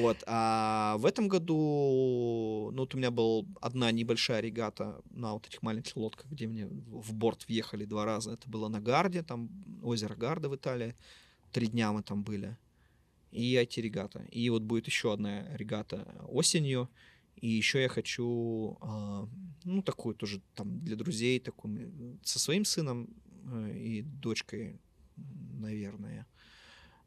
Вот, а в этом году, ну, вот у меня была одна небольшая регата на вот этих маленьких лодках, где мне в борт въехали два раза. Это было на Гарде, там озеро Гарда в Италии. Три дня мы там были. И IT-регата. И вот будет еще одна регата осенью. И еще я хочу, а, ну, такую тоже там для друзей, такую, со своим сыном э, и дочкой, наверное.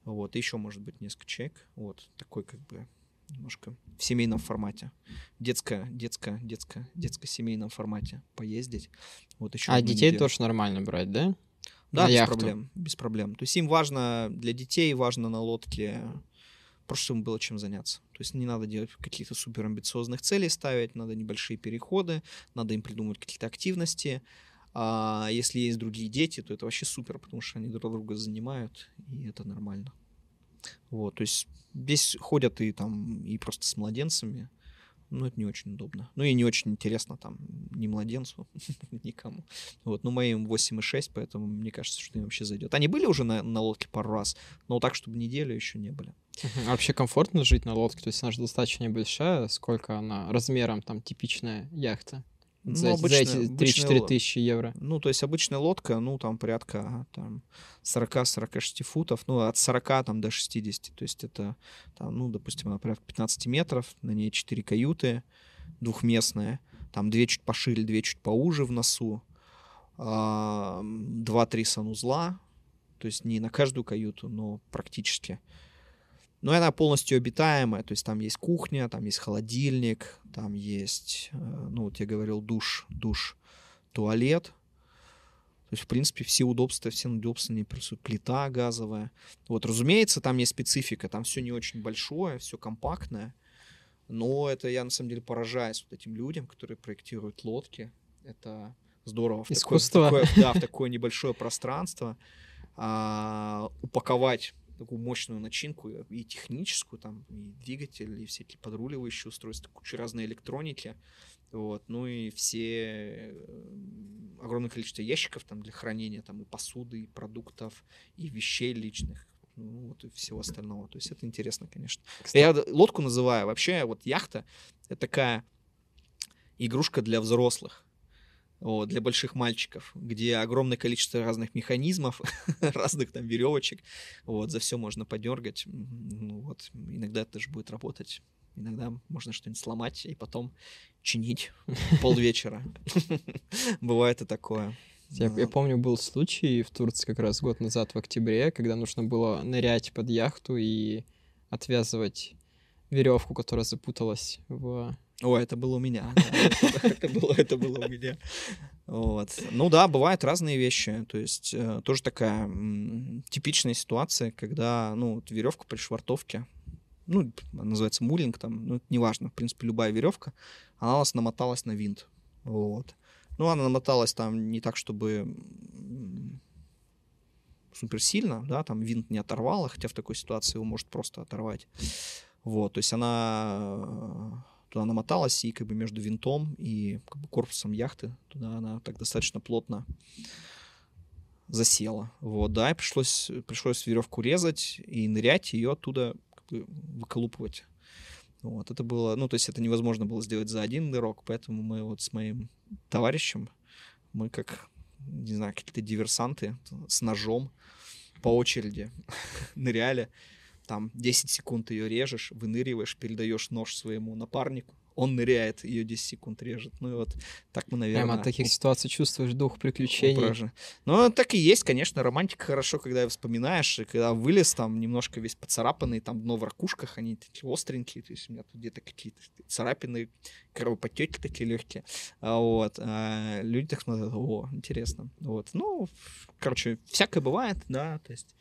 Вот, и еще, может быть, несколько человек. Вот, такой как бы немножко в семейном формате. Детско, детско, детско, детско-семейном формате поездить. Вот еще А детей неделю. тоже нормально брать, да? Да, на без яхту. проблем, без проблем. То есть им важно, для детей важно на лодке просто чтобы было чем заняться. То есть не надо делать каких-то супер амбициозных целей ставить, надо небольшие переходы, надо им придумывать какие-то активности. А если есть другие дети, то это вообще супер, потому что они друг друга занимают, и это нормально. Вот, то есть здесь ходят и там и просто с младенцами, но это не очень удобно. Ну и не очень интересно там ни младенцу, никому. Вот, ну моим 8,6, поэтому мне кажется, что им вообще зайдет. Они были уже на, на лодке пару раз, но так, чтобы неделю еще не были. А вообще комфортно жить на лодке? То есть она же достаточно небольшая. Сколько она размером там типичная яхта? Ну, за, эти- за обычная- эти обычная 3-4 ло- тысячи евро? Ну, то есть обычная лодка, ну, там порядка там, 40-46 футов, ну, от 40 там, до 60. То есть это, там, ну, допустим, она порядка 15 метров, на ней 4 каюты двухместные, там 2 чуть пошире, 2 чуть поуже в носу, 2-3 санузла, то есть не на каждую каюту, но практически. Но она полностью обитаемая, то есть там есть кухня, там есть холодильник, там есть, э, ну вот я говорил, душ, душ, туалет. То есть, в принципе, все удобства, все удобства не присутствуют. Плита газовая. Вот, разумеется, там есть специфика, там все не очень большое, все компактное. Но это я на самом деле поражаюсь вот этим людям, которые проектируют лодки. Это здорово. В такое- в такое- да, в такое небольшое пространство а, упаковать такую мощную начинку и- и техническую, там, и двигатель, и всякие подруливающие устройства, куча разной электроники, вот, ну и все э, огромное количество ящиков там для хранения там и посуды, и продуктов, и вещей личных, ну вот и всего остального. То есть это интересно, конечно. Я д- лодку называю вообще вот яхта это такая игрушка для взрослых. Вот, для больших мальчиков, где огромное количество разных механизмов, разных там веревочек, вот, за все можно подергать, ну, вот, иногда это даже будет работать, иногда можно что-нибудь сломать и потом чинить полвечера. Бывает и такое. Я, я помню, был случай в Турции как раз год назад в октябре, когда нужно было нырять под яхту и отвязывать веревку, которая запуталась в... О, это было у меня. это- было, это было у меня. Вот. Ну да, бывают разные вещи. То есть э, тоже такая типичная ситуация, когда, ну, веревка при швартовке, ну, называется мулинг, там, ну, это неважно, в принципе, любая веревка, она у нас намоталась на винт. Вот. Ну, она намоталась там не так, чтобы супер сильно, да, там винт не оторвало, хотя в такой ситуации его может просто оторвать. Вот, то есть она туда намоталась, и как бы между винтом и как бы, корпусом яхты туда она так достаточно плотно засела. Вот, да, и пришлось, пришлось веревку резать и нырять, ее оттуда как бы, выколупывать. Вот, это было, ну, то есть это невозможно было сделать за один нырок, поэтому мы вот с моим товарищем, мы как, не знаю, какие-то диверсанты с ножом по очереди ныряли, там 10 секунд ее режешь, выныриваешь, передаешь нож своему напарнику, он ныряет, ее 10 секунд режет. Ну и вот так мы, наверное... Прямо от таких ситуаций чувствуешь дух приключений. Упражи. Ну, так и есть, конечно, романтика хорошо, когда вспоминаешь, и когда вылез там немножко весь поцарапанный, там дно в ракушках, они такие остренькие, то есть у меня тут где-то какие-то царапины, кровоподтеки такие легкие, А вот, а люди так смотрят, о, интересно, вот, ну, короче, всякое бывает, да, то есть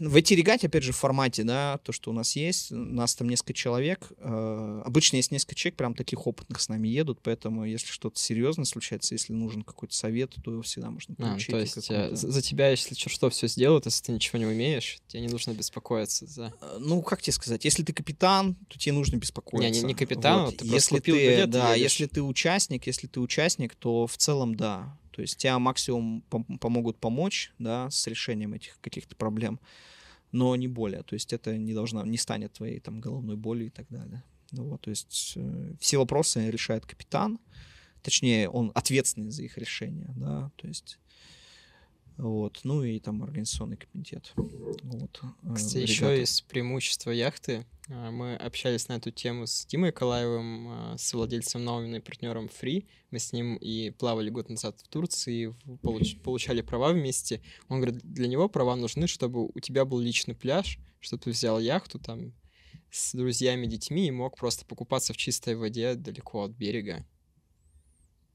в эти регате, опять же, в формате, да, то, что у нас есть, у нас там несколько человек. а, Обычно есть несколько человек, прям таких опытных с нами едут, поэтому если что-то серьезное случается, если нужен какой-то совет, то его всегда можно А, получить. то и есть э, какой-то- за тебя, если что, все сделают, если ты ничего не умеешь, тебе не нужно беспокоиться за... А, Ну, как тебе сказать, если ты капитан, то тебе нужно беспокоиться. Не, не- не капитан, вот ты если ты, билет да, едешь. если ты участник, если ты участник, то в целом да. То есть тебя максимум пом- помогут помочь, да, с решением этих каких-то проблем, но не более. То есть это не должно, не станет твоей там головной болью и так далее. Ну вот, то есть э, все вопросы решает капитан, точнее он ответственный за их решение, да, то есть вот, ну и там организационный комитет. Вот, э, Кстати, ребята. еще из преимущества яхты а, мы общались на эту тему с Димой Калаевым, а, с владельцем и партнером Free. Мы с ним и плавали год назад в Турции, получ- получали права вместе. Он говорит, для него права нужны, чтобы у тебя был личный пляж, чтобы ты взял яхту там с друзьями, детьми и мог просто покупаться в чистой воде далеко от берега.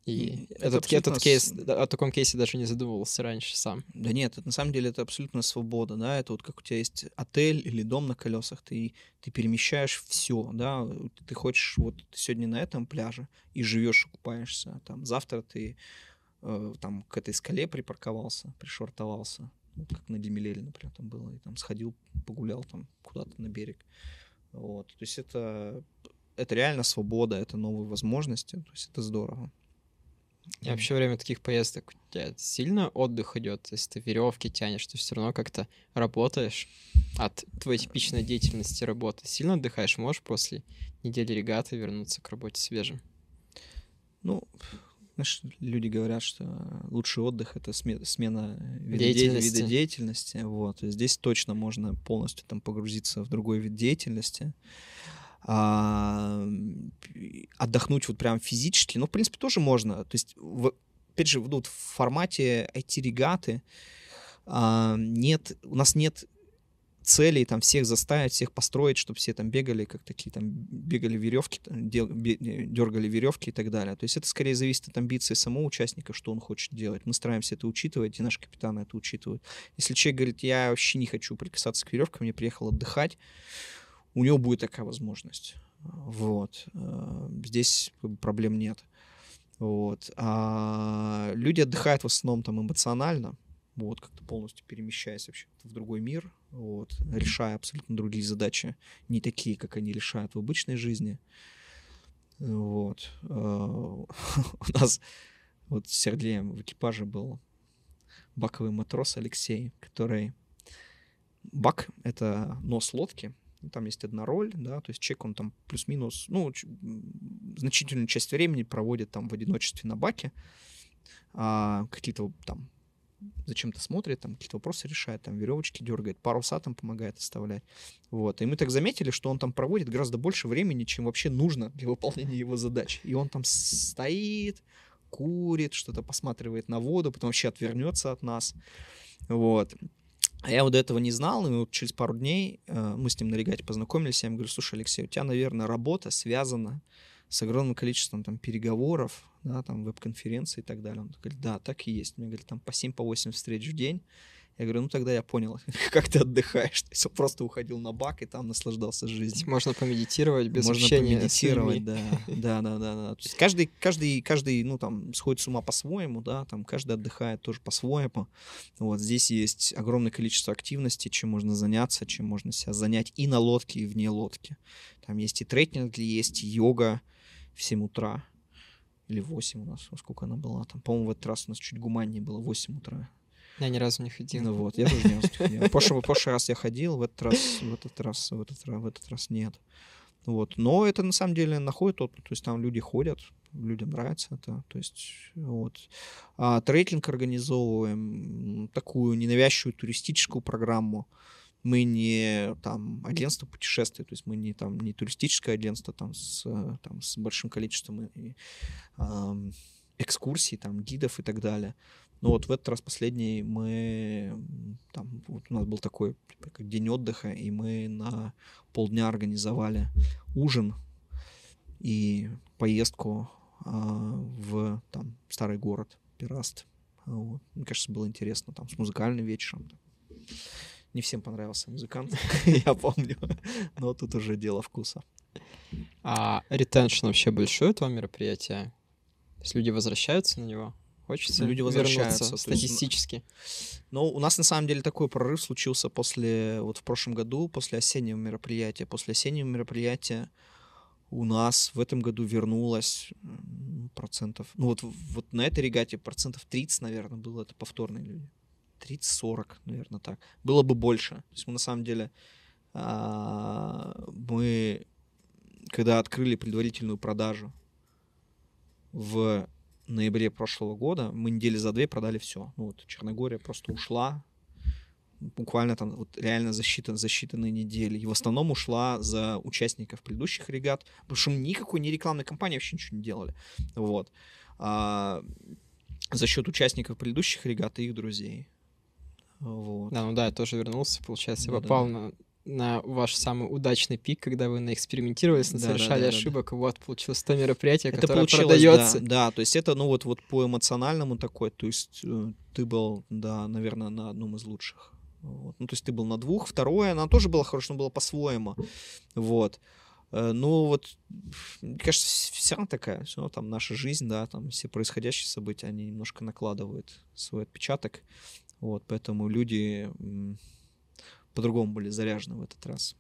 И это этот, этот абсолютно кейс, с- да, о таком кейсе даже не задумывался раньше сам. Да нет, это на самом деле это абсолютно свобода, да, это вот как у тебя есть отель или дом на колесах, ты, ты перемещаешь все, да, ты хочешь, вот сегодня на этом пляже и живешь, купаешься, там, завтра ты э, там к этой скале припарковался, пришвартовался, вот как на Демилеле, например, там было, и там сходил, погулял там куда-то на берег, вот, то есть это, это реально свобода, это новые возможности, то есть это здорово. И вообще во время таких поездок у тебя сильно отдых идет, если ты веревки тянешь, ты все равно как-то работаешь от твоей типичной деятельности работы. Сильно отдыхаешь, можешь после недели регаты вернуться к работе свежим? Ну, знаешь, люди говорят, что лучший отдых это смена вида деятельности. вида деятельности. Вот. И здесь точно можно полностью там погрузиться в другой вид деятельности. А, отдохнуть вот прям физически, ну, в принципе, тоже можно. То есть, в, опять же, вот в формате IT-регаты а, нет, у нас нет целей там всех заставить, всех построить, чтобы все там бегали, как такие там бегали веревки, дергали веревки и так далее. То есть это скорее зависит от амбиций самого участника, что он хочет делать. Мы стараемся это учитывать, и наши капитаны это учитывают. Если человек говорит, я вообще не хочу прикасаться к веревкам, я приехал отдыхать, у него будет такая возможность. Вот. Э, здесь проблем нет. Вот. А люди отдыхают в основном там эмоционально, вот, как-то полностью перемещаясь вообще в другой мир, вот, решая абсолютно другие задачи, не такие, как они решают в обычной жизни. Вот. Э, у нас вот с Сергеем в экипаже был баковый матрос Алексей, который... Бак — это нос лодки, там есть одна роль, да, то есть человек, он там плюс-минус, ну, значительную часть времени проводит там в одиночестве на баке, а какие-то там зачем-то смотрит, там какие-то вопросы решает, там веревочки дергает, паруса там помогает оставлять. Вот. И мы так заметили, что он там проводит гораздо больше времени, чем вообще нужно для выполнения его задач. И он там стоит, курит, что-то посматривает на воду, потом вообще отвернется от нас. Вот. А я вот этого не знал, и вот через пару дней э, мы с ним на регате познакомились, я ему говорю, слушай, Алексей, у тебя, наверное, работа связана с огромным количеством там переговоров, да, там веб-конференции и так далее. Он говорит, да, так и есть. Мне говорит, там по 7-8 по встреч в день. Я говорю, ну тогда я понял, как ты отдыхаешь. То есть он просто уходил на бак и там наслаждался жизнью. Можно помедитировать без Можно общения помедитировать, да, да, да, да, да. То есть каждый, каждый, каждый, ну там сходит с ума по-своему, да, там каждый отдыхает тоже по-своему. Вот здесь есть огромное количество активностей, чем можно заняться, чем можно себя занять и на лодке, и вне лодки. Там есть и трекинг, есть и йога в 7 утра или 8 у нас, сколько она была там. По-моему, в этот раз у нас чуть гуманнее было 8 утра. Я ни разу не ходил. Ну вот, я тоже ни разу не ходил. Прошлый, прошлый раз я ходил, в этот раз, в этот раз, в этот раз, в этот раз нет. Вот. Но это на самом деле находит опыт. То есть там люди ходят, людям нравится это. То есть вот. А, трекинг организовываем, такую ненавязчивую туристическую программу. Мы не там агентство путешествий, то есть мы не там не туристическое агентство там с, там, с большим количеством э, э, экскурсий, там гидов и так далее. Ну вот в этот раз последний мы, там, вот у нас был такой типа, как день отдыха, и мы на полдня организовали ужин и поездку а, в там старый город Пираст. Вот. Мне кажется, было интересно там с музыкальным вечером. Не всем понравился музыкант, я помню, но тут уже дело вкуса. А ретеншн вообще большой этого мероприятия? То есть люди возвращаются на него? Хочется люди возвращаются статистически. Ну, у нас на самом деле такой прорыв случился после, вот в прошлом году, после осеннего мероприятия. После осеннего мероприятия у нас в этом году вернулось процентов, ну вот, вот на этой регате процентов 30, наверное, было это повторные люди. 30-40, наверное, так. Было бы больше. То есть мы на самом деле, а, мы, когда открыли предварительную продажу в ноябре прошлого года мы недели за две продали все. Ну вот Черногория просто ушла, буквально там вот реально за, считан, за считанные недели. И в основном ушла за участников предыдущих регат, потому что мы никакой не рекламной кампании вообще ничего не делали. Вот. А, за счет участников предыдущих регат и их друзей. Вот. Да, ну да, я тоже вернулся, получается, я попал да. на на ваш самый удачный пик, когда вы наэкспериментировались, да, совершали да, да, ошибок, да. вот, получилось то мероприятие, это которое продается. Да, да, то есть это, ну вот, вот по эмоциональному такой, то есть э, ты был, да, наверное, на одном из лучших. Вот. Ну, то есть ты был на двух, второе, она тоже была хорошо, но было по-своему. Вот. Э, ну, вот, мне кажется, вся она такая, все равно там наша жизнь, да, там все происходящие события, они немножко накладывают свой отпечаток. Вот, поэтому люди по-другому были заряжены в этот раз.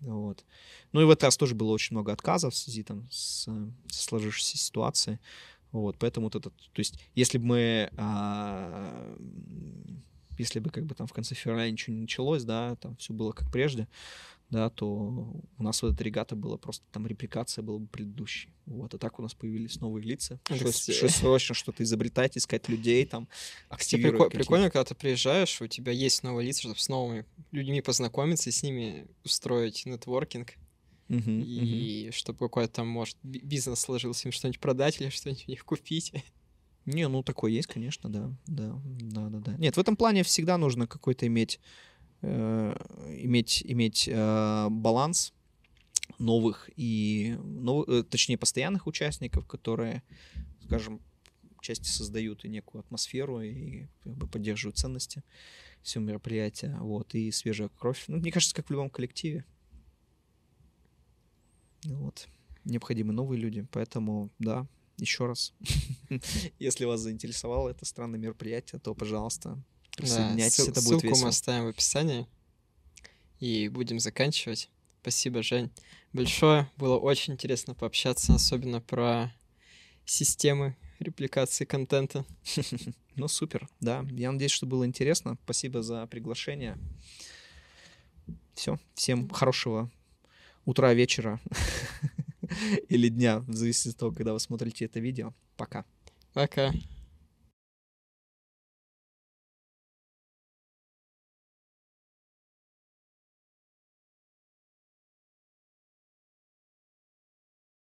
Вот. Ну и в этот раз тоже было очень много отказов в связи там с, с сложившейся ситуацией. Вот, поэтому вот этот, то есть, если бы мы, а, если бы как бы там в конце февраля ничего не началось, да, там все было как прежде, да, то у нас вот эта регата была просто там репликация была бы предыдущей. Вот, а так у нас появились новые лица. Пришлось, срочно что-то изобретать, искать людей, там, Кстати, активировать прикол- какие-то. прикольно, когда ты приезжаешь, у тебя есть новые лица, чтобы с новыми людьми познакомиться и с ними устроить нетворкинг. Мгм. И чтобы какой-то там, может, би- бизнес сложился, им что-нибудь продать или что-нибудь у них купить. Не, ну такое есть, конечно, да, да, да, да, да. Нет, в этом плане всегда нужно какой-то иметь, иметь, иметь э, баланс новых и, нов- э, точнее, постоянных участников, которые, скажем, части создают и некую атмосферу и как бы поддерживают ценности всего мероприятия, вот, и свежая кровь. Ну, мне кажется, как в любом коллективе. Вот. Необходимы новые люди, поэтому, да, еще раз. Если вас заинтересовало это странное мероприятие, то, пожалуйста, присоединяйтесь, ссыл- это будет ссылку мы оставим в описании. И будем заканчивать. Спасибо, Жень, большое. Было очень интересно пообщаться, особенно про системы репликации контента. Ну, супер, да. Я надеюсь, что было интересно. Спасибо за приглашение. Все. Всем хорошего утра, вечера или дня, в зависимости от того, когда вы смотрите это видео. Пока. Пока.